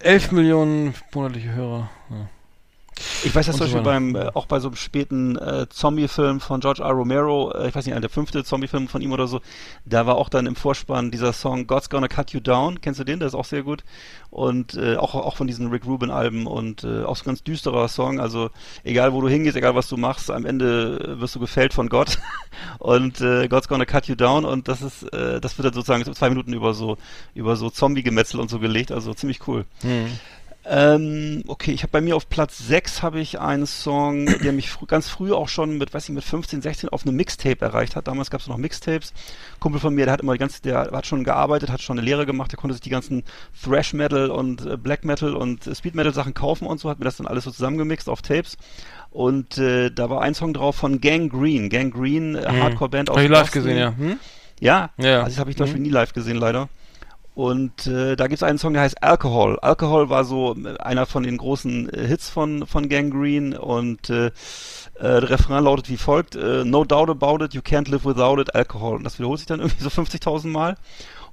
[SPEAKER 3] 11 Millionen monatliche Hörer. Ja.
[SPEAKER 2] Ich weiß, dass
[SPEAKER 3] Und
[SPEAKER 2] zum Beispiel beim, äh, auch bei so einem späten äh, Zombie-Film von George R. Romero, äh, ich weiß nicht, der fünfte Zombie-Film von ihm oder so, da war auch dann im Vorspann dieser Song God's Gonna Cut You Down. Kennst du den? Der ist auch sehr gut. Und äh, auch, auch von diesen Rick Rubin-Alben und äh, auch so ein ganz düsterer Song. Also egal, wo du hingehst, egal, was du machst, am Ende äh, wirst du gefällt von Gott. und äh, God's Gonna Cut You Down und das ist, äh, das wird dann sozusagen zwei Minuten über so, über so Zombie-Gemetzel und so gelegt. Also ziemlich cool.
[SPEAKER 3] Hm.
[SPEAKER 2] Ähm, okay, ich habe bei mir auf Platz 6 habe ich einen Song, der mich frü ganz früh auch schon mit, weiß ich, mit 15, 16 auf einem Mixtape erreicht hat. Damals gab es noch Mixtapes. Kumpel von mir, der hat immer die ganze, der hat schon gearbeitet, hat schon eine Lehre gemacht, der konnte sich die ganzen Thrash Metal und äh, Black Metal und Speed Metal Sachen kaufen und so, hat mir das dann alles so zusammengemixt auf Tapes. Und äh, da war ein Song drauf von Gang Green. Gang Green, äh,
[SPEAKER 3] Mhm.
[SPEAKER 2] Hardcore-Band aus
[SPEAKER 3] Hab ich live gesehen, ja. Hm?
[SPEAKER 2] Ja,
[SPEAKER 3] Ja.
[SPEAKER 2] also das habe ich zum
[SPEAKER 3] Mhm.
[SPEAKER 2] Beispiel nie live gesehen, leider. Und äh, da gibt es einen Song, der heißt Alcohol. Alcohol war so äh, einer von den großen äh, Hits von, von Gangrene und äh, äh, der Refrain lautet wie folgt, äh, No doubt about it, you can't live without it, Alcohol. Und das wiederholt sich dann irgendwie so 50.000 Mal.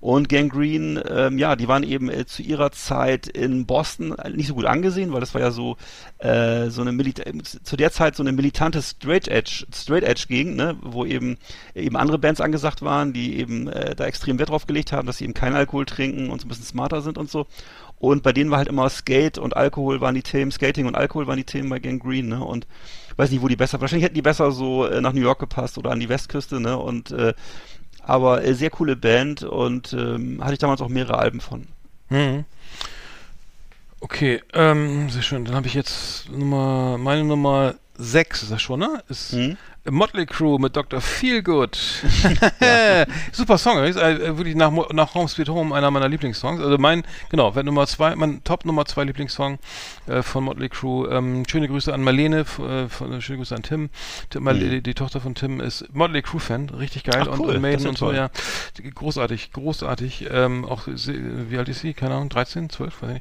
[SPEAKER 2] Und Gangrene, ähm, ja, die waren eben äh, zu ihrer Zeit in Boston äh, nicht so gut angesehen, weil das war ja so äh, so eine Milita äh, zu der Zeit so eine militante Straight Edge Straight Edge Gegend, ne, wo eben eben andere Bands angesagt waren, die eben äh, da extrem Wert drauf gelegt haben, dass sie eben keinen Alkohol trinken und so ein bisschen smarter sind und so. Und bei denen war halt immer Skate und Alkohol waren die Themen, Skating und Alkohol waren die Themen bei Gangrene, ne? Und weiß nicht, wo die besser, wahrscheinlich hätten die besser so äh, nach New York gepasst oder an die Westküste, ne? Und äh, aber äh, sehr coole Band und ähm, hatte ich damals auch mehrere Alben von.
[SPEAKER 3] Mhm. Okay, ähm, sehr schön. Dann habe ich jetzt Nummer, meine Nummer 6 ist das schon, ne? Ist
[SPEAKER 2] Hm?
[SPEAKER 3] Motley Crew mit Dr. Feelgood. Super Song, äh, wirklich nach, nach Home Sweet Home einer meiner Lieblingssongs. Also mein, genau, wenn Nummer zwei, mein Top Nummer zwei Lieblingssong äh, von Motley Crew. Ähm, schöne Grüße an Marlene, äh, von, schöne Grüße an Tim. Tim Marle- die, die Tochter von Tim ist Motley Crew Fan, richtig geil
[SPEAKER 2] Ach,
[SPEAKER 3] und,
[SPEAKER 2] cool,
[SPEAKER 3] und Maiden
[SPEAKER 2] ist ja
[SPEAKER 3] und so, ja. Großartig, großartig. Ähm, auch wie alt ist sie? Keine Ahnung, 13, 12, weiß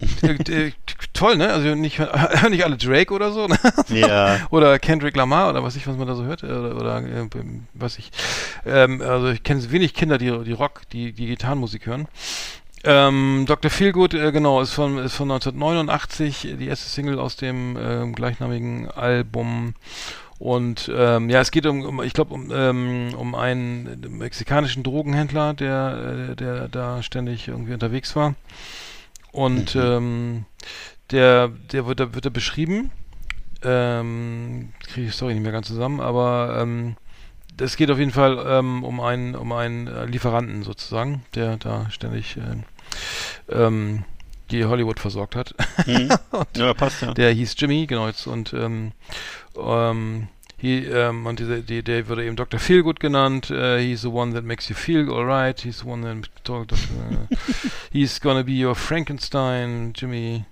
[SPEAKER 3] ich nicht. äh, äh, toll, ne? Also nicht, nicht alle Drake oder so, ne?
[SPEAKER 2] Ja.
[SPEAKER 3] oder Kendrick Lamar oder was ich, was man da so hört, äh, oder, oder äh, was ich. Ähm, also ich kenne wenig Kinder, die, die Rock, die, die Gitarrenmusik hören. Ähm, Dr. Feelgood, äh, genau, ist von, ist von 1989, die erste Single aus dem ähm, gleichnamigen Album. Und ähm, ja, es geht um, um ich glaube, um, ähm, um einen mexikanischen Drogenhändler, der, äh, der da ständig irgendwie unterwegs war. Und ähm, der, der wird, da wird er beschrieben. Ähm, kriege ich die Story nicht mehr ganz zusammen, aber ähm, es geht auf jeden Fall ähm, um einen, um einen äh, Lieferanten sozusagen, der da ständig äh, ähm, die Hollywood versorgt hat.
[SPEAKER 2] Hm. Ja, passt ja.
[SPEAKER 3] Der hieß Jimmy, genau, jetzt, und ähm, ähm, he, ähm, und dieser, die, der wurde eben Dr. Feelgood genannt. Äh, he's the one that makes you feel alright. He's the one that talk, äh, he's gonna be your Frankenstein, Jimmy.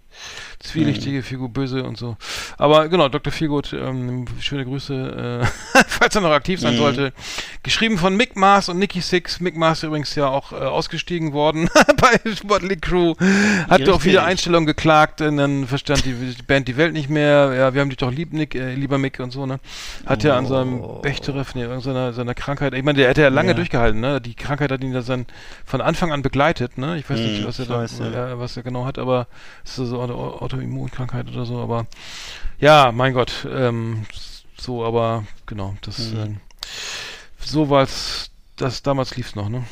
[SPEAKER 3] Zwielichtige Figur, böse und so. Aber genau, Dr. Feelgood, ähm, schöne Grüße, äh, falls er noch aktiv sein
[SPEAKER 2] Mhm.
[SPEAKER 3] sollte. Geschrieben von Mick Mars und Nicky Six. Mick Mars übrigens ja auch äh, ausgestiegen worden bei Motley Crew. Hat
[SPEAKER 2] Ja,
[SPEAKER 3] auf wieder
[SPEAKER 2] richtig.
[SPEAKER 3] Einstellung geklagt und dann verstand die, die Band die Welt nicht mehr. Ja, wir haben dich doch lieb, Nick, äh, lieber Mick und so, ne? Hat ja an seinem
[SPEAKER 2] Oh.
[SPEAKER 3] Bechterew, nee, irgendeiner seiner Krankheit, ich meine, der hätte ja lange
[SPEAKER 2] Ja.
[SPEAKER 3] durchgehalten, ne? Die Krankheit hat ihn ja sein, von Anfang an begleitet, ne? Ich weiß nicht,
[SPEAKER 2] Hm,
[SPEAKER 3] was er da, was er genau hat, aber es ist so eine Au- Autoimmunkrankheit oder so, aber ja, mein Gott, ähm, so, aber genau, das,
[SPEAKER 2] Mhm.
[SPEAKER 3] ähm, so war es, das damals lief's noch, ne?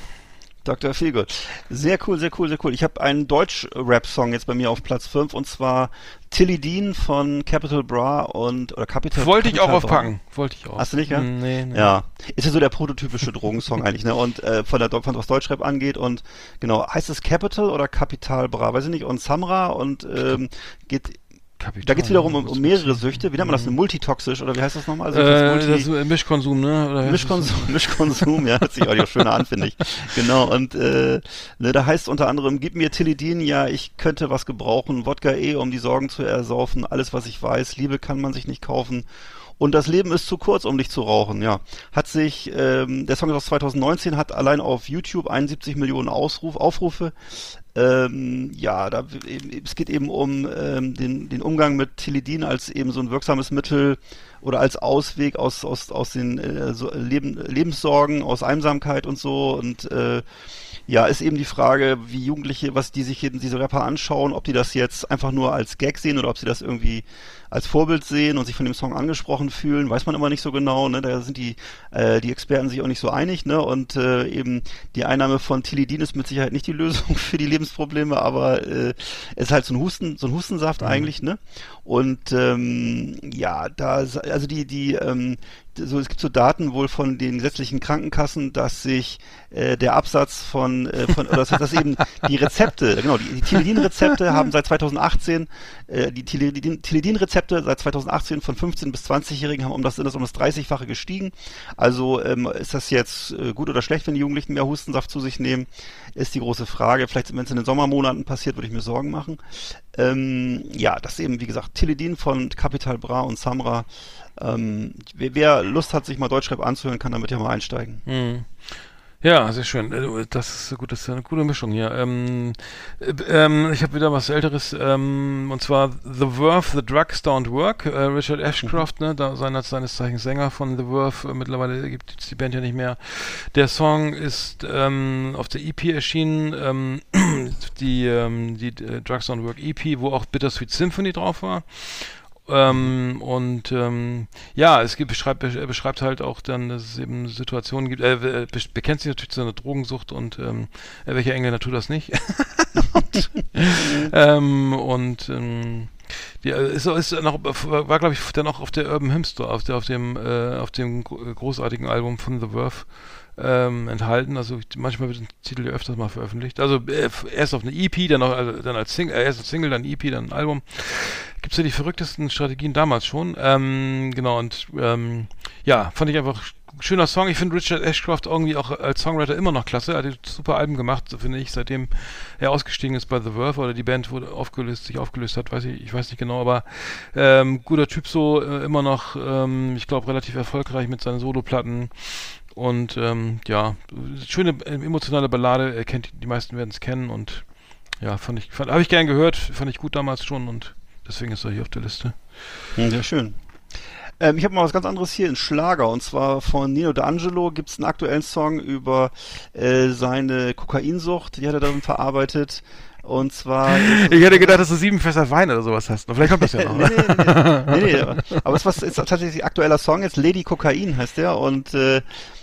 [SPEAKER 2] Dr. Feelgood. Sehr cool, sehr cool, sehr cool. Ich habe einen Deutsch-Rap-Song jetzt bei mir auf Platz 5 und zwar Tilly Dean von Capital Bra und oder Capital
[SPEAKER 3] Wollte ich auch
[SPEAKER 2] Capital
[SPEAKER 3] aufpacken, wollte ich auch.
[SPEAKER 2] Hast du nicht, ja?
[SPEAKER 3] Hm, Nee, nee.
[SPEAKER 2] Ja, ist ja so der prototypische Drogensong eigentlich, ne? Und äh, von der von was Deutschrap angeht und genau, heißt es Capital oder Capital Bra, weiß ich nicht, und Samra und ähm, geht
[SPEAKER 3] Kapital,
[SPEAKER 2] da geht's wiederum um, um mehrere? Süchte. Wie nennt man das?
[SPEAKER 3] Mhm.
[SPEAKER 2] Multitoxisch oder wie heißt das nochmal?
[SPEAKER 3] Äh,
[SPEAKER 2] das
[SPEAKER 3] ist Mischkonsum, ne?
[SPEAKER 2] Mischkonsum, Mischkonsum, ja, hört sich auch schöner an, finde ich. Genau, und äh, ne, da heißt unter anderem, gib mir Tilidin, ja, ich könnte was gebrauchen, Wodka eh, um die Sorgen zu ersaufen, alles, was ich weiß, Liebe kann man sich nicht kaufen. Und das Leben ist zu kurz, um dich zu rauchen, ja. Hat sich, ähm, der Song ist aus 2019, hat allein auf YouTube 71 Millionen Ausruf, Aufrufe. Ähm, ja, da, es geht eben um ähm, den, den Umgang mit Tilidin als eben so ein wirksames Mittel oder als Ausweg aus, aus, aus den äh, so Leben, Lebenssorgen, aus Einsamkeit und so. Und äh, ja, ist eben die Frage, wie Jugendliche, was die sich eben diese Rapper anschauen, ob die das jetzt einfach nur als Gag sehen oder ob sie das irgendwie als Vorbild sehen und sich von dem Song angesprochen fühlen, weiß man immer nicht so genau. Ne? Da sind die, äh, die Experten sich auch nicht so einig. Ne? Und äh, eben die Einnahme von Tilidin ist mit Sicherheit nicht die Lösung für die Lebensprobleme, aber äh, es ist halt so ein Husten, so ein Hustensaft eigentlich. Ne? Und ähm, ja, da, also die, die, ähm, so, es gibt so Daten wohl von den gesetzlichen Krankenkassen, dass sich äh, der Absatz von, äh, von oder dass, dass eben die Rezepte, genau, die, die Tilidin-Rezepte haben seit 2018, äh, die Tilidin- Tilidin-Rezepte seit 2018 von 15 bis 20-Jährigen haben um das, sind das um das 30-fache gestiegen. Also ähm, ist das jetzt äh, gut oder schlecht, wenn die Jugendlichen mehr Hustensaft zu sich nehmen, ist die große Frage. Vielleicht, wenn es in den Sommermonaten passiert, würde ich mir Sorgen machen. Ähm, ja, das eben, wie gesagt, Tilidin von Capital Bra und Samra. Ähm, wer, wer Lust hat, sich mal Deutschrap anzuhören, kann damit ja mal einsteigen.
[SPEAKER 3] Mhm. Ja, sehr schön. Äh, Das ist gut, das ist eine gute Mischung hier. Ähm, äh, ähm, ich habe wieder was Älteres, ähm, und zwar The Verve, The Drugs Don't Work. Äh, Richard Ashcroft, ne, da seiner, seines Zeichens Sänger von The Verve, äh, mittlerweile gibt es die Band ja nicht mehr. Der Song ist ähm, auf der EP erschienen, ähm, die, ähm, die äh, Drugs Don't Work EP, wo auch Bittersweet Symphony drauf war. Ähm, und ähm, ja, es gibt, beschreibt, er beschreibt halt auch dann, dass es eben Situationen gibt, er äh, be bekennt sich natürlich zu seiner Drogensucht und ähm, äh, welcher Engländer tut das nicht? und ähm, und ähm, die, äh, ist, ist noch, war glaube ich dann auch auf der Urban Hymn Store, auf, der, auf dem äh, auf dem gro- großartigen Album von The Verve ähm, enthalten. Also manchmal wird ein Titel ja öfters mal veröffentlicht. Also äh, erst auf eine EP, dann auch also, dann als Single, äh, erst als Single, dann EP, dann ein Album. Gibt's ja die verrücktesten Strategien damals schon. Ähm, genau, und ähm, ja, fand ich einfach schöner Song. Ich finde Richard Ashcroft irgendwie auch als Songwriter immer noch klasse. Er hat super Alben gemacht, finde ich, seitdem er ausgestiegen ist bei The Verve oder die Band wurde aufgelöst, sich aufgelöst hat, weiß ich, ich weiß nicht genau, aber ähm, guter Typ so, äh, immer noch, ähm, ich glaube, relativ erfolgreich mit seinen Soloplatten. Und ähm, ja, schöne äh, emotionale Ballade, er kennt die meisten werden es kennen und ja, fand ich, fand, habe ich gern gehört, fand ich gut damals schon und deswegen ist er hier auf der Liste.
[SPEAKER 2] Ja, schön. Ähm, ich habe mal was ganz anderes hier, in Schlager. Und zwar von Nino D'Angelo gibt es einen aktuellen Song über äh, seine Kokainsucht. Die hat er dann verarbeitet. Und zwar.
[SPEAKER 3] Ich hätte gedacht, dass du sieben Fässer Wein oder sowas hast. vielleicht kommt das ja noch. nee,
[SPEAKER 2] nee, nee, nee, nee, Aber es ist tatsächlich ein aktueller Song jetzt. Lady Kokain heißt der. Und äh,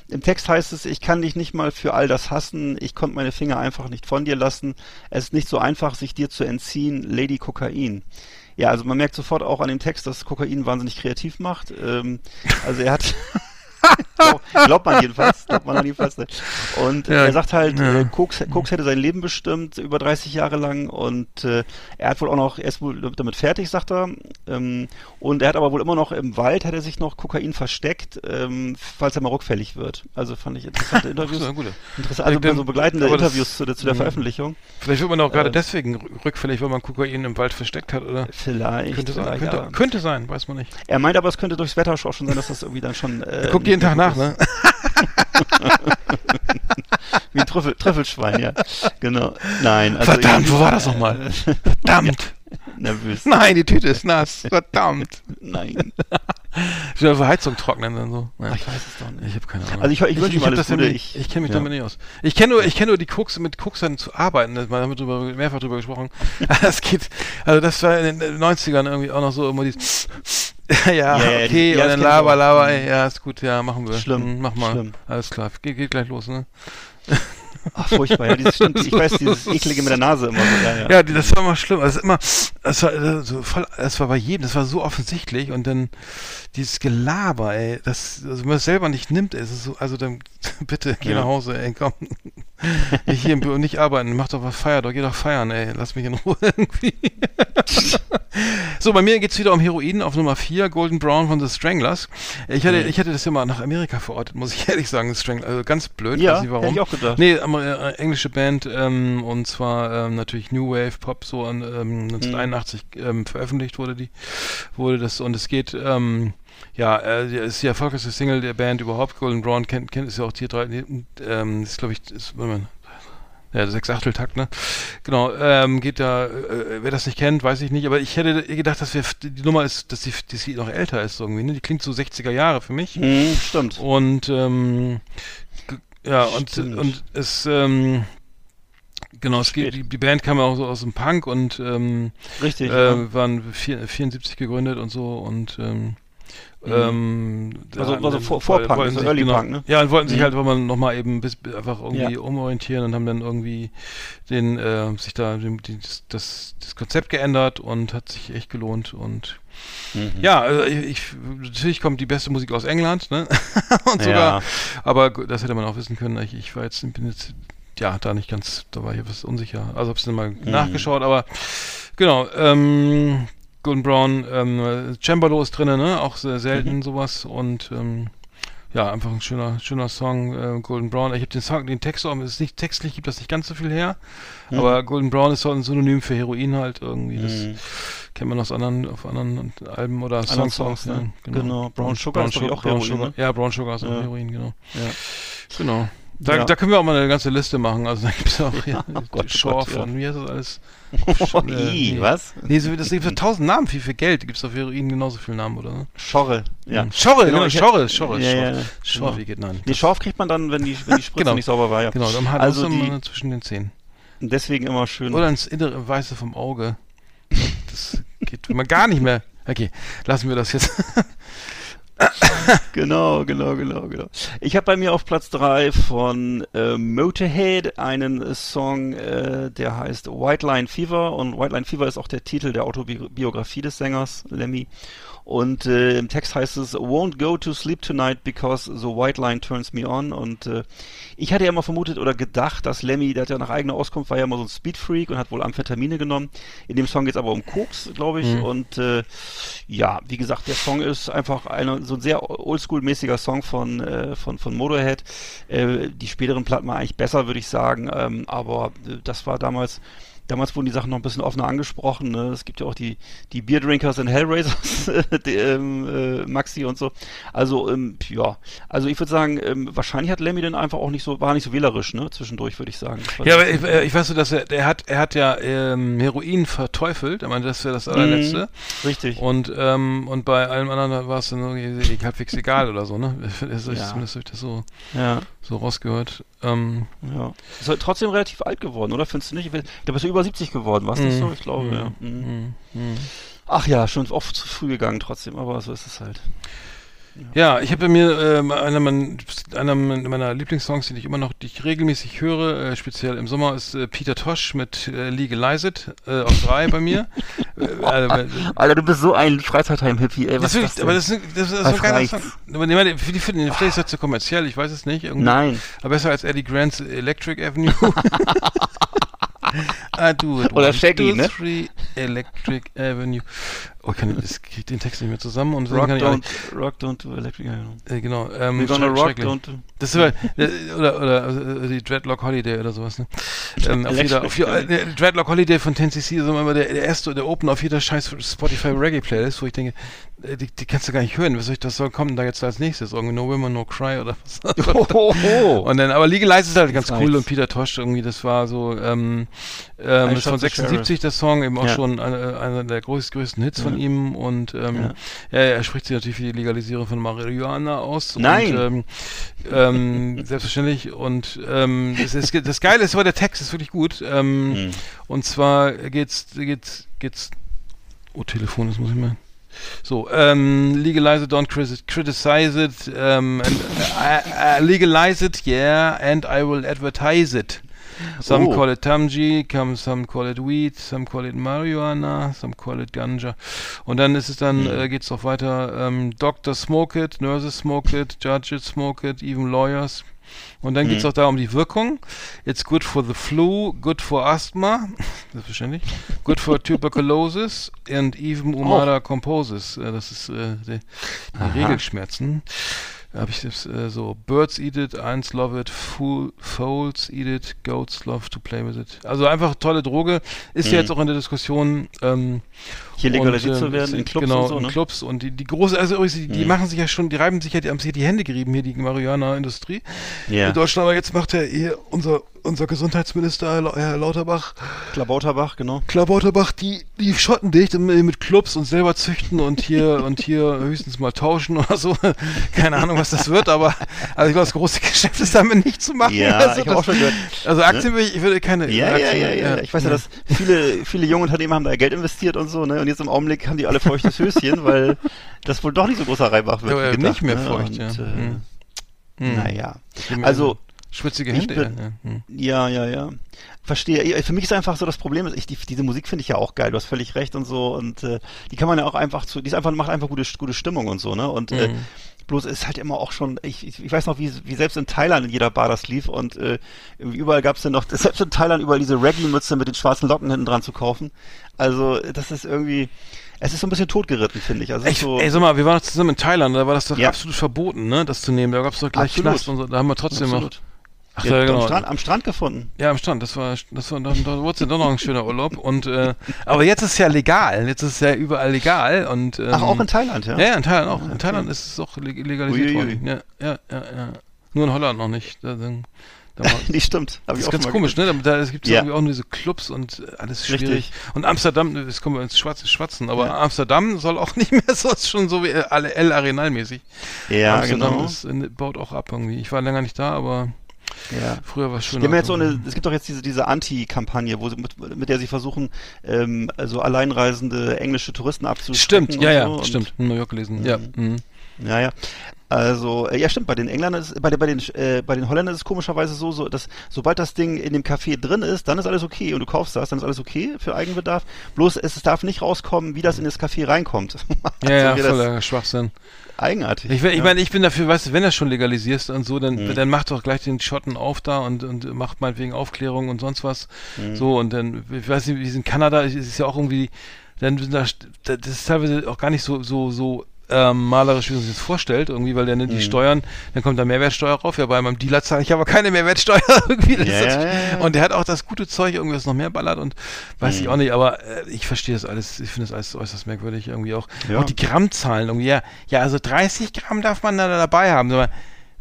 [SPEAKER 2] im Text heißt es, ich kann dich nicht mal für all das hassen. Ich konnte meine Finger einfach nicht von dir lassen. Es ist nicht so einfach, sich dir zu entziehen. Lady Kokain. Ja, also man merkt sofort auch an dem Text, dass Kokain wahnsinnig kreativ macht. Ähm, also er hat glaubt man jedenfalls, glaubt man jedenfalls nicht. Und ja, er sagt halt, ja. äh, Koks, Koks hätte sein Leben bestimmt, über 30 Jahre lang und äh, er hat wohl auch noch, er ist wohl damit fertig, sagt er. Ähm, und er hat aber wohl immer noch im Wald, hat er sich noch Kokain versteckt, ähm, falls er mal rückfällig wird. Also fand ich interessante Interviews. Ach, Interessant, also so begleitende Interviews zu, zu, der mhm. Veröffentlichung.
[SPEAKER 3] Vielleicht wird man auch gerade äh, deswegen rückfällig, weil man Kokain im Wald versteckt hat, oder?
[SPEAKER 2] Vielleicht.
[SPEAKER 3] Könnte, vielleicht, sein, könnte, ja. könnte sein, weiß man nicht.
[SPEAKER 2] Er meint aber, es könnte durchs Wetter auch schon sein, dass das irgendwie dann schon...
[SPEAKER 3] Äh, jeden Tag nach, ne?
[SPEAKER 2] Wie ein Trüffel, Trüffelschwein, ja. Genau. Nein.
[SPEAKER 3] Also Verdammt, wo war das nochmal? Verdammt. Nervös. Nein, die Tüte ist nass. Verdammt.
[SPEAKER 2] Nein.
[SPEAKER 3] Ich will Heizung trocknen dann so.
[SPEAKER 2] Ja. Ach, ich weiß es doch nicht.
[SPEAKER 3] Ich habe keine Ahnung.
[SPEAKER 2] Also ich, ich, ich
[SPEAKER 3] ich. Ich, kenne mich ja. damit nicht aus. Ich kenne nur, ich kenne nur die Cooks mit Cooksern zu arbeiten. Wir haben drüber, mehrfach drüber gesprochen. das geht. Also das war in den 90ern irgendwie auch noch so immer dieses ja, ja, okay, ja, und dann Lava, Lava, ja, ist gut, ja, machen wir.
[SPEAKER 2] Schlimm.
[SPEAKER 3] Hm, mach mal.
[SPEAKER 2] Schlimm.
[SPEAKER 3] Alles klar, geht, geht gleich los, ne?
[SPEAKER 2] Ach, furchtbar, ja, dieses, stimmt, ich weiß, dieses eklige mit der Nase immer so, ja, ja.
[SPEAKER 3] Ja, das war immer schlimm, also immer, das war äh, so voll, das war bei jedem, das war so offensichtlich und dann dieses Gelaber, ey, das, also wenn man es selber nicht nimmt, ey, ist es so, also dann, bitte, geh ja. nach Hause, ey, komm. nicht hier im Büro, nicht arbeiten, mach doch was, feier doch, geh doch feiern, ey, lass mich in Ruhe irgendwie. so, bei mir geht's wieder um Heroin auf Nummer 4, Golden Brown von The Stranglers. Ich hatte, mhm. ich hatte das ja mal nach Amerika verortet, muss ich ehrlich sagen, The Stranglers, also ganz blöd,
[SPEAKER 2] ja, weiß nicht warum. Hätte ich auch gedacht.
[SPEAKER 3] Nee, äh, englische Band, ähm, und zwar ähm, natürlich New Wave Pop, so an, ähm, 1981 mhm. ähm, veröffentlicht wurde die, wurde das, und es geht, ähm, ja, äh, ist die erfolgreichste Single der Band überhaupt. Golden Brown kennt, kennt ist ja auch Tier 3. Ähm, ist, glaube ich, ist, man, ja, sechs Achteltakt, ne? Genau, ähm, geht da, äh, wer das nicht kennt, weiß ich nicht, aber ich hätte gedacht, dass wir, die Nummer ist, dass die, dass die noch älter ist irgendwie, ne? Die klingt so 60er Jahre für mich.
[SPEAKER 2] Mhm, stimmt.
[SPEAKER 3] Und, ähm, ja, und, stimmt. und es, ähm, Genau, es geht, die, die, Band kam ja auch so aus dem Punk und ähm,
[SPEAKER 2] Richtig,
[SPEAKER 3] äh, ja. waren vier, 74 gegründet und so und ähm,
[SPEAKER 2] Mhm. Ähm, also, also vor, vor Punk, also Early
[SPEAKER 3] genau,
[SPEAKER 2] Punk, ne?
[SPEAKER 3] Ja, und wollten sich mhm. halt, weil man nochmal eben bis, einfach irgendwie ja. umorientieren und haben dann irgendwie den, äh, sich da den, die, das, das Konzept geändert und hat sich echt gelohnt und mhm. ja, also ich, ich, natürlich kommt die beste Musik aus England, ne? und sogar, ja. aber das hätte man auch wissen können. Ich, ich war jetzt, bin jetzt ja da nicht ganz, da war ich etwas unsicher. Also hab's dann mal mhm. nachgeschaut, aber genau, ähm, Golden Brown, ähm, Cembalo ist drin, ne? Auch sehr selten mhm. sowas und ähm, ja, einfach ein schöner, schöner Song, äh, Golden Brown. Ich habe den Song, den Text auch, es ist nicht textlich, gibt das nicht ganz so viel her, mhm. aber Golden Brown ist so ein Synonym für Heroin halt irgendwie. Das mhm. kennt man aus anderen, auf anderen Alben oder Songs,
[SPEAKER 2] Songs ja. ja. Genau. genau. Brown Sugar Brown ist Sugar, auch Brown Heroin, Sugar.
[SPEAKER 3] Ne? Ja, Brown Sugar ist auch Heroin, genau. Ja. Genau. Da, ja. da, können wir auch mal eine ganze Liste machen. Also da gibt es auch hier
[SPEAKER 2] oh Gott, Shore
[SPEAKER 3] Gott, von, ja. wie heißt das alles?
[SPEAKER 2] Oh, nee. was?
[SPEAKER 3] Nee, so, das gibt für tausend Namen, viel, viel Geld. Gibt es auf Heroin genauso viele Namen, oder? Ne?
[SPEAKER 2] Schorre, ja.
[SPEAKER 3] Hm. Schorre, genau, genau Schorre, Schorre,
[SPEAKER 2] ja, ja,
[SPEAKER 3] Schorre, wie geht nein?
[SPEAKER 2] Nee, Schorf kriegt man dann, wenn die, wenn die Spritze
[SPEAKER 3] genau.
[SPEAKER 2] nicht sauber war, ja.
[SPEAKER 3] Genau, dann hat also die, zwischen den Zähnen.
[SPEAKER 2] Deswegen immer schön.
[SPEAKER 3] Oder ins innere Weiße vom Auge. Das geht immer gar nicht mehr. Okay, lassen wir das jetzt.
[SPEAKER 2] genau, genau, genau, genau. Ich habe bei mir auf Platz 3 von äh, Motorhead einen Song, äh, der heißt White Line Fever und White Line Fever ist auch der Titel der Autobiografie des Sängers Lemmy. Und äh, im Text heißt es, won't go to sleep tonight because the white line turns me on. Und äh, ich hatte ja immer vermutet oder gedacht, dass Lemmy, der hat ja nach eigener Auskunft, war ja immer so ein Speedfreak und hat wohl Amphetamine genommen. In dem Song geht es aber um Koks, glaube ich.
[SPEAKER 3] Mhm.
[SPEAKER 2] Und äh, ja, wie gesagt, der Song ist einfach eine, so ein sehr oldschool-mäßiger Song von, äh, von, von Motorhead. Äh, die späteren Platten waren eigentlich besser, würde ich sagen. Ähm, aber äh, das war damals Damals wurden die Sachen noch ein bisschen offener angesprochen. Ne? Es gibt ja auch die, die Beer Drinkers und Hellraisers, die, ähm, äh, Maxi und so. Also, ähm, ja. Also ich würde sagen, ähm, wahrscheinlich hat Lemmy dann einfach auch nicht so, war nicht so wählerisch, ne? Zwischendurch, würde ich sagen.
[SPEAKER 3] Ja, aber ich, äh, ich weiß so, dass er, er hat, er hat ja ähm, Heroin verteufelt. Er meinte, das wäre das allerletzte.
[SPEAKER 2] Richtig.
[SPEAKER 3] Und ähm, und bei allem anderen war es dann irgendwie halbwegs egal oder so, ne? Das
[SPEAKER 2] Ja.
[SPEAKER 3] Zumindest habe ich das so,
[SPEAKER 2] ja,
[SPEAKER 3] so rausgehört. Ähm,
[SPEAKER 2] ja. Ist halt trotzdem relativ alt geworden, oder? Findest du nicht? Da bist du über 70 geworden, warst du nicht
[SPEAKER 3] Mhm.
[SPEAKER 2] so? Ich glaube,
[SPEAKER 3] Mhm.
[SPEAKER 2] ja. Mhm. Ach ja, schon oft zu früh gegangen trotzdem, aber so ist es halt.
[SPEAKER 3] Ja, ich habe bei mir ähm, einer, mein, einer meiner Lieblingssongs, den ich immer noch, die ich regelmäßig höre, äh, speziell im Sommer, ist äh, Peter Tosh mit äh, Legalize It äh, auf drei bei mir. äh, äh,
[SPEAKER 2] Alter, du bist so ein Freizeitheim-Hippie, ey.
[SPEAKER 3] das
[SPEAKER 2] Was
[SPEAKER 3] ist
[SPEAKER 2] ist das
[SPEAKER 3] aber das ist, das ist so
[SPEAKER 2] Das
[SPEAKER 3] ein geiler
[SPEAKER 2] reicht.
[SPEAKER 3] Song. Aber die, meine, die finden den vielleicht ist er zu kommerziell, ich weiß es nicht. Irgendwie.
[SPEAKER 2] Nein.
[SPEAKER 3] Aber besser als Eddie Grants Electric Avenue. I do it.
[SPEAKER 2] Oder Shaggy, ne?
[SPEAKER 3] Three, Electric Avenue. Oh, ich kann das krieg den Text nicht mehr zusammen und
[SPEAKER 2] Rock
[SPEAKER 3] kann ich
[SPEAKER 2] don't, rock don't do electric. genau.
[SPEAKER 3] nicht, äh, genau. Ähm,
[SPEAKER 2] We're gonna rock, don't do.
[SPEAKER 3] Das ist äh, oder, oder äh, die Dreadlock Holiday oder sowas, ne? Ähm, auf jeder, auf äh, Dreadlock Holiday von 10cc ist immer der, der erste, der Open auf jeder scheiß Spotify Reggae Playlist, wo ich denke, die, die kannst du gar nicht hören. Was soll ich, das soll kommen da jetzt als nächstes? Irgendwie No Women, No Cry oder was?
[SPEAKER 2] Hohoho.
[SPEAKER 3] Und dann, aber Legalize ist halt ganz cool und Peter Tosh irgendwie, das war so, ähm, ähm, ist von
[SPEAKER 2] Shot to
[SPEAKER 3] 76 der Song, eben auch
[SPEAKER 2] Ja.
[SPEAKER 3] schon einer, einer der größten, größten Hits von
[SPEAKER 2] Ja.
[SPEAKER 3] ihm und ähm, ja. er spricht sich natürlich für die Legalisierung von Marihuana aus.
[SPEAKER 2] Nein.
[SPEAKER 3] Und, ähm, ähm, selbstverständlich und ähm, das, ist, das Geile ist, aber der Text ist wirklich gut. Ähm,
[SPEAKER 2] Hm.
[SPEAKER 3] Und zwar geht's, geht's, geht's, oh Telefon, das muss ich mal. So, ähm, legalize it, don't crit- criticize it, ähm, and, uh, uh, legalize it, yeah, and I will advertise it. Some
[SPEAKER 2] Oh.
[SPEAKER 3] call it Tamji, some call it Weed, some call it Marijuana, some call it Ganja. Und dann ist es dann,
[SPEAKER 2] Hm.
[SPEAKER 3] äh, geht's auch weiter, ähm, Doctor smoke it, Nurses smoke it, Judges smoke it, even lawyers. Und dann
[SPEAKER 2] Mhm.
[SPEAKER 3] auch da um die Wirkung. It's good for the flu, good for asthma, selbstverständlich, good for tuberculosis and even Umara composes. Äh, das ist äh, die, die. Regelschmerzen. Habe ich das äh, so Birds eat it, Ants love it, Fool, Foals eat it, Goats love to play with it. Also einfach tolle Droge. Ist ja
[SPEAKER 2] Mhm.
[SPEAKER 3] jetzt auch in der Diskussion. Ähm,
[SPEAKER 2] Hier legalisiert zu
[SPEAKER 3] ähm,
[SPEAKER 2] werden in Clubs
[SPEAKER 3] genau,
[SPEAKER 2] und so,
[SPEAKER 3] in
[SPEAKER 2] ne?
[SPEAKER 3] Clubs und die, die große, also übrigens, die, die
[SPEAKER 2] Mhm.
[SPEAKER 3] machen sich ja schon, die reiben sich ja, die haben sich ja die Hände gerieben hier, die Marihuana-Industrie
[SPEAKER 2] Ja.
[SPEAKER 3] in Deutschland, aber jetzt macht ja hier unser, unser Gesundheitsminister, Herr Lau- Herr Lauterbach,
[SPEAKER 2] Klabauterbach, genau.
[SPEAKER 3] Klabauterbach, die, die Schotten dicht mit Clubs und selber züchten und hier und hier höchstens mal tauschen oder so. Keine Ahnung, was das wird, aber also ich glaube, das große Geschäft ist damit nicht zu machen.
[SPEAKER 2] Ja,
[SPEAKER 3] also,
[SPEAKER 2] ich habe auch schon gehört.
[SPEAKER 3] also Aktien will ich, würde keine
[SPEAKER 2] Ja, ja, ja, ja, Ich weiß ja, dass viele, viele junge Unternehmen haben da Geld investiert und so, ne? Und jetzt im Augenblick haben die alle feuchtes Höschen, weil das wohl doch nicht so großer Reibach wird.
[SPEAKER 3] Ja,
[SPEAKER 2] gedacht,
[SPEAKER 3] nicht mehr
[SPEAKER 2] ne?
[SPEAKER 3] feucht,
[SPEAKER 2] und,
[SPEAKER 3] ja.
[SPEAKER 2] Äh,
[SPEAKER 3] Hm. Hm.
[SPEAKER 2] Naja. Also,
[SPEAKER 3] schwitzige Hände.
[SPEAKER 2] bin-
[SPEAKER 3] ja, ja. Hm.
[SPEAKER 2] Ja, ja, ja. Verstehe. Ja, Für mich ist einfach so das Problem, ich, die, diese Musik finde ich ja auch geil. Du hast völlig recht und so. Und äh, die kann man ja auch einfach zu, die ist einfach, macht einfach gute, gute Stimmung und so, ne? Und äh,
[SPEAKER 3] Mhm.
[SPEAKER 2] bloß ist halt immer auch schon, ich, ich, weiß noch, wie, wie selbst in Thailand in jeder Bar das lief und äh, überall gab es dann noch, selbst in Thailand überall diese Reggae-Mütze mit den schwarzen Locken hinten dran zu kaufen. Also das ist irgendwie, es ist so ein bisschen totgeritten, finde ich. Also
[SPEAKER 3] Ich,
[SPEAKER 2] so,
[SPEAKER 3] ey, sag mal, wir waren doch zusammen in Thailand, da war das doch
[SPEAKER 2] Ja.
[SPEAKER 3] absolut verboten, ne, das zu nehmen. Da gab es doch gleich. Knast und so. Da haben wir trotzdem noch.
[SPEAKER 2] absolut.
[SPEAKER 3] Ach,
[SPEAKER 2] Ja,
[SPEAKER 3] ja, genau.
[SPEAKER 2] am, Strand, am Strand gefunden.
[SPEAKER 3] Ja, am Strand. Das war, das war, da, da wurde es ja doch noch ein schöner Urlaub. Und, äh, aber jetzt ist es ja legal. Jetzt ist es ja überall legal. Und, ähm,
[SPEAKER 2] Ach, auch in Thailand, ja?
[SPEAKER 3] Ja, in Thailand auch. In. Thailand ist es auch leg- legalisiert
[SPEAKER 2] Uiuiui.
[SPEAKER 3] worden. Ja, ja, ja, ja. Nur in Holland noch nicht. Da, war,
[SPEAKER 2] nee, stimmt.
[SPEAKER 3] Das ist ganz komisch,
[SPEAKER 2] gehört.
[SPEAKER 3] ne? Da, da gibt es
[SPEAKER 2] Ja.
[SPEAKER 3] irgendwie auch nur diese Clubs und äh, alles schwierig.
[SPEAKER 2] Richtig.
[SPEAKER 3] Und Amsterdam, jetzt kommen wir ins Schwarze Schwatzen, aber
[SPEAKER 2] Ja.
[SPEAKER 3] Amsterdam soll auch nicht mehr so, ist schon so wie äh, alle El Arenal mäßig.
[SPEAKER 2] Ja,
[SPEAKER 3] Amsterdam
[SPEAKER 2] genau.
[SPEAKER 3] ist, äh, baut auch ab irgendwie. Ich war länger nicht da, aber
[SPEAKER 2] Ja.
[SPEAKER 3] früher war es schön.
[SPEAKER 2] Die haben jetzt so eine, es gibt doch jetzt diese, diese Anti-Kampagne, wo sie mit, mit der sie versuchen, ähm, also alleinreisende englische Touristen abzuschrecken.
[SPEAKER 3] Stimmt, ja,
[SPEAKER 2] so
[SPEAKER 3] ja,
[SPEAKER 2] und-
[SPEAKER 3] stimmt. In New York gelesen. Ja.
[SPEAKER 2] Mhm.
[SPEAKER 3] Mhm.
[SPEAKER 2] Ja, ja. Also, äh, ja stimmt, bei den Engländern ist, bei, den- bei den, äh, bei den Holländern ist es komischerweise so, so, dass sobald das Ding in dem Café drin ist, dann ist alles okay und du kaufst das, dann ist alles okay für Eigenbedarf. Bloß es, es darf nicht rauskommen, wie das in das Café reinkommt.
[SPEAKER 3] Ja, ja,
[SPEAKER 2] Also, wie das
[SPEAKER 3] voller Schwachsinn.
[SPEAKER 2] eigenartig.
[SPEAKER 3] Ich, ich
[SPEAKER 2] ja.
[SPEAKER 3] meine, ich bin dafür, weißt du, wenn du schon legalisierst und so, dann,
[SPEAKER 2] Mhm.
[SPEAKER 3] dann mach doch gleich den Schotten auf da und, und macht meinetwegen Aufklärung und sonst was.
[SPEAKER 2] Mhm.
[SPEAKER 3] So, und dann, ich weiß nicht, wie es in Kanada ist, ist ja auch irgendwie, dann, sind da, das ist teilweise auch gar nicht so, so, so, ähm, malerisch, wie man sich das vorstellt, irgendwie, weil dann
[SPEAKER 2] Mhm.
[SPEAKER 3] die Steuern, dann kommt da Mehrwertsteuer rauf, ja, bei meinem Dealer zahle ich aber keine Mehrwertsteuer irgendwie. Das-
[SPEAKER 2] ja.
[SPEAKER 3] Und der hat auch das gute Zeug, irgendwie, das noch mehr ballert und weiß
[SPEAKER 2] Mhm.
[SPEAKER 3] ich auch nicht, aber äh, ich verstehe das alles, ich finde das alles äußerst merkwürdig irgendwie auch.
[SPEAKER 2] Ja.
[SPEAKER 3] Auch die Grammzahlen irgendwie, ja, ja, also 30 Gramm darf man da dabei haben. Aber,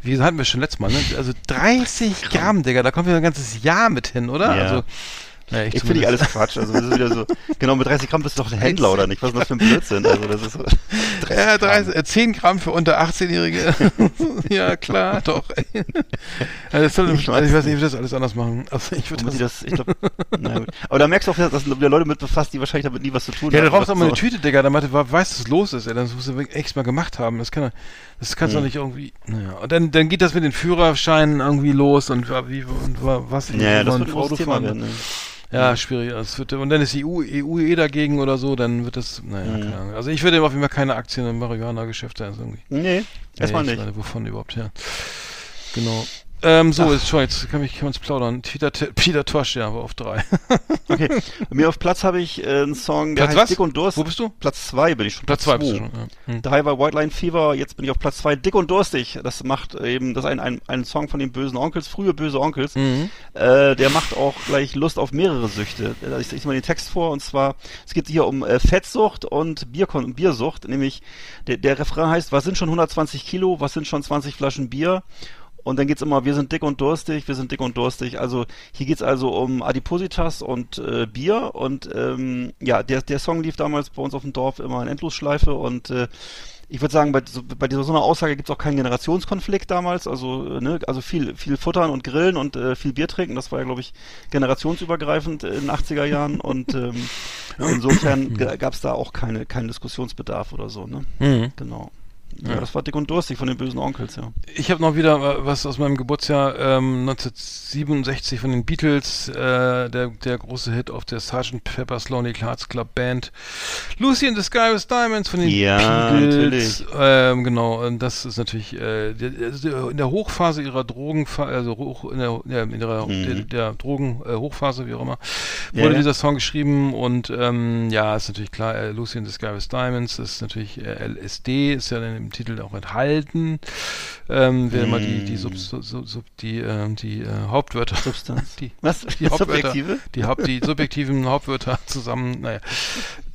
[SPEAKER 3] wie hatten wir schon letztes Mal, ne? Also 30 Gramm, Digga, da kommt ja ein ganzes Jahr mit hin, oder?
[SPEAKER 2] Ja.
[SPEAKER 3] Also, ja,
[SPEAKER 2] Ich finde ich alles Quatsch. Also das ist wieder so, genau, mit 30 Gramm bist du doch ein Händler oder nicht? Was ist das für ein Blödsinn? Also das ist so,
[SPEAKER 3] Ja, 30, äh, 10 Gramm für unter 18-Jährige. ja, klar, doch. ja, das soll,
[SPEAKER 2] Ich
[SPEAKER 3] ich,
[SPEAKER 2] weiß
[SPEAKER 3] nicht, wie das alles anders machen. Also ich würde das,
[SPEAKER 2] das, ich glaub, na. Aber da merkst du auch, dass da Leute mit befasst, die wahrscheinlich damit nie was zu tun
[SPEAKER 3] Ja, der
[SPEAKER 2] haben.
[SPEAKER 3] raucht auch mal eine. Tüte, Digga, damit er weiß, was los ist. Ey. Das muss er wirklich echt mal gemacht haben. Das kann das kannst du
[SPEAKER 2] Hm.
[SPEAKER 3] doch nicht irgendwie. Naja. Und dann, dann geht das mit den Führerscheinen irgendwie los und wie und wa- was
[SPEAKER 2] Ja, das wird ein großes Thema werden. Ne?
[SPEAKER 3] Ja, schwierig. Das wird, und dann ist die EU, EU eh dagegen oder so, dann wird das, naja,
[SPEAKER 2] Mhm.
[SPEAKER 3] keine Ahnung. Also ich würde auf jeden Fall keine Aktien im Marihuana-Geschäft also irgendwie.
[SPEAKER 2] Nee, erstmal
[SPEAKER 3] Nee, ich
[SPEAKER 2] nicht.
[SPEAKER 3] Meine, wovon überhaupt, ja. Genau. Ähm, so,
[SPEAKER 2] Ach.
[SPEAKER 3] jetzt schon, jetzt kann ich kann uns plaudern. Peter, Peter Tosh, ja, aber auf drei.
[SPEAKER 2] Okay. Bei mir auf Platz habe ich äh, einen Song, der
[SPEAKER 3] Platz
[SPEAKER 2] heißt
[SPEAKER 3] was?
[SPEAKER 2] Dick und Durst.
[SPEAKER 3] Wo bist du?
[SPEAKER 2] Platz zwei bin ich schon.
[SPEAKER 3] Platz zwei bist du schon. Ja. Hm.
[SPEAKER 2] Drei war White Line Fever, jetzt bin ich auf Platz zwei. Dick und Durstig. Das macht eben, das ist ein, ein, ein Song von den bösen Onkels, frühe böse Onkels.
[SPEAKER 3] Mhm.
[SPEAKER 2] Äh, der macht auch gleich Lust auf mehrere Süchte. Ich, ich mal den Text vor und zwar, es geht hier um äh, Fettsucht und Bierkon Biersucht, nämlich der, der Refrain heißt, was sind schon 120 Kilo, was sind schon 20 Flaschen Bier? Und dann geht's immer, wir sind dick und durstig, wir sind dick und durstig. Also hier geht's also um Adipositas und äh, Bier. Und ähm, ja, der, der Song lief damals bei uns auf dem Dorf immer in Endlosschleife und äh, ich würde sagen, bei, so, bei dieser so einer Aussage gibt's auch keinen Generationskonflikt damals. Also, äh, ne, also viel, viel Futtern und Grillen und äh, viel Bier trinken. Das war ja, glaube ich, generationsübergreifend in den 80er Jahren. Und ähm, insofern gab's da auch keine, keinen Diskussionsbedarf oder so. Ne?
[SPEAKER 3] Mhm.
[SPEAKER 2] Genau. Ja, das war dick und durstig von den bösen Onkels, ja.
[SPEAKER 3] Ich habe noch wieder äh, was aus meinem Geburtsjahr ähm, 1967 von den Beatles, äh, der, der große Hit auf der Sgt. Pepper's Lonely Hearts Club Band. Lucy in the Sky with Diamonds von den
[SPEAKER 2] Ja,
[SPEAKER 3] Beatles. Ähm, genau, und das ist natürlich äh, der, in der Hochphase ihrer Drogen, also hoch, in der, ja, in der,
[SPEAKER 2] Mhm.
[SPEAKER 3] der, der Drogen äh, Hochphase, wie auch immer, wurde
[SPEAKER 2] ja.
[SPEAKER 3] dieser Song geschrieben und ähm, ja, ist natürlich klar, äh, Lucy in the Sky with Diamonds ist natürlich äh, LSD, ist ja in dem Titel auch enthalten. Ähm, wer mal die, die, Sub, Sub, Sub, Sub, die, ähm, die äh, Hauptwörter,
[SPEAKER 2] Substanz.
[SPEAKER 3] die,
[SPEAKER 2] Was?
[SPEAKER 3] die Hauptwörter,
[SPEAKER 2] Subjektive?
[SPEAKER 3] die, Haupt, die subjektiven Hauptwörter zusammen, naja.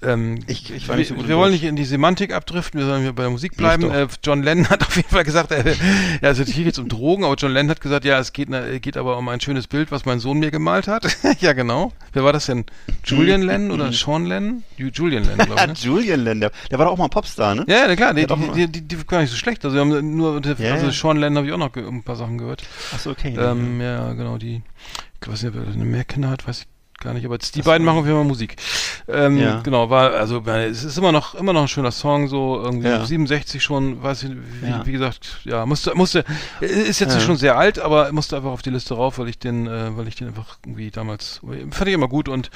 [SPEAKER 3] Ähm,
[SPEAKER 2] Ich- ich war nicht so
[SPEAKER 3] wir,
[SPEAKER 2] gut
[SPEAKER 3] wir wollen nicht in die Semantik abdriften, wir sollen hier bei der Musik bleiben. Äh, John Lennon hat auf jeden Fall gesagt, äh, ja, also hier geht es um Drogen, aber John Lennon hat gesagt, ja, es geht, na- geht aber um ein schönes Bild, was mein Sohn mir gemalt hat. ja, genau. Wer war das denn? Julian Lennon oder Sean Lennon? Ju- Julian Lennon, glaube ich. Ne?
[SPEAKER 2] Julian Länder. Der war doch auch mal ein Popstar, ne?
[SPEAKER 3] Ja, na klar, die, die, die, die, gar nicht so schlecht. Also, wir haben nur,
[SPEAKER 2] Ja,
[SPEAKER 3] also
[SPEAKER 2] ja.
[SPEAKER 3] Sean Lennon habe ich auch noch ein paar Sachen gehört.
[SPEAKER 2] Achso, okay.
[SPEAKER 3] Ähm, ja, genau, die, ich weiß nicht, ob er eine mehr Kinder hat, weiß ich gar nicht, aber die
[SPEAKER 2] Das
[SPEAKER 3] beiden machen auf jeden Fall Musik. Ähm,
[SPEAKER 2] Ja.
[SPEAKER 3] Genau, war, also, es ist immer noch, immer noch ein schöner Song, so, irgendwie
[SPEAKER 2] Ja.
[SPEAKER 3] 67 schon, weiß ich, wie,
[SPEAKER 2] Ja.
[SPEAKER 3] wie gesagt, ja, musste, musste, ist jetzt
[SPEAKER 2] Ja.
[SPEAKER 3] schon sehr alt, aber musste einfach auf die Liste rauf, weil ich den, äh, weil ich den einfach irgendwie damals, fand ich immer gut und,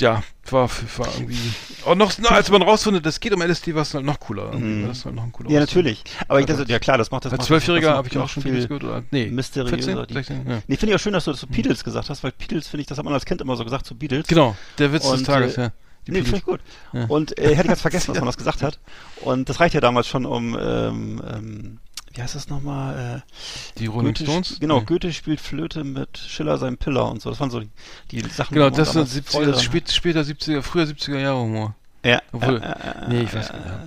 [SPEAKER 3] ja, war, war irgendwie, auch noch, na, als man rausfindet, das geht um LSD, war es halt noch cooler.
[SPEAKER 2] Mhm.
[SPEAKER 3] war das halt noch ein cooler
[SPEAKER 2] Ja,
[SPEAKER 3] Song.
[SPEAKER 2] natürlich. Aber ich,
[SPEAKER 3] Also,
[SPEAKER 2] ja klar, das macht das.
[SPEAKER 3] Als Zwölfjähriger habe ich auch schon
[SPEAKER 2] viel
[SPEAKER 3] gehört, oder? Nee,
[SPEAKER 2] mysteriöser.
[SPEAKER 3] 14,
[SPEAKER 2] Die-
[SPEAKER 3] 16, ja.
[SPEAKER 2] Nee, finde ich auch schön, dass du das zu Beatles gesagt hast, weil Beatles finde ich, das hat man als Kind immer so gesagt zu Beatles.
[SPEAKER 3] Genau, der Witz des
[SPEAKER 2] Und,
[SPEAKER 3] Tages,
[SPEAKER 2] äh,
[SPEAKER 3] ja. Die
[SPEAKER 2] Nee, finde ich gut.
[SPEAKER 3] Ja.
[SPEAKER 2] Und äh, hätte ich ganz vergessen, dass man das gesagt hat. Und das reicht ja damals schon um, ähm, ähm, wie heißt das nochmal? Äh,
[SPEAKER 3] Die Rolling
[SPEAKER 2] Goethe,
[SPEAKER 3] Stones?
[SPEAKER 2] Genau,
[SPEAKER 3] Nee.
[SPEAKER 2] Goethe spielt Flöte mit Schiller seinem Piller und so. Das waren so die, die Sachen.
[SPEAKER 3] Genau, das sind
[SPEAKER 2] damals
[SPEAKER 3] 70er,
[SPEAKER 2] Freude-
[SPEAKER 3] das spät, später 70er, früher 70er Jahre Humor.
[SPEAKER 2] Ja,
[SPEAKER 3] Obwohl-
[SPEAKER 2] äh, äh,
[SPEAKER 3] nee, ich weiß
[SPEAKER 2] äh,
[SPEAKER 3] nicht, ja.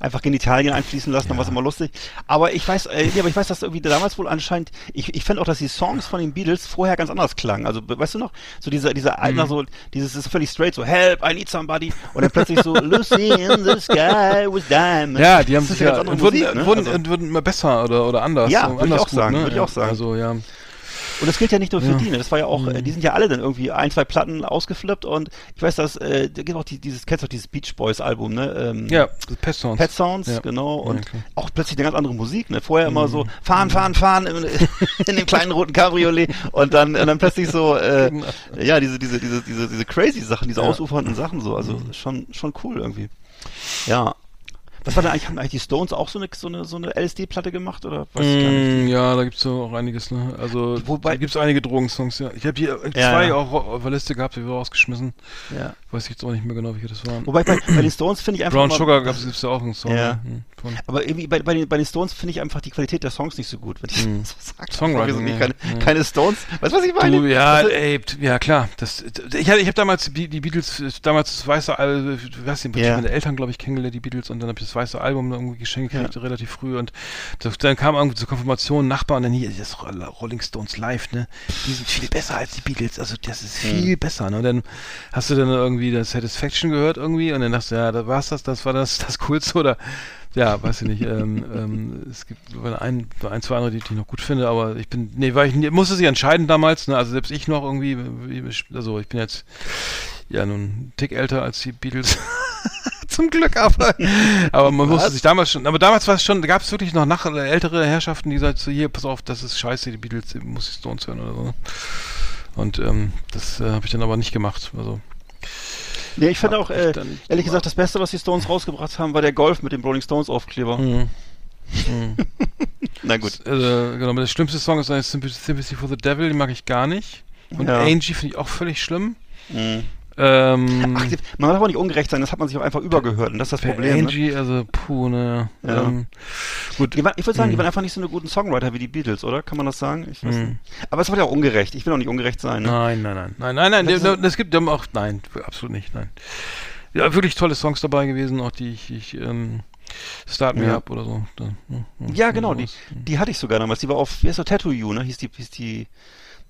[SPEAKER 2] Einfach Genitalien einfließen lassen, dann
[SPEAKER 3] Ja.
[SPEAKER 2] war immer lustig. Aber ich weiß, äh, nee, aber ich weiß, dass irgendwie damals wohl anscheinend, ich, ich fand auch, dass die Songs von den Beatles vorher ganz anders klangen. Also, weißt du noch, so dieser, dieser
[SPEAKER 3] Mhm.
[SPEAKER 2] Alter, so, dieses ist völlig straight, so, help, I need somebody. Und dann plötzlich so, Lucy in the sky with diamonds.
[SPEAKER 3] Ja, die haben sich ja,
[SPEAKER 2] ganz andere
[SPEAKER 3] und wurden,
[SPEAKER 2] Musik, ne?
[SPEAKER 3] wurden,
[SPEAKER 2] Also-
[SPEAKER 3] wurden immer besser oder, oder anders.
[SPEAKER 2] Ja,
[SPEAKER 3] so
[SPEAKER 2] würde ich auch sagen,
[SPEAKER 3] ne?
[SPEAKER 2] würde ich auch sagen.
[SPEAKER 3] Also, ja.
[SPEAKER 2] Und das gilt ja nicht nur für
[SPEAKER 3] Ja.
[SPEAKER 2] die, ne? Das war ja auch, äh, die sind ja alle dann irgendwie ein, zwei Platten ausgeflippt und ich weiß, dass, äh, da gibt auch die, dieses, kennst du auch dieses Beach Boys Album, ne? Ähm,
[SPEAKER 3] Ja, Pet Sounds.
[SPEAKER 2] Pet Sounds,
[SPEAKER 3] Ja.
[SPEAKER 2] genau.
[SPEAKER 3] Ja,
[SPEAKER 2] Und
[SPEAKER 3] klar.
[SPEAKER 2] auch plötzlich eine ganz andere Musik, ne? Vorher immer so fahren, fahren, fahren in, in dem kleinen roten Cabriolet und dann, und dann plötzlich so, äh, ja, diese, diese, diese, diese, diese crazy Sachen, diese
[SPEAKER 3] Genau. Ja.
[SPEAKER 2] ausufernden Sachen so. Also schon, schon cool irgendwie. Ja. Was war denn eigentlich, haben eigentlich die Stones auch so eine, so eine, so eine LSD-Platte gemacht oder weiß ich gar nicht?
[SPEAKER 3] Mm, ja, da gibt's so auch einiges, ne? Also
[SPEAKER 2] Wobei-
[SPEAKER 3] da gibt's einige Drogensongs, ja. Ich habe hier
[SPEAKER 2] Ja.
[SPEAKER 3] zwei auch auf der Liste gehabt, die wir rausgeschmissen.
[SPEAKER 2] Ja.
[SPEAKER 3] Weiß ich jetzt auch nicht mehr genau, welche das waren.
[SPEAKER 2] Wobei bei, bei den Stones finde ich einfach
[SPEAKER 3] Brown Sugar gab's gibt's ja auch einen Song.
[SPEAKER 2] Ja.
[SPEAKER 3] ne? Hm, von-
[SPEAKER 2] aber irgendwie bei, bei, den, bei den Stones finde ich einfach die Qualität der Songs nicht so gut, wenn ich
[SPEAKER 3] Mm.
[SPEAKER 2] so sage.
[SPEAKER 3] Songwriting,
[SPEAKER 2] nicht
[SPEAKER 3] ja.
[SPEAKER 2] keine,
[SPEAKER 3] Ja.
[SPEAKER 2] keine Stones. Weißt du, was ich meine?
[SPEAKER 3] Du, ja,
[SPEAKER 2] Also,
[SPEAKER 3] ey, ja klar. Das, ich hatte, ich habe damals die, die Beatles, äh, damals das weiße Album, was ich
[SPEAKER 2] Ja.
[SPEAKER 3] habe meine Eltern, glaube ich, kennengelernt, die Beatles, und dann habe ich das weiße Album irgendwie geschenkt gekriegt,
[SPEAKER 2] Ja.
[SPEAKER 3] relativ früh. Und das, dann kam irgendwie zur Konfirmation ein Nachbar und dann hier, das Rolling Stones live, ne? Die sind viel besser als die Beatles, also das ist
[SPEAKER 2] Hm.
[SPEAKER 3] viel besser. Ne? Und dann hast du dann irgendwie das Satisfaction gehört irgendwie und dann dachtest du, ja, da war's das, das war das, das Coolste oder ja, weiß ich nicht. ähm, ähm, es gibt ein, ein, zwei andere, die, ich noch gut finde, aber ich bin, nee, weil ich musste sich entscheiden damals, ne? Also selbst ich noch irgendwie, wie- also ich bin jetzt ja nun einen Tick älter als die Beatles. Zum Glück, aber, aber man musste sich damals schon, aber damals war es schon, da gab es wirklich noch nach, ältere Herrschaften, die sagten so, hier, pass auf, das ist scheiße, die Beatles, die muss ich Stones hören oder so. Und ähm, das äh, habe ich dann aber nicht gemacht. Also
[SPEAKER 2] nee, ich finde auch, äh, ehrlich gesagt, das Beste, was die Stones rausgebracht haben, war der Golf mit dem Rolling Stones Aufkleber.
[SPEAKER 3] Mhm. Mhm.
[SPEAKER 2] Na gut.
[SPEAKER 3] Äh, genau, der schlimmste Song ist eigentlich Sympathy Sympathy for the Devil, den mag ich gar nicht. Und
[SPEAKER 2] Ja.
[SPEAKER 3] Angie finde ich auch völlig schlimm.
[SPEAKER 2] Mhm.
[SPEAKER 3] Ähm,
[SPEAKER 2] Ach, man darf aber nicht ungerecht sein, das hat man sich auch einfach übergehört und das ist das
[SPEAKER 3] bei
[SPEAKER 2] Problem. Ne?
[SPEAKER 3] Angie, also puh, ne.
[SPEAKER 2] Ja.
[SPEAKER 3] Ähm, gut.
[SPEAKER 2] Waren, ich würde sagen, die
[SPEAKER 3] Mhm.
[SPEAKER 2] waren einfach nicht so eine guten Songwriter wie die Beatles, oder? Kann man das sagen? Ich weiß
[SPEAKER 3] Mhm.
[SPEAKER 2] nicht. Aber es war ja auch ungerecht. Ich will auch nicht ungerecht sein. Ne?
[SPEAKER 3] Nein, nein, nein. Nein, nein, nein.
[SPEAKER 2] Ist-
[SPEAKER 3] das gibt haben auch, nein, absolut nicht, nein. Ja, wirklich tolle Songs dabei gewesen, auch die ich, ich ähm, Start Me
[SPEAKER 2] Ja.
[SPEAKER 3] Up oder so. Da, ja,
[SPEAKER 2] Ja, genau, die, die hatte ich sogar damals. Die war auf, wie heißt der, Tattoo You, ne? Hieß die, hieß die,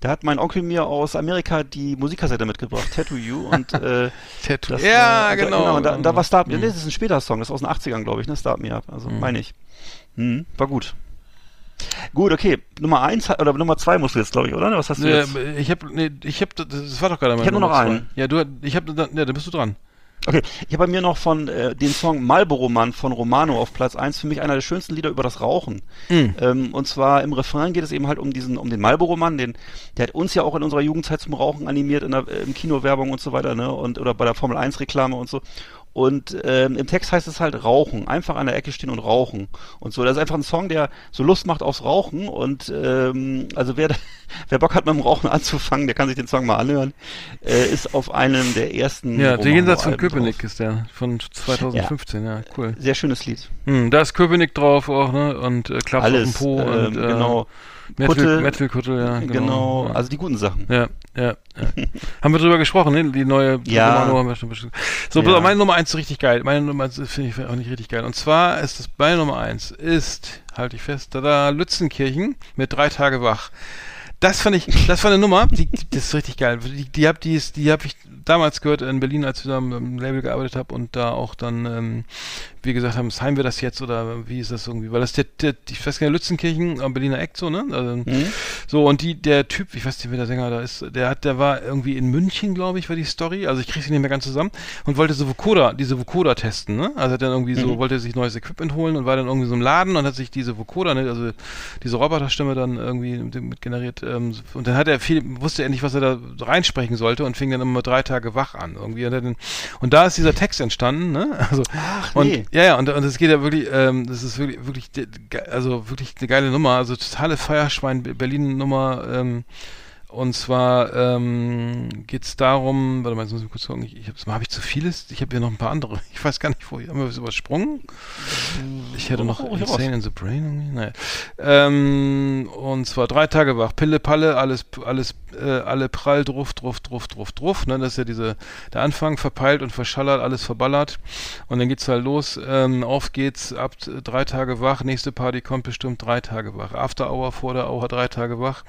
[SPEAKER 2] da hat mein Onkel mir aus Amerika die Musikkassette mitgebracht, Tattoo You, und, äh,
[SPEAKER 3] Tattoo.
[SPEAKER 2] das
[SPEAKER 3] ja,
[SPEAKER 2] war,
[SPEAKER 3] genau.
[SPEAKER 2] Da, und da, da war Start Me,
[SPEAKER 3] Mhm.
[SPEAKER 2] nee, das ist ein später Song, das ist aus den 80ern, glaube ich, ne? Start Me Up, also
[SPEAKER 3] Mhm.
[SPEAKER 2] meine ich. Hm, war gut. Gut, okay. Nummer eins, oder Nummer zwei musst du jetzt, glaube ich, oder? Was hast du
[SPEAKER 3] Ja,
[SPEAKER 2] jetzt?
[SPEAKER 3] ich habe, nee, ich habe, das war doch gerade
[SPEAKER 2] Ich hab nur noch
[SPEAKER 3] zwei.
[SPEAKER 2] einen.
[SPEAKER 3] Ja, du, ich habe, ja, da bist du dran.
[SPEAKER 2] Okay, ich habe bei mir noch von äh, den Song Marlboro Mann von Romano auf Platz eins für mich einer der schönsten Lieder über das Rauchen.
[SPEAKER 3] Mhm.
[SPEAKER 2] Ähm, und zwar im Refrain geht es eben halt um diesen, um den Marlboro Mann, den, der hat uns ja auch in unserer Jugendzeit zum Rauchen animiert, in der äh, im Kinowerbung und so weiter, ne? Und oder bei der Formel 1 Reklame und so. Und ähm, im Text heißt es halt Rauchen, einfach an der Ecke stehen und rauchen und so. Das ist einfach ein Song, der so Lust macht aufs Rauchen und ähm, also wer, wer Bock hat mit dem Rauchen anzufangen, der kann sich den Song mal anhören. Äh, ist auf einem der ersten
[SPEAKER 3] Ja, der Jenseits von Köpenick
[SPEAKER 2] drauf.
[SPEAKER 3] ist der, von 2015, ja, cool.
[SPEAKER 2] Sehr schönes Lied.
[SPEAKER 3] Hm, da ist Köpenick drauf auch, ne, und äh, Klaps
[SPEAKER 2] Alles.
[SPEAKER 3] auf Po
[SPEAKER 2] ähm,
[SPEAKER 3] und, äh,
[SPEAKER 2] genau.
[SPEAKER 3] Metal. Metal Kutte, ja, genau.
[SPEAKER 2] Genau,
[SPEAKER 3] ja.
[SPEAKER 2] also die guten Sachen.
[SPEAKER 3] Ja, ja, ja. haben wir drüber gesprochen, ne? Die neue
[SPEAKER 2] Ja.
[SPEAKER 3] Romano haben wir schon besprochen. So,
[SPEAKER 2] Ja.
[SPEAKER 3] meine Nummer eins ist richtig geil. Meine Nummer eins finde ich auch nicht richtig geil. Und zwar ist das, meine Nummer eins ist, halte ich fest, da, da Lützenkirchen mit drei Tage wach. Das fand ich, das war eine Nummer, die, die das ist richtig geil. Die, die hab, die die habe ich damals gehört in Berlin, als ich da im Label gearbeitet habe und da auch dann, ähm, wie gesagt haben, sein wir das jetzt oder wie ist das irgendwie? Weil das der, der ich weiß gar nicht, Lützenkirchen am Berliner Eck so, ne? Also,
[SPEAKER 2] Mhm.
[SPEAKER 3] so, und die, der Typ, ich weiß nicht, wer der Sänger da ist, der hat, der war irgendwie in München, glaube ich, war die Story. Also ich kriege sie nicht mehr ganz zusammen und wollte so Vocoder, diese Vocoder testen, ne? Also hat dann irgendwie so,
[SPEAKER 2] Mhm.
[SPEAKER 3] wollte sich neues Equipment holen und war dann irgendwie so im Laden und hat sich diese Vocoder, ne, also diese Roboterstimme dann irgendwie mit generiert. Ähm, und dann hat er viel, wusste er nicht, was er da reinsprechen sollte und fing dann immer drei Tage wach an. Irgendwie. Und, dann, und da ist dieser Text entstanden, ne? Also,
[SPEAKER 2] Ach,
[SPEAKER 3] und
[SPEAKER 2] nee.
[SPEAKER 3] ja, ja, und, und es geht ja wirklich, ähm, das ist wirklich, wirklich, also wirklich eine geile Nummer, also totale Feierschwein Berlin Nummer, ähm, und zwar ähm, geht es darum, warte mal, jetzt muss ich kurz gucken, ich, ich habe hab ich zu vieles, ich habe hier noch ein paar andere, ich weiß gar nicht, wo, haben wir was übersprungen? Ich hätte noch
[SPEAKER 2] Oh, ich
[SPEAKER 3] Insane in the Brain naja. Ähm, und zwar drei Tage wach, Pille, Palle, alles, alles, äh, alle prall, druff, druff, druff, druff, druff, ne, das ist ja diese, der Anfang verpeilt und verschallert, alles verballert. Und dann geht's halt los, ähm, auf geht's, ab drei Tage wach, nächste Party kommt bestimmt drei Tage wach, After Hour, vor der Hour, drei Tage wach,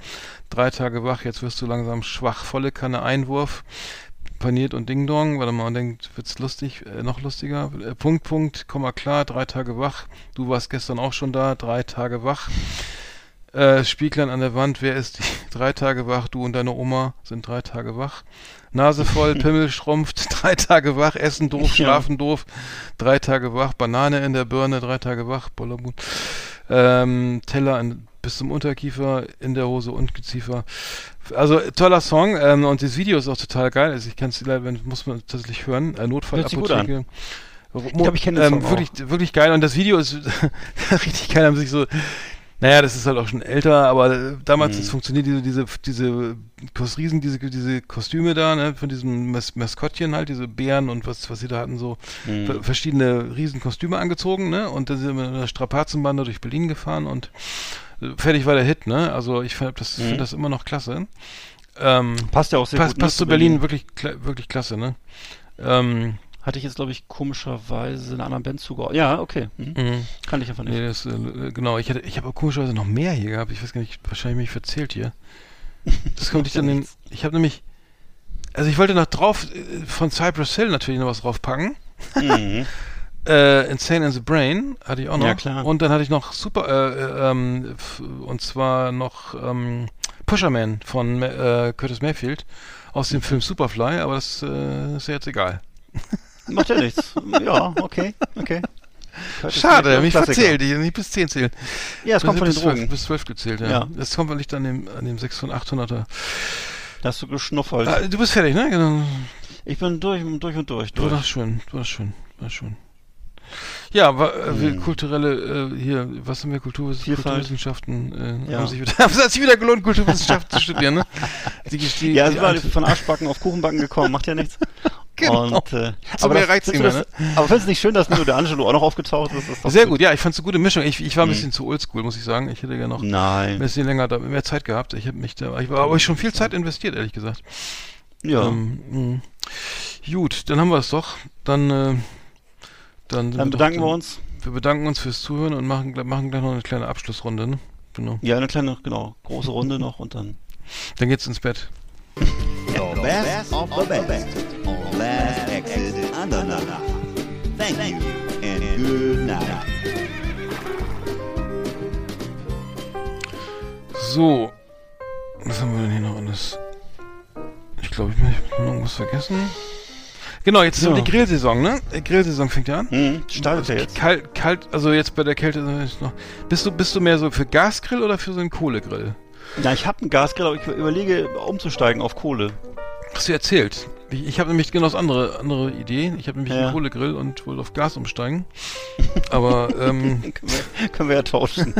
[SPEAKER 3] drei Tage wach, jetzt wirst du langsam schwach, volle Kanne Einwurf, paniert und Ding Dong, mal, und denkt, wird's lustig, äh, noch lustiger, äh, Punkt, Punkt, Komma klar, drei Tage wach, du warst gestern auch schon da, drei Tage wach, Äh, Spieglein an der Wand, wer ist die? Drei Tage wach, du und deine Oma sind drei Tage wach. Nase voll, Pimmel schrumpft, drei Tage wach, Essen doof. Schlafen doof, drei Tage wach, Banane in der Birne, drei Tage wach, Bollermut. Ähm, Teller an, bis zum Unterkiefer, in der Hose und Geziefer. Also toller Song ähm, und das Video ist auch total geil. Also ich kann es leider, muss man tatsächlich hören. Äh. Notfallapotheke.
[SPEAKER 2] Ich glaub, ich kenn den
[SPEAKER 3] ähm, wirklich, wirklich geil und das Video ist richtig geil. Haben sich so, naja, das ist halt auch schon älter, aber damals
[SPEAKER 2] Mhm.
[SPEAKER 3] funktioniert diese diese diese Riesen, diese diese Kostüme da, ne, von diesem Mas Maskottchen halt, diese Bären und was was sie da hatten so
[SPEAKER 2] Mhm.
[SPEAKER 3] ver- verschiedene Riesenkostüme angezogen, ne? Und dann sind wir mit einer Strapazenbande durch Berlin gefahren und fertig war der Hit, ne? Also ich finde das,
[SPEAKER 2] Mhm.
[SPEAKER 3] find das immer noch klasse. Ähm,
[SPEAKER 2] Passt ja auch sehr
[SPEAKER 3] passt,
[SPEAKER 2] gut. ne,
[SPEAKER 3] passt zu Berlin, wirklich, kla- wirklich klasse, ne? Ähm,
[SPEAKER 2] Hatte ich jetzt, glaube ich, komischerweise einer anderen Band zugeordnet. Ja, okay. Mhm.
[SPEAKER 3] mh.
[SPEAKER 2] Kann ich einfach nicht.
[SPEAKER 3] Nee, das, äh, genau. Ich, hatte, ich habe komischerweise noch mehr hier gehabt. Ich weiß gar nicht, wahrscheinlich mich verzählt hier. Das kommt nicht an den. Ich habe nämlich. Also ich wollte noch drauf äh, von Cypress Hill natürlich noch was draufpacken.
[SPEAKER 2] Mhm.
[SPEAKER 3] Äh, Insane in the Brain hatte ich auch noch.
[SPEAKER 2] Ja, klar.
[SPEAKER 3] Und dann hatte ich noch super, äh, äh, ähm, und zwar noch ähm, Pusherman von äh, Curtis Mayfield aus dem Film Superfly, aber das äh, ist ja jetzt egal.
[SPEAKER 2] Macht ja nichts. Ja, okay, okay. Curtis
[SPEAKER 3] Schade,
[SPEAKER 2] Mayfield,
[SPEAKER 3] mich verzählt, ich nicht bis 10 zählen.
[SPEAKER 2] Ja, es kommt von den
[SPEAKER 3] bis 12,
[SPEAKER 2] Drogen.
[SPEAKER 3] bis 12 gezählt, ja.
[SPEAKER 2] Ja.
[SPEAKER 3] Das kommt liegt an dem, an dem 6 von 800er.
[SPEAKER 2] Da hast du geschnuffelt.
[SPEAKER 3] Ah, du bist fertig, ne? Genau.
[SPEAKER 2] Ich bin durch, durch und durch.
[SPEAKER 3] Du
[SPEAKER 2] durch.
[SPEAKER 3] warst schön, du warst schön, war schön. Ja, äh,
[SPEAKER 2] Hm.
[SPEAKER 3] kulturelle, äh, hier, was haben wir, Kulturwiss
[SPEAKER 2] Vielfalt.
[SPEAKER 3] Kulturwissenschaften, äh,
[SPEAKER 2] Ja.
[SPEAKER 3] haben sich wieder, es hat sich wieder gelohnt, Kulturwissenschaften zu studieren, ne? Die, die,
[SPEAKER 2] Ja, sind wir von Arschbacken auf Kuchenbacken gekommen, macht ja nichts.
[SPEAKER 3] Genau.
[SPEAKER 2] Und, äh,
[SPEAKER 3] So
[SPEAKER 2] aber
[SPEAKER 3] mehr
[SPEAKER 2] das-
[SPEAKER 3] mehr,
[SPEAKER 2] das- Aber findest du nicht schön, dass nur der Angelo auch noch aufgetaucht ist? Ist
[SPEAKER 3] Sehr gut, ja, ich fand's eine gute Mischung. Ich, ich war ein
[SPEAKER 2] Hm.
[SPEAKER 3] bisschen zu oldschool, muss ich sagen. Ich hätte ja noch ein
[SPEAKER 2] Nein.
[SPEAKER 3] bisschen länger, da, mehr Zeit gehabt. Ich habe mich da, ich war aber schon viel Zeit investiert, ehrlich gesagt.
[SPEAKER 2] Ja.
[SPEAKER 3] Ähm, mh. gut, dann haben wir es doch. Dann, äh, dann,
[SPEAKER 2] Dann
[SPEAKER 3] doch-
[SPEAKER 2] bedanken wir uns.
[SPEAKER 3] Wir bedanken uns fürs Zuhören und machen, machen gleich noch eine kleine Abschlussrunde. Ne? Genau.
[SPEAKER 2] Ja, eine kleine, genau, große Runde noch und dann.
[SPEAKER 3] Dann geht's ins Bett.
[SPEAKER 5] The best of the best on Last Exit Andernach. Thank you and good night.
[SPEAKER 3] So, was haben wir denn hier noch alles? Ich glaube, ich habe irgendwas vergessen. Genau, jetzt ist
[SPEAKER 2] Ja.
[SPEAKER 3] die Grillsaison, ne? Die Grillsaison fängt ja an.
[SPEAKER 2] Hm, startet ja jetzt.
[SPEAKER 3] Kalt, kalt, also jetzt bei der Kälte ist noch. Bist du, bist du mehr so für Gasgrill oder für so einen Kohlegrill?
[SPEAKER 2] Ja, ich habe einen Gasgrill, aber ich überlege umzusteigen auf Kohle.
[SPEAKER 3] Hast du erzählt? Ich, ich habe nämlich genau das andere, andere Idee. Ich habe nämlich
[SPEAKER 2] Ja.
[SPEAKER 3] einen Kohlegrill und wollte auf Gas umsteigen. Aber, ähm,
[SPEAKER 2] können, wir, können wir ja tauschen.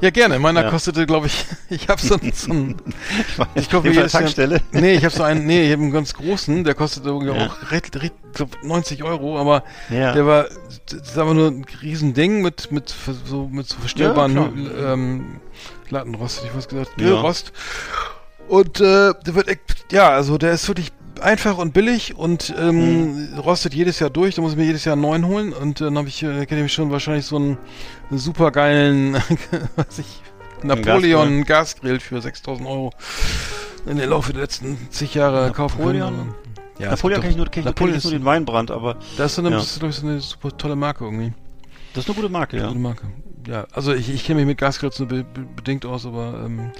[SPEAKER 3] ja gerne. Meiner
[SPEAKER 2] Ja.
[SPEAKER 3] kostete, glaube ich, ich habe so, einen- so einen,
[SPEAKER 2] Ich, weiß,
[SPEAKER 3] Ich
[SPEAKER 2] jedenfalls
[SPEAKER 3] jedes Jahr-
[SPEAKER 2] Tankstelle.
[SPEAKER 3] nee, ich habe so einen, nee, ich habe einen ganz großen, der kostet irgendwie
[SPEAKER 2] Ja.
[SPEAKER 3] auch recht, recht, glaub 90 Euro, aber der war, das ist aber nur ein Riesending mit, mit, so, mit so verstellbaren ähm, Lattenrost, hätte ich was gesagt. Grillrost. Und äh, der wird, ja, also der ist wirklich einfach und billig und ähm,
[SPEAKER 2] Mhm.
[SPEAKER 3] rostet jedes Jahr durch. Da muss ich mir jedes Jahr einen neuen holen und dann habe ich, äh, kenne ich schon wahrscheinlich so einen, super geilen, was ich, Napoleon Gasgrill für 6000 Euro in der Laufe der letzten zig Jahre kaufen
[SPEAKER 2] Napoleon?
[SPEAKER 3] können. Ja,
[SPEAKER 2] Napoleon kann ich nur, kenn kenn
[SPEAKER 3] Napoleon
[SPEAKER 2] ich
[SPEAKER 3] ist,
[SPEAKER 2] nur den Weinbrand, aber
[SPEAKER 3] das ist, eine,
[SPEAKER 2] Ja.
[SPEAKER 3] das ist, glaub ich, so eine super tolle Marke irgendwie.
[SPEAKER 2] das ist eine gute Marke, ja.
[SPEAKER 3] Gute Marke. Ja, also ich, ich kenne mich mit Gasgrills nur be bedingt aus, aber ähm,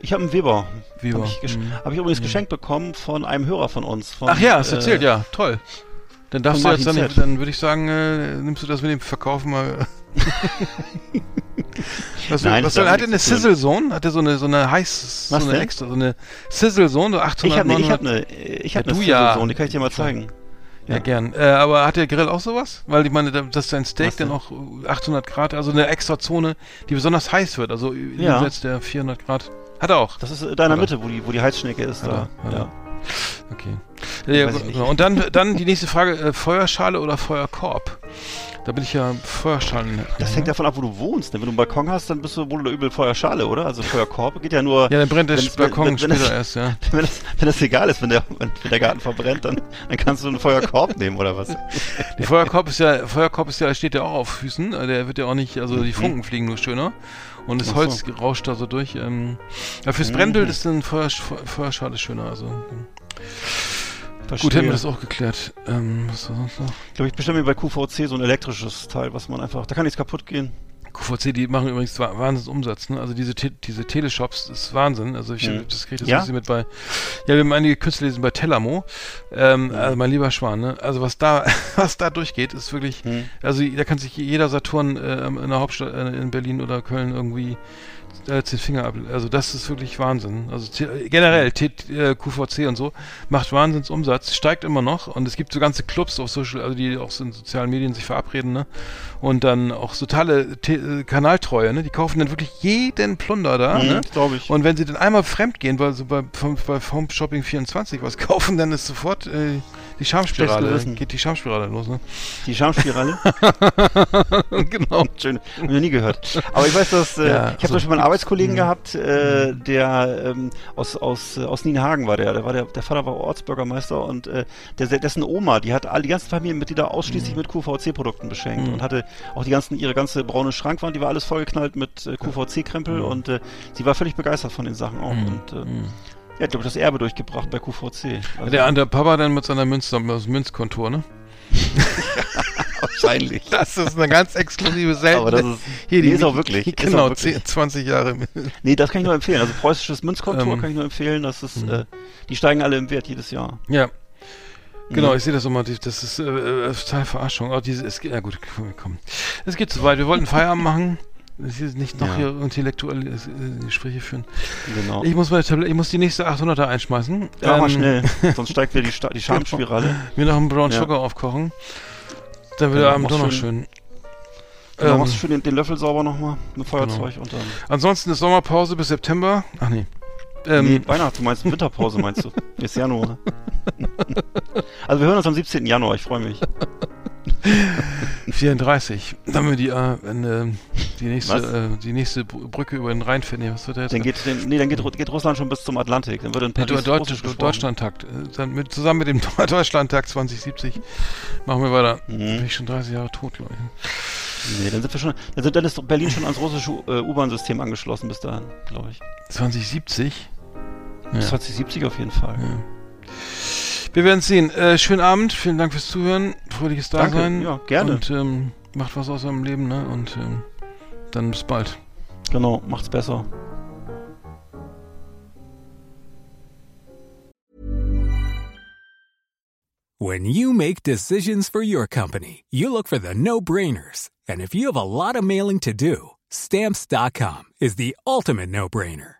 [SPEAKER 2] Ich habe einen Weber.
[SPEAKER 3] Weber.
[SPEAKER 2] Habe ich,
[SPEAKER 3] Mhm.
[SPEAKER 2] hab ich übrigens
[SPEAKER 3] Ja.
[SPEAKER 2] geschenkt bekommen von einem Hörer von uns. Von,
[SPEAKER 3] Ach ja, hast
[SPEAKER 2] äh,
[SPEAKER 3] erzählt, ja, toll. Dann darfst du jetzt dann,
[SPEAKER 2] Z.
[SPEAKER 3] dann würde ich sagen, äh, nimmst du das mit dem Verkaufen mal. was
[SPEAKER 2] Nein,
[SPEAKER 3] was soll,
[SPEAKER 2] hat
[SPEAKER 3] er eine. Sizzle Zone? Hat er so eine so eine heiß so eine
[SPEAKER 2] denn?
[SPEAKER 3] extra so eine Sizzle Zone, so 800
[SPEAKER 2] Ich habe eine, ich
[SPEAKER 3] 900
[SPEAKER 2] hab eine, ich hab
[SPEAKER 3] Ja,
[SPEAKER 2] eine
[SPEAKER 3] du ja.
[SPEAKER 2] Sizzle-Zone, die kann ich dir mal zeigen.
[SPEAKER 3] Ja,
[SPEAKER 2] Ja.
[SPEAKER 3] gern. Äh, aber hat der Grill auch sowas? Weil ich meine, da- dass dein Steak dann auch äh, 800 Grad, also eine extra Zone, die besonders heiß wird, also
[SPEAKER 2] Ja.
[SPEAKER 3] jenseits der 400 Grad. Hat er auch.
[SPEAKER 2] Das ist in deiner? Mitte, wo die, wo die Heizschnecke ist.
[SPEAKER 3] Hat
[SPEAKER 2] Da.
[SPEAKER 3] er,
[SPEAKER 2] Ja.
[SPEAKER 3] er. Okay. Ja, genau. Und dann, dann die nächste Frage, äh, Feuerschale oder Feuerkorb? Da bin ich ja Feuerschalen.
[SPEAKER 2] Das hängt davon ab, wo du wohnst. ne? Wenn du einen Balkon hast, dann bist du wohl oder übel Feuerschale, oder? Also Feuerkorb geht ja nur,
[SPEAKER 3] Ja, dann brennt der Balkon
[SPEAKER 2] wenn- wenn- wenn
[SPEAKER 3] später
[SPEAKER 2] es-
[SPEAKER 3] erst, ja.
[SPEAKER 2] wenn, das, wenn das egal ist, wenn der, wenn, der Garten verbrennt, dann, dann kannst du einen Feuerkorb nehmen, oder was?
[SPEAKER 3] Der Feuerkorb ist ja, Feuerkorb ist ja, steht ja auch auf Füßen. äh, Der wird ja auch nicht, also die Funken fliegen nur schöner. Und das.
[SPEAKER 2] Ach so.
[SPEAKER 3] Holz rauscht da so durch. Ähm, ja, fürs
[SPEAKER 2] Mhm.
[SPEAKER 3] Brennbild ist ein Feuer, Feu- Feuerschale schöner. Also ähm. gut, hätten wir das auch geklärt. Ähm, was war sonst noch?
[SPEAKER 2] Ich glaube, ich bestelle mir bei QVC so ein elektrisches Teil, was man einfach, da kann nichts kaputt gehen.
[SPEAKER 3] QVC, die machen übrigens wa- Wahnsinnsumsatz, ne? Also diese, Te diese Teleshops ist Wahnsinn. Also ich
[SPEAKER 2] Mhm.
[SPEAKER 3] das kriege das
[SPEAKER 2] Ja?
[SPEAKER 3] ein bisschen mit bei. Ja, wir haben einige Künstler lesen bei Telamo. Ähm, also mein lieber Schwan, ne? Also was da, was da durchgeht, ist wirklich.
[SPEAKER 2] Mhm.
[SPEAKER 3] Also da kann sich jeder Saturn äh, in der Hauptstadt äh, in Berlin oder Köln irgendwie äh, den Finger ab. Also das ist wirklich Wahnsinn. Also T generell T äh, QVC und so macht Wahnsinnsumsatz, steigt immer noch und es gibt so ganze Clubs auf Social, also die auch so in sozialen Medien sich verabreden, ne? Und dann auch totale T äh, Kanaltreue, ne? Die kaufen dann wirklich jeden Plunder da,
[SPEAKER 2] Mhm,
[SPEAKER 3] ne?
[SPEAKER 2] glaube ich.
[SPEAKER 3] Und wenn sie dann einmal fremd gehen, weil so bei, bei Home Shopping 24 was kaufen, dann ist sofort äh, die Schamspirale, geht die Schamspirale los, ne?
[SPEAKER 2] Die Schamspirale?
[SPEAKER 3] genau.
[SPEAKER 2] Schön. Hab ich noch nie gehört. Aber ich weiß, dass äh,
[SPEAKER 3] Ja,
[SPEAKER 2] ich habe
[SPEAKER 3] so
[SPEAKER 2] zum Beispiel mal einen Arbeitskollegen
[SPEAKER 3] Mhm.
[SPEAKER 2] gehabt, äh, der ähm, aus aus äh, aus Nienhagen war der. Der war der, der Vater war Ortsbürgermeister und äh, der, dessen Oma, die hat all die ganzen Familienmitglieder ausschließlich mit QVC-Produkten beschenkt
[SPEAKER 3] Mhm.
[SPEAKER 2] und hatte auch die ganzen ihre ganze braune Schrankwand, die war alles vollgeknallt mit äh, QVC-Krempel
[SPEAKER 3] Mhm.
[SPEAKER 2] und äh, sie war völlig begeistert von den Sachen auch
[SPEAKER 3] Mhm.
[SPEAKER 2] und äh,
[SPEAKER 3] Mhm.
[SPEAKER 2] ja, ich glaube, das Erbe durchgebracht bei QVC. Also,
[SPEAKER 3] Der, der Papa dann mit seiner Münz, aus dem Münzkontor, ne?
[SPEAKER 2] wahrscheinlich.
[SPEAKER 3] Das ist eine ganz exklusive seltene.
[SPEAKER 2] Aber das ist,
[SPEAKER 3] hier,
[SPEAKER 2] nee,
[SPEAKER 3] die
[SPEAKER 2] ist auch wirklich.
[SPEAKER 3] Hier,
[SPEAKER 2] ist
[SPEAKER 3] genau,
[SPEAKER 2] auch wirklich.
[SPEAKER 3] 10, 20 Jahre.
[SPEAKER 2] Nee, das kann ich nur empfehlen. Also preußisches Münzkontor
[SPEAKER 3] Ähm,
[SPEAKER 2] kann ich nur empfehlen. Das ist,
[SPEAKER 3] mhm.
[SPEAKER 2] äh, die steigen alle im Wert jedes Jahr.
[SPEAKER 3] Ja. Genau,
[SPEAKER 2] Mhm.
[SPEAKER 3] ich sehe das immer, das ist äh, äh, total Verarschung. Oh, diese, es, geht- ja gut, komm, komm. Es geht zu weit. Wir wollten Feierabend machen. Nicht noch
[SPEAKER 2] Ja.
[SPEAKER 3] hier intellektuelle äh, Gespräche führen.
[SPEAKER 2] Genau.
[SPEAKER 3] Ich muss meine Tablet, ich muss die nächste 800er einschmeißen.
[SPEAKER 2] ja, mach mal
[SPEAKER 3] Ähm,
[SPEAKER 2] schnell. Sonst steigt wieder die, Sta die Schamspirale.
[SPEAKER 3] Mir noch einen Brown
[SPEAKER 2] Ja.
[SPEAKER 3] Sugar aufkochen. Dann wird
[SPEAKER 2] Ja,
[SPEAKER 3] der Abend doch noch
[SPEAKER 2] schön. Genau,
[SPEAKER 3] Ähm,
[SPEAKER 2] machst du schön den, den Löffel sauber nochmal mit Feuerzeug und dann.
[SPEAKER 3] ansonsten ist Sommerpause bis September. Ach nee. Ähm,
[SPEAKER 2] nee, Weihnachten, du meinst Winterpause, meinst du? Ist Januar. also wir hören uns am 17. Januar, ich freue mich.
[SPEAKER 3] 34. Dann haben wir die, äh, wenn, äh, die nächste, äh, die nächste Br- Brücke über den Rhein finden. Was wird der jetzt?
[SPEAKER 2] Dann geht, den, nee, dann geht, geht Russland schon bis zum Atlantik. Dann wird in Paris Russisch
[SPEAKER 3] Deutsch. Deutschlandtakt. Äh, Dann mit, zusammen mit dem Deutschlandtakt 2070 machen wir weiter. Bin
[SPEAKER 2] Mhm.
[SPEAKER 3] ich schon 30 Jahre tot, glaube ich.
[SPEAKER 2] Nee, dann sind wir schon, dann, sind, dann ist Berlin schon ans russische äh, U-Bahn-System angeschlossen bis dahin, glaube ich.
[SPEAKER 3] 2070? Ja.
[SPEAKER 2] 2070 auf jeden Fall.
[SPEAKER 3] Ja. Wir werden sehen. Äh, schönen Abend, vielen Dank fürs Zuhören. Fröhliches
[SPEAKER 2] Danke,
[SPEAKER 3] Dasein.
[SPEAKER 2] ja, gerne.
[SPEAKER 3] Und ähm, macht was aus eurem Leben, ne? Und ähm, dann bis bald.
[SPEAKER 2] Genau, macht's besser.
[SPEAKER 6] When you make decisions for your company, you look for the no brainers. And if you have a lot of mailing to do, stamps.com is the ultimate no brainer.